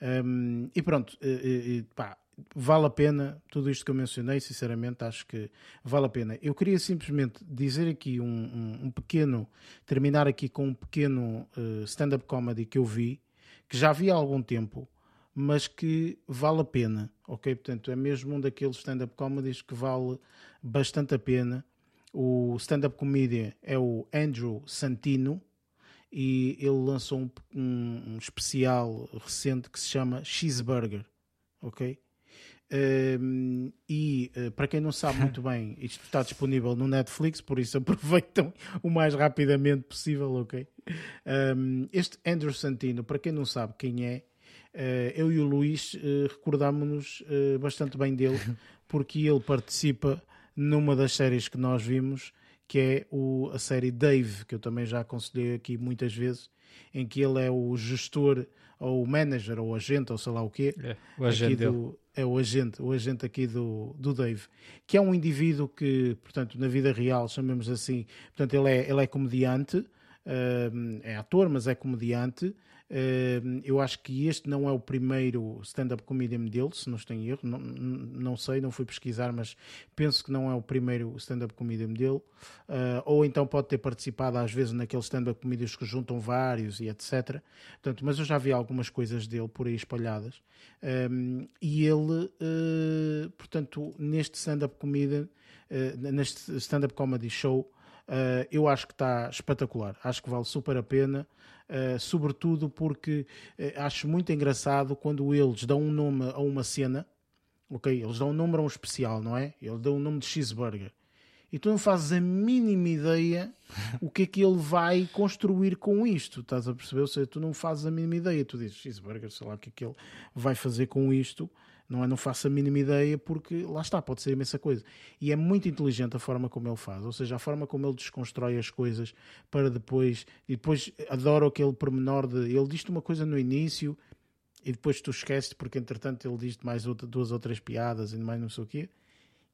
Speaker 1: Um, e pronto, uh, uh, pá, vale a pena tudo isto que eu mencionei, sinceramente acho que vale a pena. Eu queria simplesmente dizer aqui um, um, um pequeno, terminar aqui com um pequeno uh, stand-up comedy que eu vi, que já vi há algum tempo, mas que vale a pena, ok? Portanto, é mesmo um daqueles stand-up comedies que vale bastante a pena. O stand-up comedian é o Andrew Santino e ele lançou um, um, um especial recente que se chama Cheeseburger, ok? Um, e uh, para quem não sabe muito bem, isto está disponível no Netflix, por isso aproveitam o mais rapidamente possível, ok? Um, este Andrew Santino, para quem não sabe quem é, uh, eu e o Luís uh, recordámos-nos bastante bem dele, porque ele participa numa das séries que nós vimos, que é o, a série Dave, que eu também já aconselhei aqui muitas vezes, em que ele é o gestor ou o manager ou o agente ou sei lá o quê
Speaker 3: é, o agente
Speaker 1: do, é o agente o agente aqui do, do Dave que é um indivíduo que portanto na vida real chamamos assim portanto ele é ele é comediante uh, é ator mas é comediante eu acho que este não é o primeiro stand-up comedian dele, se não estou em erro, não, não sei, não fui pesquisar, mas penso que não é o primeiro stand-up comedian dele. Uh, ou então pode ter participado às vezes naqueles stand-up comedians que juntam vários e etc. Portanto, mas eu já vi algumas coisas dele por aí espalhadas. E ele, uh, portanto, neste stand-up comedian, neste stand-up comedy show, eu acho que está espetacular. Acho que vale super a pena. Uh, sobretudo porque uh, acho muito engraçado quando eles dão um nome a uma cena, ok? Eles dão um nome a um especial, não é? Ele dão um nome de cheeseburger. E tu não fazes a mínima ideia o que é que ele vai construir com isto, estás a perceber? Ou seja, tu não fazes a mínima ideia, tu dizes cheeseburger, sei lá o que é que ele vai fazer com isto, não é? Não faço a mínima ideia porque lá está, pode ser imensa coisa. E é muito inteligente a forma como ele faz, ou seja, a forma como ele desconstrói as coisas para depois. E depois adoro aquele pormenor de. Ele diz-te uma coisa no início e depois tu esqueces porque entretanto ele diz-te mais outra, duas ou três piadas e mais não sei o quê.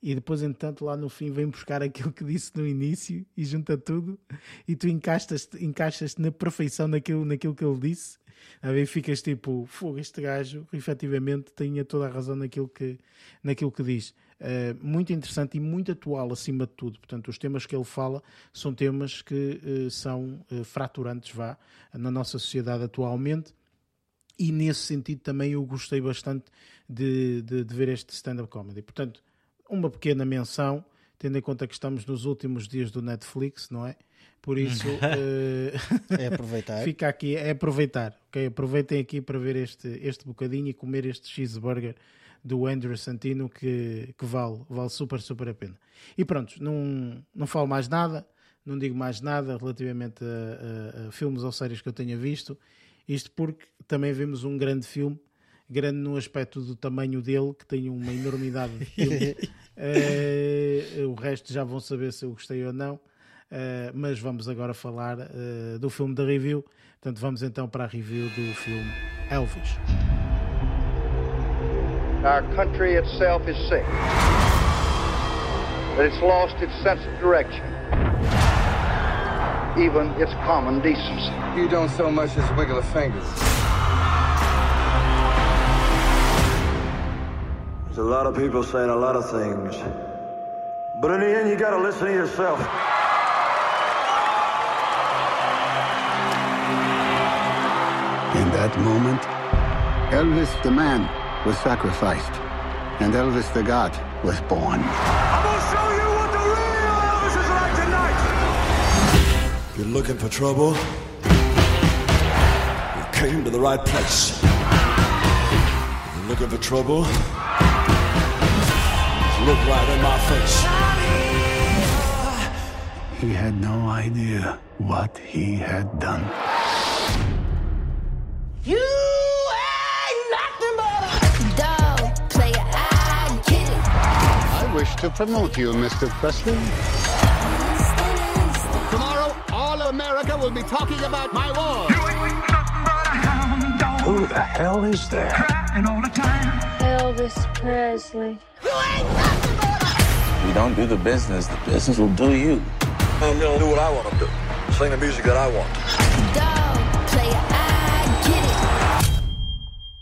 Speaker 1: E depois, entretanto, lá no fim vem buscar aquilo que disse no início e junta tudo e tu encaixas-te encaixas na perfeição naquilo, naquilo que ele disse a ver, ficas tipo, fogo, este gajo efetivamente tinha toda a razão naquilo que, naquilo que diz. Uh, muito interessante e muito atual acima de tudo. Portanto, os temas que ele fala são temas que uh, são uh, fraturantes vá, na nossa sociedade atualmente e nesse sentido também eu gostei bastante de, de, de ver este stand-up comedy. Portanto, uma pequena menção, tendo em conta que estamos nos últimos dias do Netflix, não é? Por isso uh,
Speaker 2: é aproveitar.
Speaker 1: fica aqui, é aproveitar. Okay? Aproveitem aqui para ver este, este bocadinho e comer este cheeseburger do Andrew Santino que, que vale, vale super, super a pena. E pronto, não, não falo mais nada, não digo mais nada relativamente a, a, a filmes ou séries que eu tenha visto. Isto porque também vemos um grande filme grande no aspecto do tamanho dele, que tem uma enormidade de filme. uh, o resto já vão saber se eu gostei ou não. Uh, mas vamos agora falar uh, do filme da review. Portanto, vamos então para a review do filme Elvis. Our country itself is sick. That it's lost its sense of direction. Even its common decency. You don't so much as wiggle a finger. There's a lot of people saying a lot of things. But in the end, you gotta listen to yourself.
Speaker 4: That moment, Elvis the man was sacrificed, and Elvis the God was born. I'm gonna show you what the real Elvis is like tonight! You're looking for trouble? You came to the right place. You're looking for trouble? Look right in my face. He had no idea what he had done. To promote you, Mr. Presley. Tomorrow, all of America will be talking about my war. Who the hell is there? Crying all the time.
Speaker 5: Elvis Presley.
Speaker 6: You don't do the business, the business will do you.
Speaker 7: I'm gonna do what I want to do. Sing the music that I want.
Speaker 8: Dog player.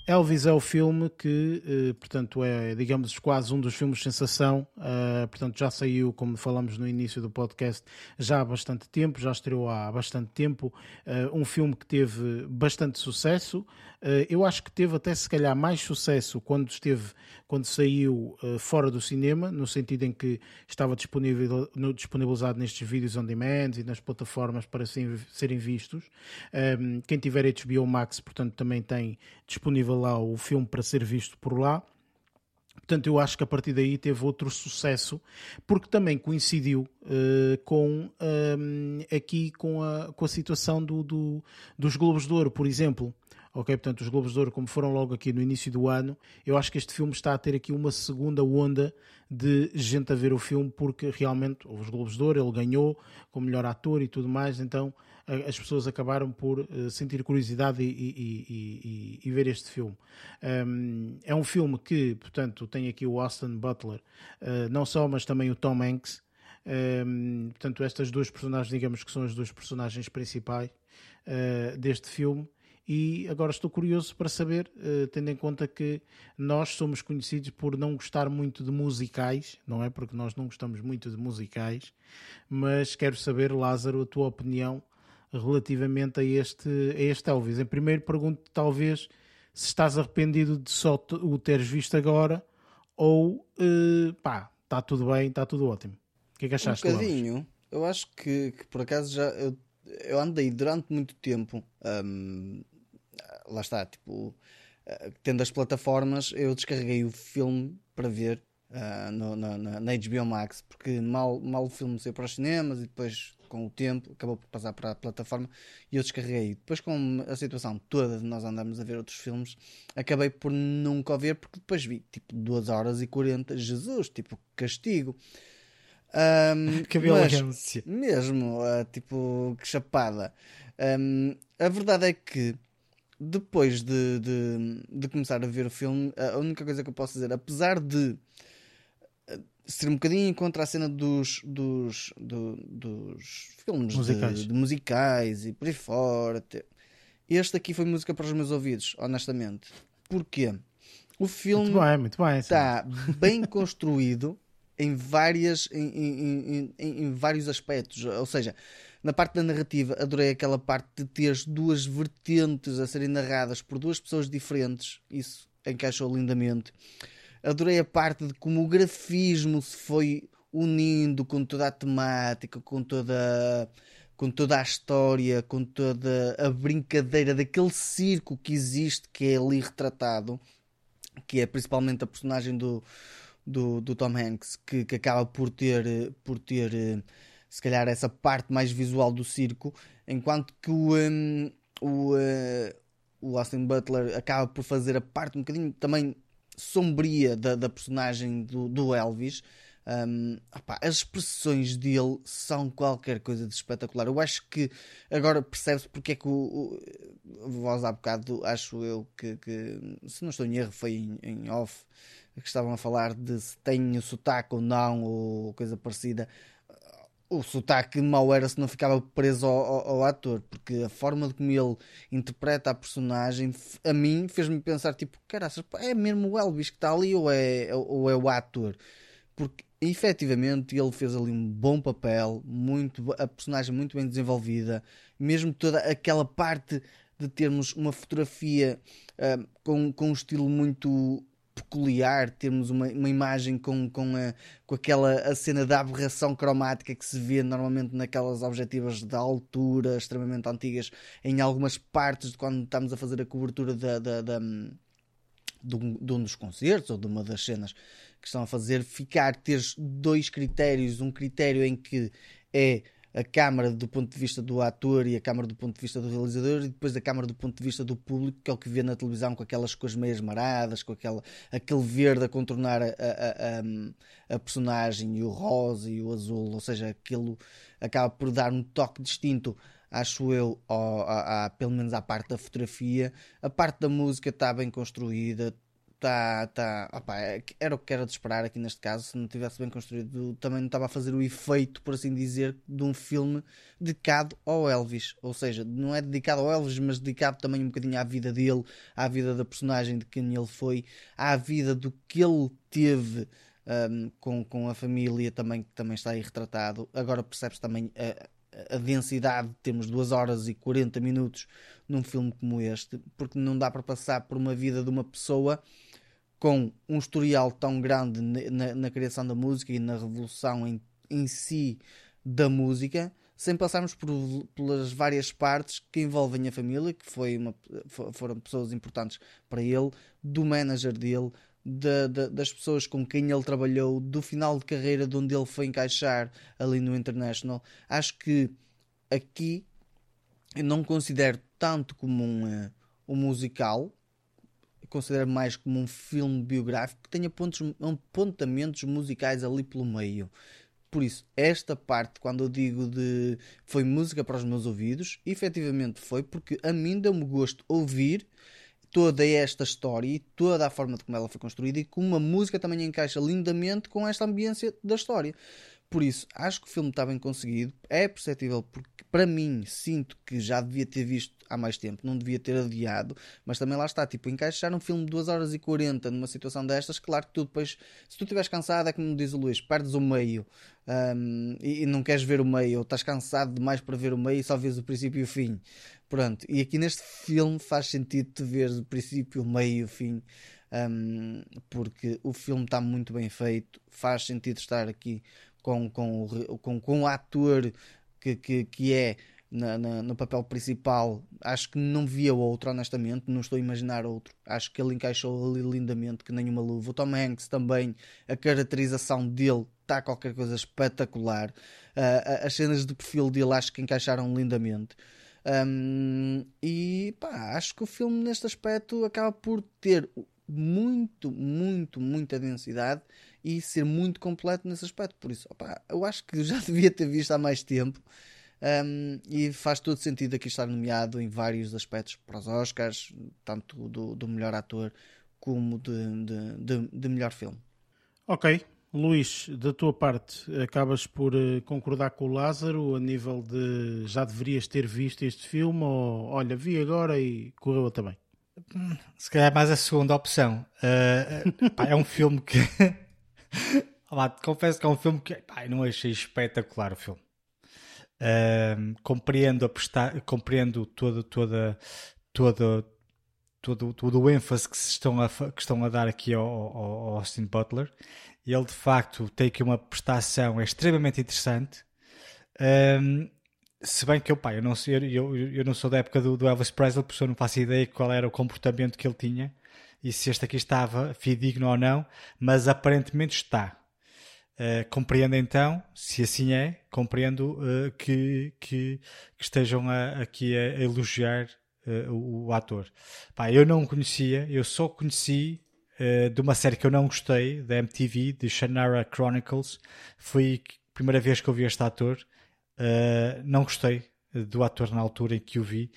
Speaker 1: Elvis é o filme que, eh, portanto, é, digamos, quase um dos filmes sensação. eh, portanto, já saiu, como falamos no início do podcast, já há bastante tempo, já estreou há bastante tempo. eh, um filme que teve bastante sucesso. Eh, eu acho que teve até, se calhar, mais sucesso quando esteve, quando saiu eh, fora do cinema, no sentido em que estava disponível, disponibilizado nestes vídeos on demand e nas plataformas para serem, vistos. Um, quem tiver HBO Max, portanto, também tem disponível lá o filme para ser visto por lá. Portanto, eu acho que a partir daí teve outro sucesso, porque também coincidiu eh, com ehm, aqui com a, com a situação do, do- dos Globos de Ouro, por exemplo. Ok, portanto, os Globos de Ouro, como foram logo aqui no início do ano, eu acho que este filme está a ter aqui uma segunda onda de gente a ver o filme, porque realmente os Globos de Ouro, ele ganhou como melhor ator e tudo mais, então as pessoas acabaram por eh, sentir curiosidade e, e- e- e- ver este filme. Um, é um filme que, portanto, tem aqui o Austin Butler, eh, não só, mas também o Tom Hanks. Um, portanto, estas duas personagens, digamos que são as duas personagens principais eh, deste filme. E agora estou curioso para saber, eh, tendo em conta que nós somos conhecidos por não gostar muito de musicais, não é? Porque nós não gostamos muito de musicais, mas quero saber, Lázaro, a tua opinião relativamente a este, a este Elvis. Em primeiro, pergunto talvez se estás arrependido de só o teres visto agora ou eh, pá, está tudo bem, está tudo ótimo. O que é que
Speaker 2: Um
Speaker 1: achaste Elvis?
Speaker 2: bocadinho. Eu acho que, que por acaso já eu, eu andei durante muito tempo. hum, lá está, tipo, eh, tendo as plataformas, eu descarreguei o filme para ver ah, no- na, na- na HBO Max, porque mal, mal o filme saiu para os cinemas e depois, com o tempo, acabou por passar para a plataforma e eu descarreguei. Depois, com a situação toda de nós andarmos a ver outros filmes, acabei por nunca o ver, porque depois vi tipo 2 horas e 40, Jesus, tipo, castigo.
Speaker 3: Cabelo
Speaker 2: mas-
Speaker 3: arrogância.
Speaker 2: mesmo, ah, tipo, que chapada. Hum, a verdade é que depois de, de, de começar a ver o filme, a única coisa que eu posso dizer, apesar de ah, ser um bocadinho contra a cena dos, dos, do- dos filmes de-
Speaker 1: Musicais.
Speaker 2: De, musicais e por aí fora, te- este aqui foi música para os meus ouvidos, honestamente. Porquê? O filme
Speaker 1: Muito bem, muito bem.
Speaker 2: está bem construído em várias em- em- em- em vários aspectos ou seja na parte da narrativa adorei aquela parte de teres duas vertentes a serem narradas por duas pessoas diferentes. Isso encaixou lindamente. Adorei a parte de como o grafismo se foi unindo com toda a temática com toda com toda a história com toda a brincadeira daquele circo que existe que é ali retratado que é principalmente a personagem do, do, do Tom Hanks, que, que acaba por ter, por ter eh, se calhar essa parte mais visual do circo, enquanto que o, em, o, eh, o Austin Butler acaba por fazer a parte um bocadinho também sombria da, da personagem do, do Elvis. Um, opá, as expressões dele são qualquer coisa de espetacular. Eu acho que agora percebe-se porque é que o, o voz há bocado, acho eu que, que, se não estou em erro, foi em, em off que estavam a falar de se tem o sotaque ou não, ou coisa parecida. O sotaque mau era se não ficava preso ao, ao- ao ator, porque a forma de como ele interpreta a personagem, a mim, fez-me pensar: tipo, caraças, é mesmo o Elvis que está ali ou é, ou é o ator? porque efetivamente ele fez ali um bom papel, muito, a personagem muito bem desenvolvida, mesmo toda aquela parte de termos uma fotografia ah, com, com um estilo muito peculiar, termos uma, uma imagem com, com, a, com aquela a cena da aberração cromática que se vê normalmente naquelas objetivas de altura extremamente antigas em algumas partes de quando estamos a fazer a cobertura da, da- da, de um, de um dos concertos ou de uma das cenas que estão a fazer, ficar, teres dois critérios, um critério em que é a câmara do ponto de vista do ator e a câmara do ponto de vista do realizador e depois a câmara do ponto de vista do público, que é o que vê na televisão com aquelas cores meias maradas, com aquela, aquele verde a contornar a, a, a, a personagem e o rosa e o azul, ou seja, aquilo acaba por dar um toque distinto acho eu, ao, a, a, pelo menos à parte da fotografia. A parte da música está bem construída, tá, tá, é era o que era de esperar aqui neste caso. Se não tivesse bem construído, também não estava a fazer o efeito, por assim dizer, de um filme dedicado ao Elvis. Ou seja, não é dedicado ao Elvis, mas dedicado também um bocadinho à vida dele, à vida da personagem de quem ele foi, à vida do que ele teve. Um, com, com a família também que também está aí retratado agora percebes também a, a densidade temos 2 horas e 40 minutos num filme como este porque não dá para passar por uma vida de uma pessoa com um historial tão grande na, na criação da música e na revolução em, em si da música, sem passarmos por, pelas várias partes que envolvem a família, que foi uma, foram pessoas importantes para ele, do manager dele, da, da, das pessoas com quem ele trabalhou, do final de carreira de onde ele foi encaixar ali no International. Acho que aqui eu não considero tanto como um, eh, um musical, considero mais como um filme biográfico que tenha pontos, apontamentos musicais ali pelo meio. Por isso, esta parte, quando eu digo de foi música para os meus ouvidos, efetivamente foi, porque a mim deu-me gosto ouvir toda esta história e toda a forma de como ela foi construída e como a música também encaixa lindamente com esta ambiência da história. Por isso, acho que o filme está bem conseguido. É perceptível porque, para mim, sinto que já devia ter visto há mais tempo, não devia ter adiado, mas também lá está, tipo, encaixar um filme de 2 horas e 40 numa situação destas, claro que tu depois, se tu estiveres cansado, é como diz o Luís, perdes o meio um, e, e, não queres ver o meio, ou estás cansado demais para ver o meio e só vês o princípio e o fim. Pronto, e aqui neste filme faz sentido tu veres o princípio, o meio e o fim. Um, porque o filme está muito bem feito, faz sentido estar aqui com, com, com, com o ator que, que, que é na, na, no papel principal, acho que não via outro, honestamente, não estou a imaginar outro. Acho que ele encaixou ali lindamente, que nem uma luva. O Tom Hanks também, a caracterização dele está qualquer coisa espetacular. Uh, as cenas de perfil dele acho que encaixaram lindamente. Um, e pá, acho que o filme neste aspecto acaba por ter muito, muito, muita densidade e ser muito completo nesse aspecto. Por isso, opa, eu acho que já devia ter visto há mais tempo. Um, e faz todo sentido aqui estar nomeado em vários aspectos para os Oscars, tanto do, do melhor ator como de, de, de, de, melhor filme.
Speaker 1: Ok, Luís, da tua parte, acabas por uh, concordar com o Lázaro a nível de já deverias ter visto este filme ou olha, vi agora e correu também?
Speaker 3: Se calhar mais a segunda opção. Uh, pá, é um filme que. Confesso que é um filme que pá, não achei espetacular o filme. Uh, compreendo, a prestar, compreendo toda, toda, toda, todo, todo o ênfase que, estão a, que estão a dar aqui ao, ao Austin Butler. Ele de facto tem aqui uma prestação extremamente interessante. Se bem que eu, pá, eu, não, eu, eu, eu não sou da época do, do Elvis Presley, porque eu não faço ideia qual era o comportamento que ele tinha e se este aqui estava fidedigno ou não, mas aparentemente está. Uh, compreendo então, se assim é, compreendo uh, que, que, que, estejam a, aqui a, elogiar uh, o, o, ator. Pá, eu não o conhecia, eu só conheci de uma série que eu não gostei, da MTV, de Shannara Chronicles. Foi a primeira vez que eu vi este ator. não gostei do ator na altura em que o vi.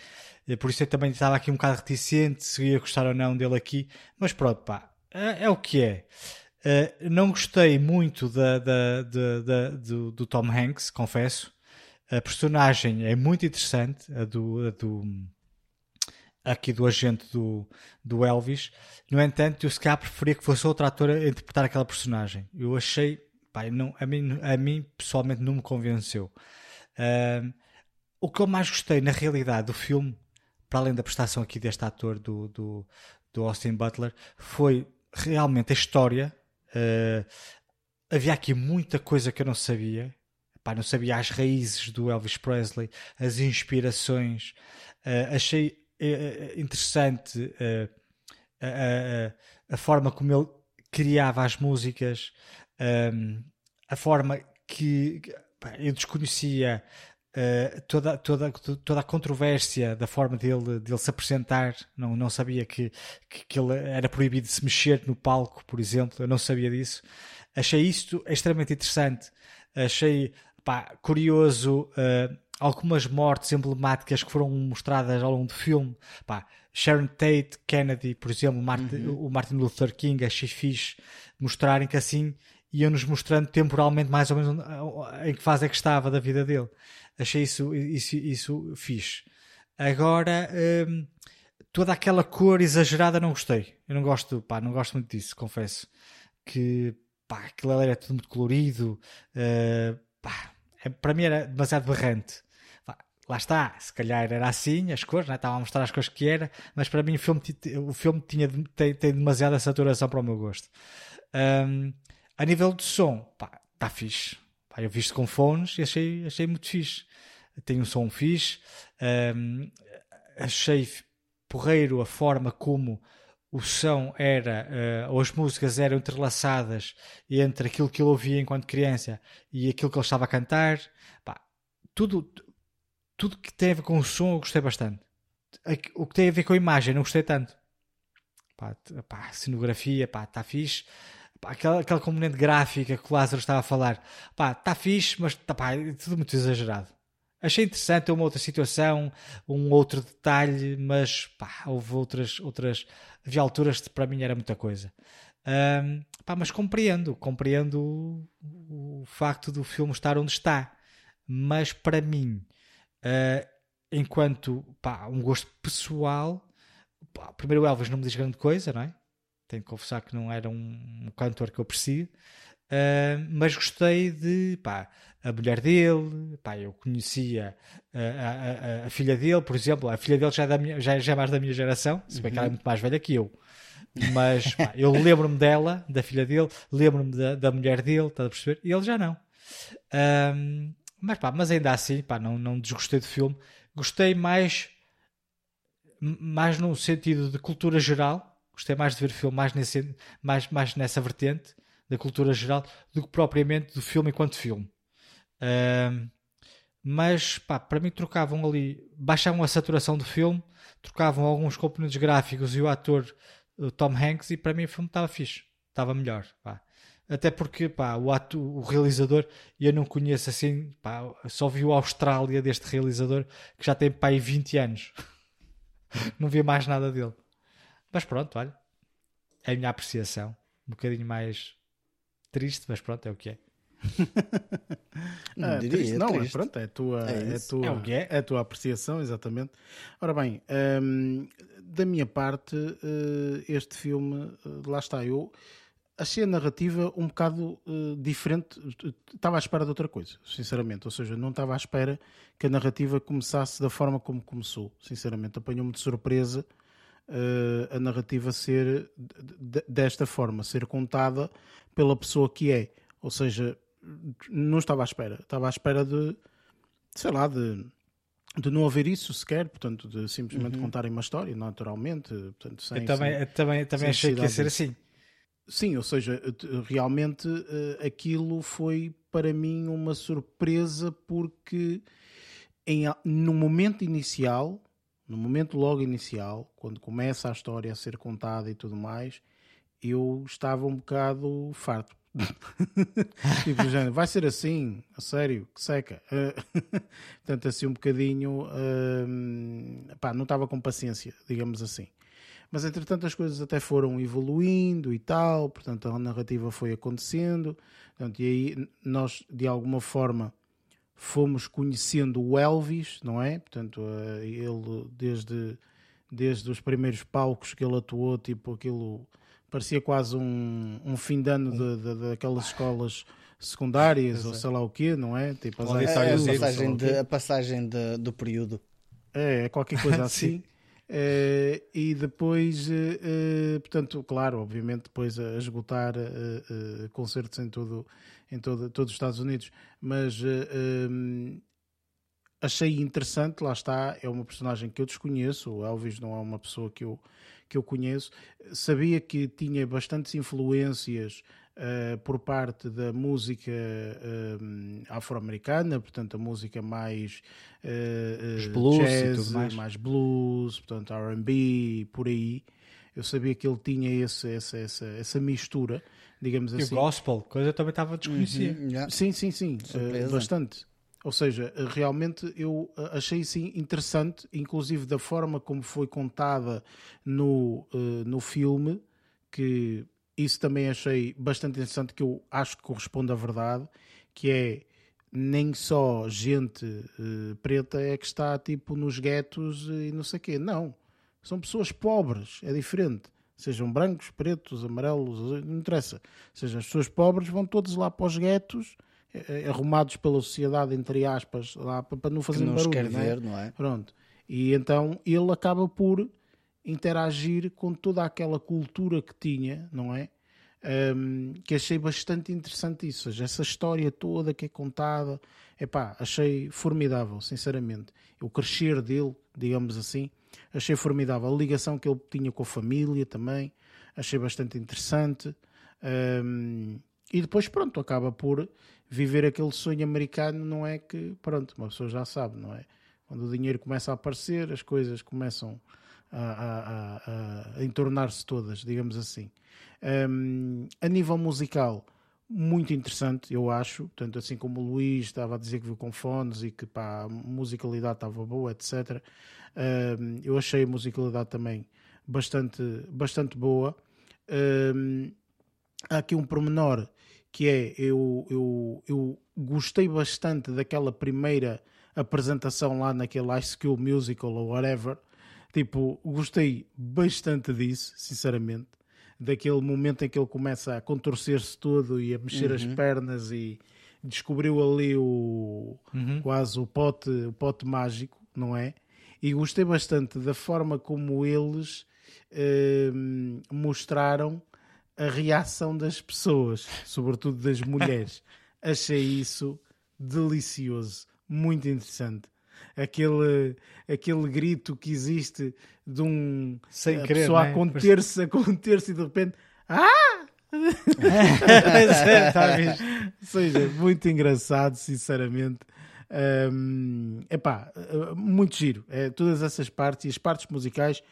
Speaker 3: Por isso eu também estava aqui um bocado reticente se ia gostar ou não dele aqui. Mas pronto, pá, é, é o que é. Uh, não gostei muito da, da, da, da do, do, Tom Hanks, confesso. A personagem é muito interessante, a do, a do aqui do agente do, do Elvis. No entanto, eu se calhar preferia que fosse outro ator a interpretar aquela personagem. Eu achei, pá, não, a, mim, a mim pessoalmente não me convenceu. Uh, o que eu mais gostei na realidade do filme, para além da prestação aqui deste ator do, do, do Austin Butler, foi realmente a história Uh, havia aqui muita coisa que eu não sabia. Pá, não sabia as raízes do Elvis Presley, as inspirações. Uh, achei uh, interessante a, forma como ele criava as músicas, um, a forma que eu desconhecia uh, toda, toda, toda a controvérsia da forma dele, dele se apresentar. Não, não sabia que, que, que ele era proibido de se mexer no palco, por exemplo. Eu não sabia disso. Achei isto extremamente interessante. Achei pá, curioso. Uh, algumas mortes emblemáticas que foram mostradas ao longo do filme. Pá, Sharon Tate, Kennedy, por exemplo, Martin, uhum. o Martin Luther King, achei fixe mostrarem que assim iam-nos mostrando temporalmente mais ou menos em que fase é que estava da vida dele. Achei isso, isso, isso fixe. Agora, hum, toda aquela cor exagerada não gostei. Eu não gosto, pá, não gosto muito disso, confesso. Que, pá, aquilo era tudo muito colorido. Uh, pá, é, para mim era demasiado barrante lá está, se calhar era assim, as cores, né? estava a mostrar as cores que era, mas para mim o filme, o filme tinha, tem, tem demasiada saturação para o meu gosto. Um, a nível de som, pá, está fixe. Pá, eu visto com fones e achei, achei muito fixe. Tem um som fixe. Um, achei porreiro a forma como o som era, uh, ou as músicas eram entrelaçadas entre aquilo que ele ouvia enquanto criança e aquilo que ele estava a cantar. Pá, tudo, tudo que tem a ver com o som eu gostei bastante. O que tem a ver com a imagem não gostei tanto. Pá, pá cenografia, pá, está fixe. Pá, aquela, aquela componente gráfica que o Lázaro estava a falar, pá, está fixe, mas tá, pá, é tudo muito exagerado. Achei interessante uma outra situação, um outro detalhe, mas pá, houve outras, outras. Havia alturas que para mim era muita coisa. Um, pá, mas compreendo, compreendo o, o facto do filme estar onde está. Mas para mim, Uh, enquanto pá, um gosto pessoal, pá, primeiro o Elvis não me diz grande coisa, não é? Tenho que confessar que não era um, cantor que eu aprecio, uh, mas gostei de pá, a mulher dele, pá, eu conhecia a, a, a, filha dele, por exemplo, a filha dele já é, da minha, já, já é mais da minha geração, se bem uhum. que ela é muito mais velha que eu. Mas pá, eu lembro-me dela, da filha dele, lembro-me da, da mulher dele, estás a perceber? E ele já não. Um, mas, pá, mas ainda assim, pá, não, não desgostei do filme. Gostei mais, mais no sentido de cultura geral. Gostei mais de ver o filme mais, nesse, mais, mais nessa vertente da cultura geral do que propriamente do filme enquanto filme. Uh, mas, pá, para mim trocavam ali, baixavam a saturação do filme, trocavam alguns componentes gráficos e o ator o Tom Hanks e para mim o filme estava fixe, estava melhor. Pá até porque pá, o, ato, o realizador eu não conheço assim, pá, só vi o Austrália deste realizador que já tem pá, aí 20 anos. não vi mais nada dele. Mas pronto, olha, é a minha apreciação. Um bocadinho mais triste, mas pronto, é o que é.
Speaker 1: não, ah, diria, triste, não é, pronto, é a tua, é, é a tua, é, o que é. é a tua apreciação, exatamente. Ora bem, hum, da minha parte, uh, este filme, uh, lá está, eu achei a narrativa um bocado uh, diferente. Estava à espera de outra coisa, sinceramente. Ou seja, não estava à espera que a narrativa começasse da forma como começou. Sinceramente, apanhou-me de surpresa uh, a narrativa ser desta forma, ser contada pela pessoa que é. Ou seja, não estava à espera. Estava à espera de, sei lá, de, de não haver isso sequer, portanto, de simplesmente uhum. contarem uma história, naturalmente. Portanto, sem,
Speaker 3: eu também,
Speaker 1: sem,
Speaker 3: eu também, também achei que ia ser assim.
Speaker 1: Sim, ou seja, realmente eh, aquilo foi para mim uma surpresa porque em, no momento inicial, no momento logo inicial, quando começa a história a ser contada e tudo mais, eu estava um bocado farto. tipo, género, vai ser assim, a sério, que seca. Portanto, assim um bocadinho, uh, pá, não estava com paciência, digamos assim. Mas entretanto as coisas até foram evoluindo e tal, portanto a narrativa foi acontecendo, portanto, e aí nós de alguma forma fomos conhecendo o Elvis, não é? Portanto, eh, ele desde, desde os primeiros palcos que ele atuou, tipo aquilo parecia quase um, um fim de ano de, de, daquelas escolas secundárias ou sei lá o quê, não é? Tipo,
Speaker 2: as é, é, a passagem, de, a passagem de, do período.
Speaker 1: É, é qualquer coisa assim. Uh, e depois, uh, portanto, claro, obviamente, depois a, esgotar concertos em, todo, em todo, todos os Estados Unidos, mas um, achei interessante, lá está, é uma personagem que eu desconheço, o Elvis não é uma pessoa que eu, que eu conheço, sabia que tinha bastantes influências uh, por parte da música um, afro-americana, portanto a música mais uh,
Speaker 3: blues
Speaker 1: jazz,
Speaker 3: mais.
Speaker 1: mais. blues, portanto R&B, por aí. Eu sabia que ele tinha esse, essa, essa, essa mistura, digamos
Speaker 3: e
Speaker 1: assim.
Speaker 3: o gospel, coisa também estava desconhecida.
Speaker 2: Uhum, yeah.
Speaker 1: Sim, sim, sim, uh, bastante. Ou seja, uh, realmente eu uh, achei sim interessante, inclusive da forma como foi contada no, uh, no filme, que isso também achei bastante interessante, que eu acho que corresponde à verdade, que é nem só gente uh, preta é que está tipo nos guetos e não sei o quê. Não, são pessoas pobres, é diferente. Sejam brancos, pretos, amarelos, azuis, não interessa. Ou seja, as pessoas pobres vão todos lá para os guetos, eh, eh, arrumados pela sociedade, entre aspas, lá para não
Speaker 2: Que
Speaker 1: fazer
Speaker 2: não os
Speaker 1: barulho.
Speaker 2: quer
Speaker 1: não é?
Speaker 2: ver, não é?
Speaker 1: Pronto. E então ele acaba por interagir com toda aquela cultura que tinha, não é? Um, que achei bastante interessante isso. Ou seja, essa história toda que é contada, epá, achei formidável, sinceramente. O crescer dele, digamos assim, achei formidável. A ligação que ele tinha com a família também, achei bastante interessante. Um, e depois, pronto, acaba por viver aquele sonho americano, não é que, pronto, uma pessoa já sabe, não é? Quando o dinheiro começa a aparecer, as coisas começam a, a, entornar-se todas, digamos assim. Um, a nível musical, muito interessante, eu acho. Portanto, assim como o Luís estava a dizer que viu com fones e que pá, a musicalidade estava boa, etc. Um, eu achei a musicalidade também bastante, bastante boa. Um, há aqui um pormenor que é eu, eu, eu gostei bastante daquela primeira apresentação lá naquele High School Musical ou whatever. Tipo, gostei bastante disso, sinceramente. Daquele momento em que ele começa a contorcer-se todo e a mexer as pernas e descobriu ali o quase o pote, o pote mágico, não é? E gostei bastante da forma como eles hum, mostraram a reação das pessoas, sobretudo das mulheres. Achei isso delicioso, muito interessante. Aquele, aquele grito que existe de um
Speaker 3: Sem
Speaker 1: a
Speaker 3: querer,
Speaker 1: pessoa
Speaker 3: não é?
Speaker 1: a conter-se, a conter-se e de repente ah!
Speaker 3: Tá?
Speaker 1: Ou seja, muito engraçado, sinceramente. Hum, epá, uh, muito giro. É, todas essas partes e as partes musicais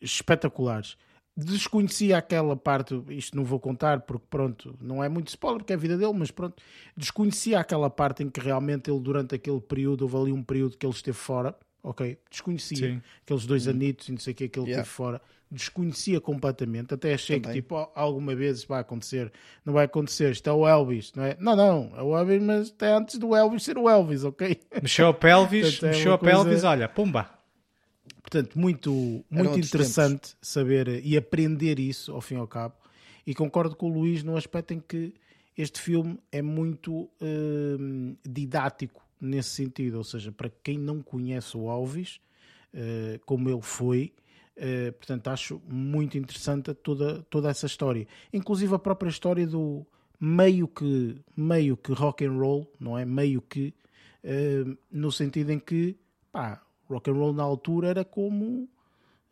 Speaker 1: espetaculares. Desconhecia aquela parte, isto não vou contar porque pronto, não é muito spoiler porque é a vida dele, mas pronto, desconhecia aquela parte em que realmente ele durante aquele período, houve ali um período que ele esteve fora, ok? Desconhecia
Speaker 3: Sim.
Speaker 1: aqueles dois anitos e não sei o que que ele
Speaker 2: Yeah.
Speaker 1: fora, desconhecia completamente, até achei
Speaker 2: Também.
Speaker 1: que tipo, "Oh, alguma vez vai acontecer, não vai acontecer, isto é o Elvis, não é? Não, não, é o Elvis, mas até antes do Elvis ser o Elvis, ok?
Speaker 3: Mexeu a pelvis,
Speaker 1: Portanto, é
Speaker 3: mexeu
Speaker 1: uma
Speaker 3: a pelvis,
Speaker 1: coisa-
Speaker 3: olha, pumba.
Speaker 1: Portanto, muito, muito interessante saber e aprender isso, ao fim e ao cabo. E concordo com o Luís no aspecto em que este filme é muito hum, didático nesse sentido. Ou seja, para quem não conhece o Alves, eh, como ele foi, eh, portanto, acho muito interessante toda, toda essa história. Inclusive a própria história do meio que, meio que rock and roll, não é? Meio que, eh, no sentido em que, pá, rock and roll na altura era como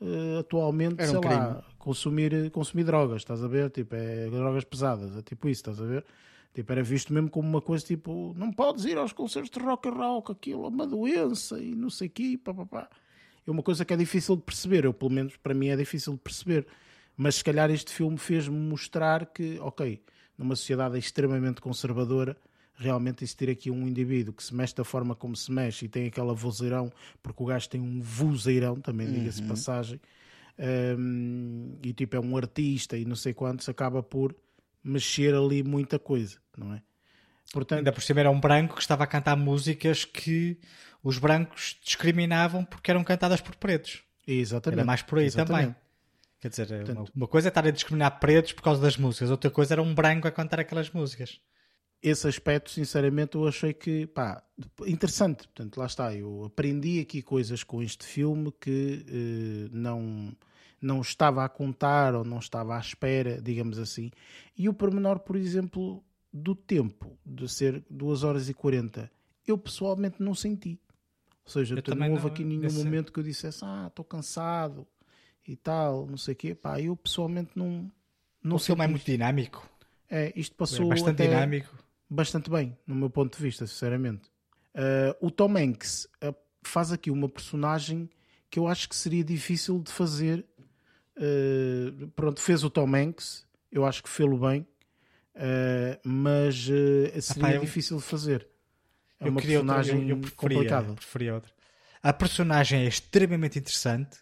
Speaker 1: eh, atualmente,
Speaker 2: Era um
Speaker 1: sei lá, consumir, consumir drogas, estás a ver? Tipo, é drogas pesadas, é tipo isso, estás a ver? Tipo, era visto mesmo como uma coisa tipo, não podes ir aos concertos de rock and roll, que aquilo é uma doença e não sei o quê, pá, pá, pá. É uma coisa que é difícil de perceber, eu pelo menos para mim é difícil de perceber. Mas se calhar este filme fez-me mostrar que, ok, numa sociedade extremamente conservadora, realmente existir aqui um indivíduo que se mexe da forma como se mexe e tem aquela vozeirão, porque o gajo tem um vozeirão, também diga-se de passagem, hum, e tipo é um artista e não sei quantos, acaba por mexer ali muita coisa, não é? Portanto,
Speaker 3: Ainda por cima era um branco que estava a cantar músicas que os brancos discriminavam porque eram cantadas por pretos.
Speaker 1: exatamente.
Speaker 3: Era mais por aí
Speaker 1: exatamente.
Speaker 3: também. Quer dizer, uma, uma coisa é estar a discriminar pretos por causa das músicas, outra coisa era um branco a cantar aquelas músicas.
Speaker 1: Esse aspecto, sinceramente, eu achei que, pá, interessante. Portanto, lá está, eu aprendi aqui coisas com este filme que eh, não, não estava a contar ou não estava à espera, digamos assim. E o pormenor, por exemplo, do tempo, de ser 2 horas e 40, eu pessoalmente não senti. Ou seja,
Speaker 3: Eu
Speaker 1: não houve
Speaker 3: não-
Speaker 1: aqui nenhum momento que eu dissesse, ah, estou cansado e tal, não sei o quê. Pá, eu pessoalmente não, não
Speaker 3: o filme é muito dinâmico.
Speaker 1: É, isto
Speaker 3: É
Speaker 1: passou
Speaker 3: bastante
Speaker 1: até
Speaker 3: dinâmico.
Speaker 1: Bastante bem, no meu ponto de vista, sinceramente. Uh, o Tom Hanks uh, faz aqui uma personagem que eu acho que seria difícil de fazer. Uh, pronto, fez o Tom Hanks, eu acho que fez-o bem, mas seria
Speaker 3: eu-
Speaker 1: difícil de fazer. É
Speaker 3: eu
Speaker 1: uma
Speaker 3: queria outra,
Speaker 1: personagem
Speaker 3: eu, eu preferia,
Speaker 1: complicada.
Speaker 3: preferia outra. A personagem é extremamente interessante,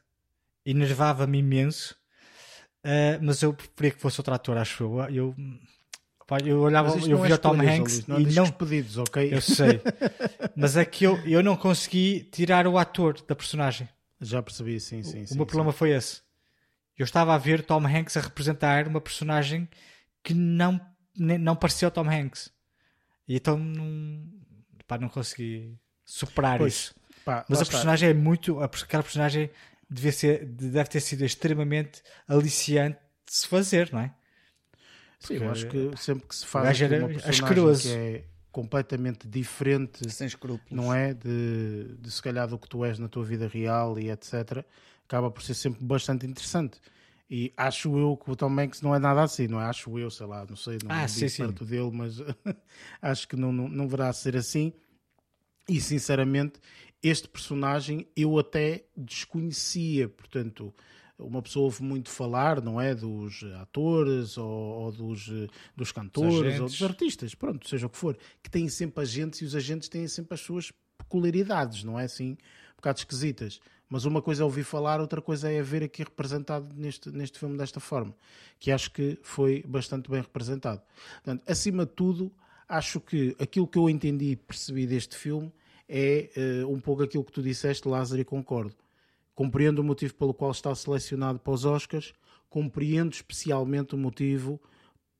Speaker 3: enervava-me imenso, mas eu preferia que fosse outro ator, acho eu. Eu, pá, eu olhava, eu
Speaker 1: não
Speaker 3: via
Speaker 1: é
Speaker 3: o Tom Hanks
Speaker 1: não é
Speaker 3: e não.
Speaker 1: pedidos, ok?
Speaker 3: Eu sei, mas é que eu, eu não consegui tirar o ator da personagem.
Speaker 1: Já percebi, sim, sim.
Speaker 3: o
Speaker 1: sim,
Speaker 3: meu
Speaker 1: sim.
Speaker 3: problema foi esse. Eu estava a ver Tom Hanks a representar uma personagem que não, não parecia o Tom Hanks. E então não, pá, não consegui superar
Speaker 1: Pois,
Speaker 3: isso.
Speaker 1: Pá,
Speaker 3: Mas a
Speaker 1: está.
Speaker 3: personagem é muito. Aquela personagem devia ser, deve ter sido extremamente aliciante de se fazer, não é?
Speaker 1: Sim, eu acho que sempre que se faz
Speaker 3: era
Speaker 1: uma personagem que é completamente diferente
Speaker 2: Sem escrúpulos.
Speaker 1: não é? De, de se calhar do que tu és na tua vida real e etc. Acaba por ser sempre bastante interessante. E acho eu que o Tom Hanks não é nada assim, não é? Acho eu, sei lá, não sei, não
Speaker 3: Ah,
Speaker 1: ah,
Speaker 3: sim, sim.
Speaker 1: perto dele, mas acho que não, não, não verá ser assim. E sinceramente, este personagem eu até desconhecia, portanto, uma pessoa ouve muito falar, não é? Dos atores ou, ou dos, dos cantores ou dos artistas, pronto, seja o que for, que têm sempre agentes e os agentes têm sempre as suas peculiaridades, não é assim? Um bocado esquisitas. Mas uma coisa é ouvir falar, outra coisa é ver aqui representado neste, neste filme desta forma, que acho que foi bastante bem representado. Portanto, acima de tudo, acho que aquilo que eu entendi e percebi deste filme é eh, um pouco aquilo que tu disseste, Lázaro, e concordo. Compreendo o motivo pelo qual está selecionado para os Oscars, compreendo especialmente o motivo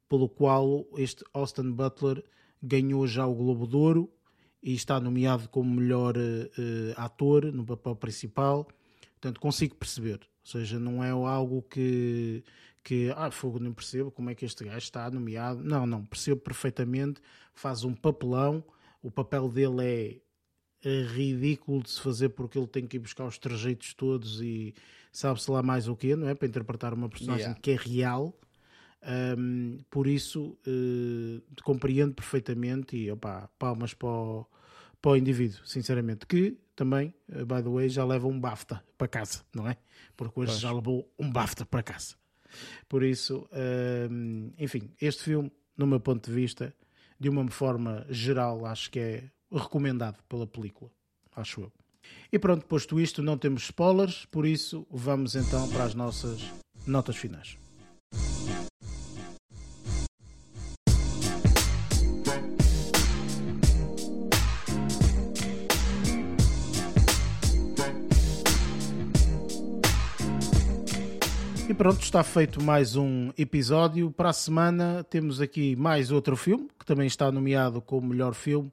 Speaker 1: pelo qual este Austin Butler ganhou já o Globo de Ouro e está nomeado como melhor eh, ator no papel principal. Portanto, consigo perceber. Ou seja, não é algo que, que ah, fogo, não percebo como é que este gajo está nomeado. Não, não, percebo perfeitamente. Faz um papelão. O papel dele é ridículo de se fazer porque ele tem que ir buscar os trajeitos todos e sabe-se lá mais o quê, não é? Para interpretar uma personagem
Speaker 2: Yeah.
Speaker 1: que é real. Um, por isso, eh, compreendo perfeitamente e opá, palmas para o, para o indivíduo, sinceramente, que também, eh, by the way, já leva um BAFTA para casa, não é? Porque hoje já levou um BAFTA para casa. Por isso, um, enfim, este filme, no meu ponto de vista, de uma forma geral, acho que é recomendado pela película, acho eu. E pronto, posto isto, não temos spoilers, por isso vamos então para as nossas notas finais. E pronto, está feito mais um episódio. Para a semana temos aqui mais outro filme, que também está nomeado como melhor filme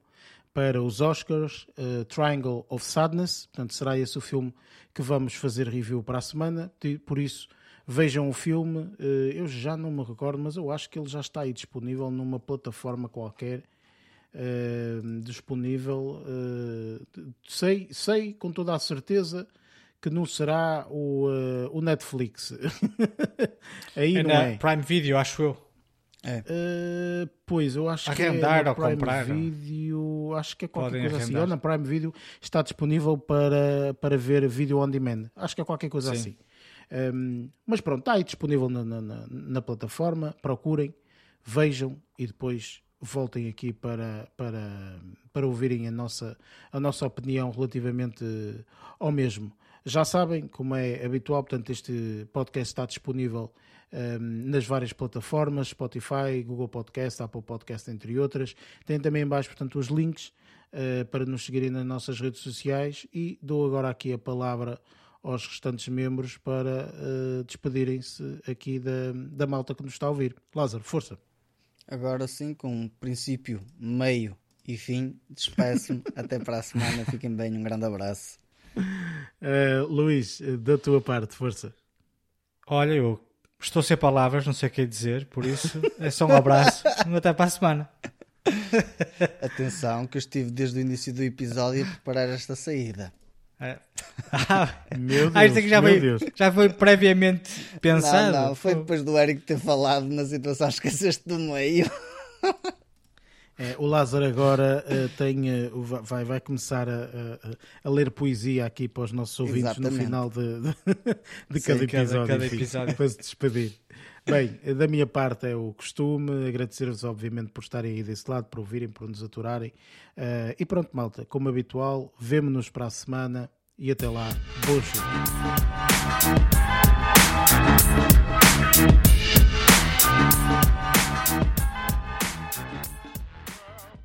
Speaker 1: para os Oscars, eh, Triangle of Sadness. Portanto, será esse o filme que vamos fazer review para a semana. Por isso, vejam o filme. Eh, eu já não me recordo, mas eu acho que ele já está aí disponível numa plataforma qualquer. eh, disponível. sei, sei com toda a certeza que não será o, o Netflix. aí
Speaker 3: É
Speaker 1: não é.
Speaker 3: Prime Video, acho eu.
Speaker 1: Uh, pois, eu acho que
Speaker 3: Arrendar
Speaker 1: é na
Speaker 3: ou
Speaker 1: Prime
Speaker 3: comprar.
Speaker 1: Video, acho que é qualquer
Speaker 3: Podem
Speaker 1: coisa assim.
Speaker 3: arrendar.
Speaker 1: Ou na Prime Video está disponível para, para ver vídeo on demand. Acho que é qualquer coisa
Speaker 3: Sim.
Speaker 1: assim. Um, mas pronto, está aí disponível na, na, na- na plataforma. Procurem, vejam e depois voltem aqui para, para, para ouvirem a nossa, a nossa opinião relativamente ao mesmo. Já sabem, como é habitual, portanto, este podcast está disponível um, nas várias plataformas, Spotify, Google Podcast, Apple Podcast, entre outras. Tem também em baixo, portanto, os links uh, para nos seguirem nas nossas redes sociais e dou agora aqui a palavra aos restantes membros para uh, despedirem-se aqui da, da malta que nos está a ouvir. Lázaro, força!
Speaker 2: Agora sim, com princípio, meio e fim, despeço-me. Até para a semana. Fiquem bem. Um grande abraço.
Speaker 1: Uh, Luís, da tua parte, força!
Speaker 3: Olha, eu estou sem palavras, não sei o que dizer, por isso é só um abraço. Até para a semana.
Speaker 2: Atenção, que eu estive desde o início do episódio a preparar esta saída.
Speaker 3: É. Ah,
Speaker 1: Meu
Speaker 3: ah, isto
Speaker 1: Deus,
Speaker 3: aqui já
Speaker 1: meu
Speaker 3: foi,
Speaker 1: Deus.
Speaker 3: já foi previamente pensado.
Speaker 2: Não, não, foi depois do Eric ter falado na situação, esqueceste do meio.
Speaker 1: É, o Lázaro agora eh, tem, eh, va- vai, vai começar a, a- a ler poesia aqui para os nossos ouvintes no
Speaker 2: Exatamente.
Speaker 1: final de, de, de
Speaker 2: Sim,
Speaker 1: cada
Speaker 3: cada-
Speaker 1: episódio,
Speaker 3: cada
Speaker 1: enfim,
Speaker 3: episódio.
Speaker 1: para se despedir. Bem, da minha parte é o costume, agradecer-vos obviamente por estarem aí desse lado, por ouvirem, por nos aturarem. Eh, e pronto, malta, como habitual, vemo-nos para a semana e até lá, boa chuva.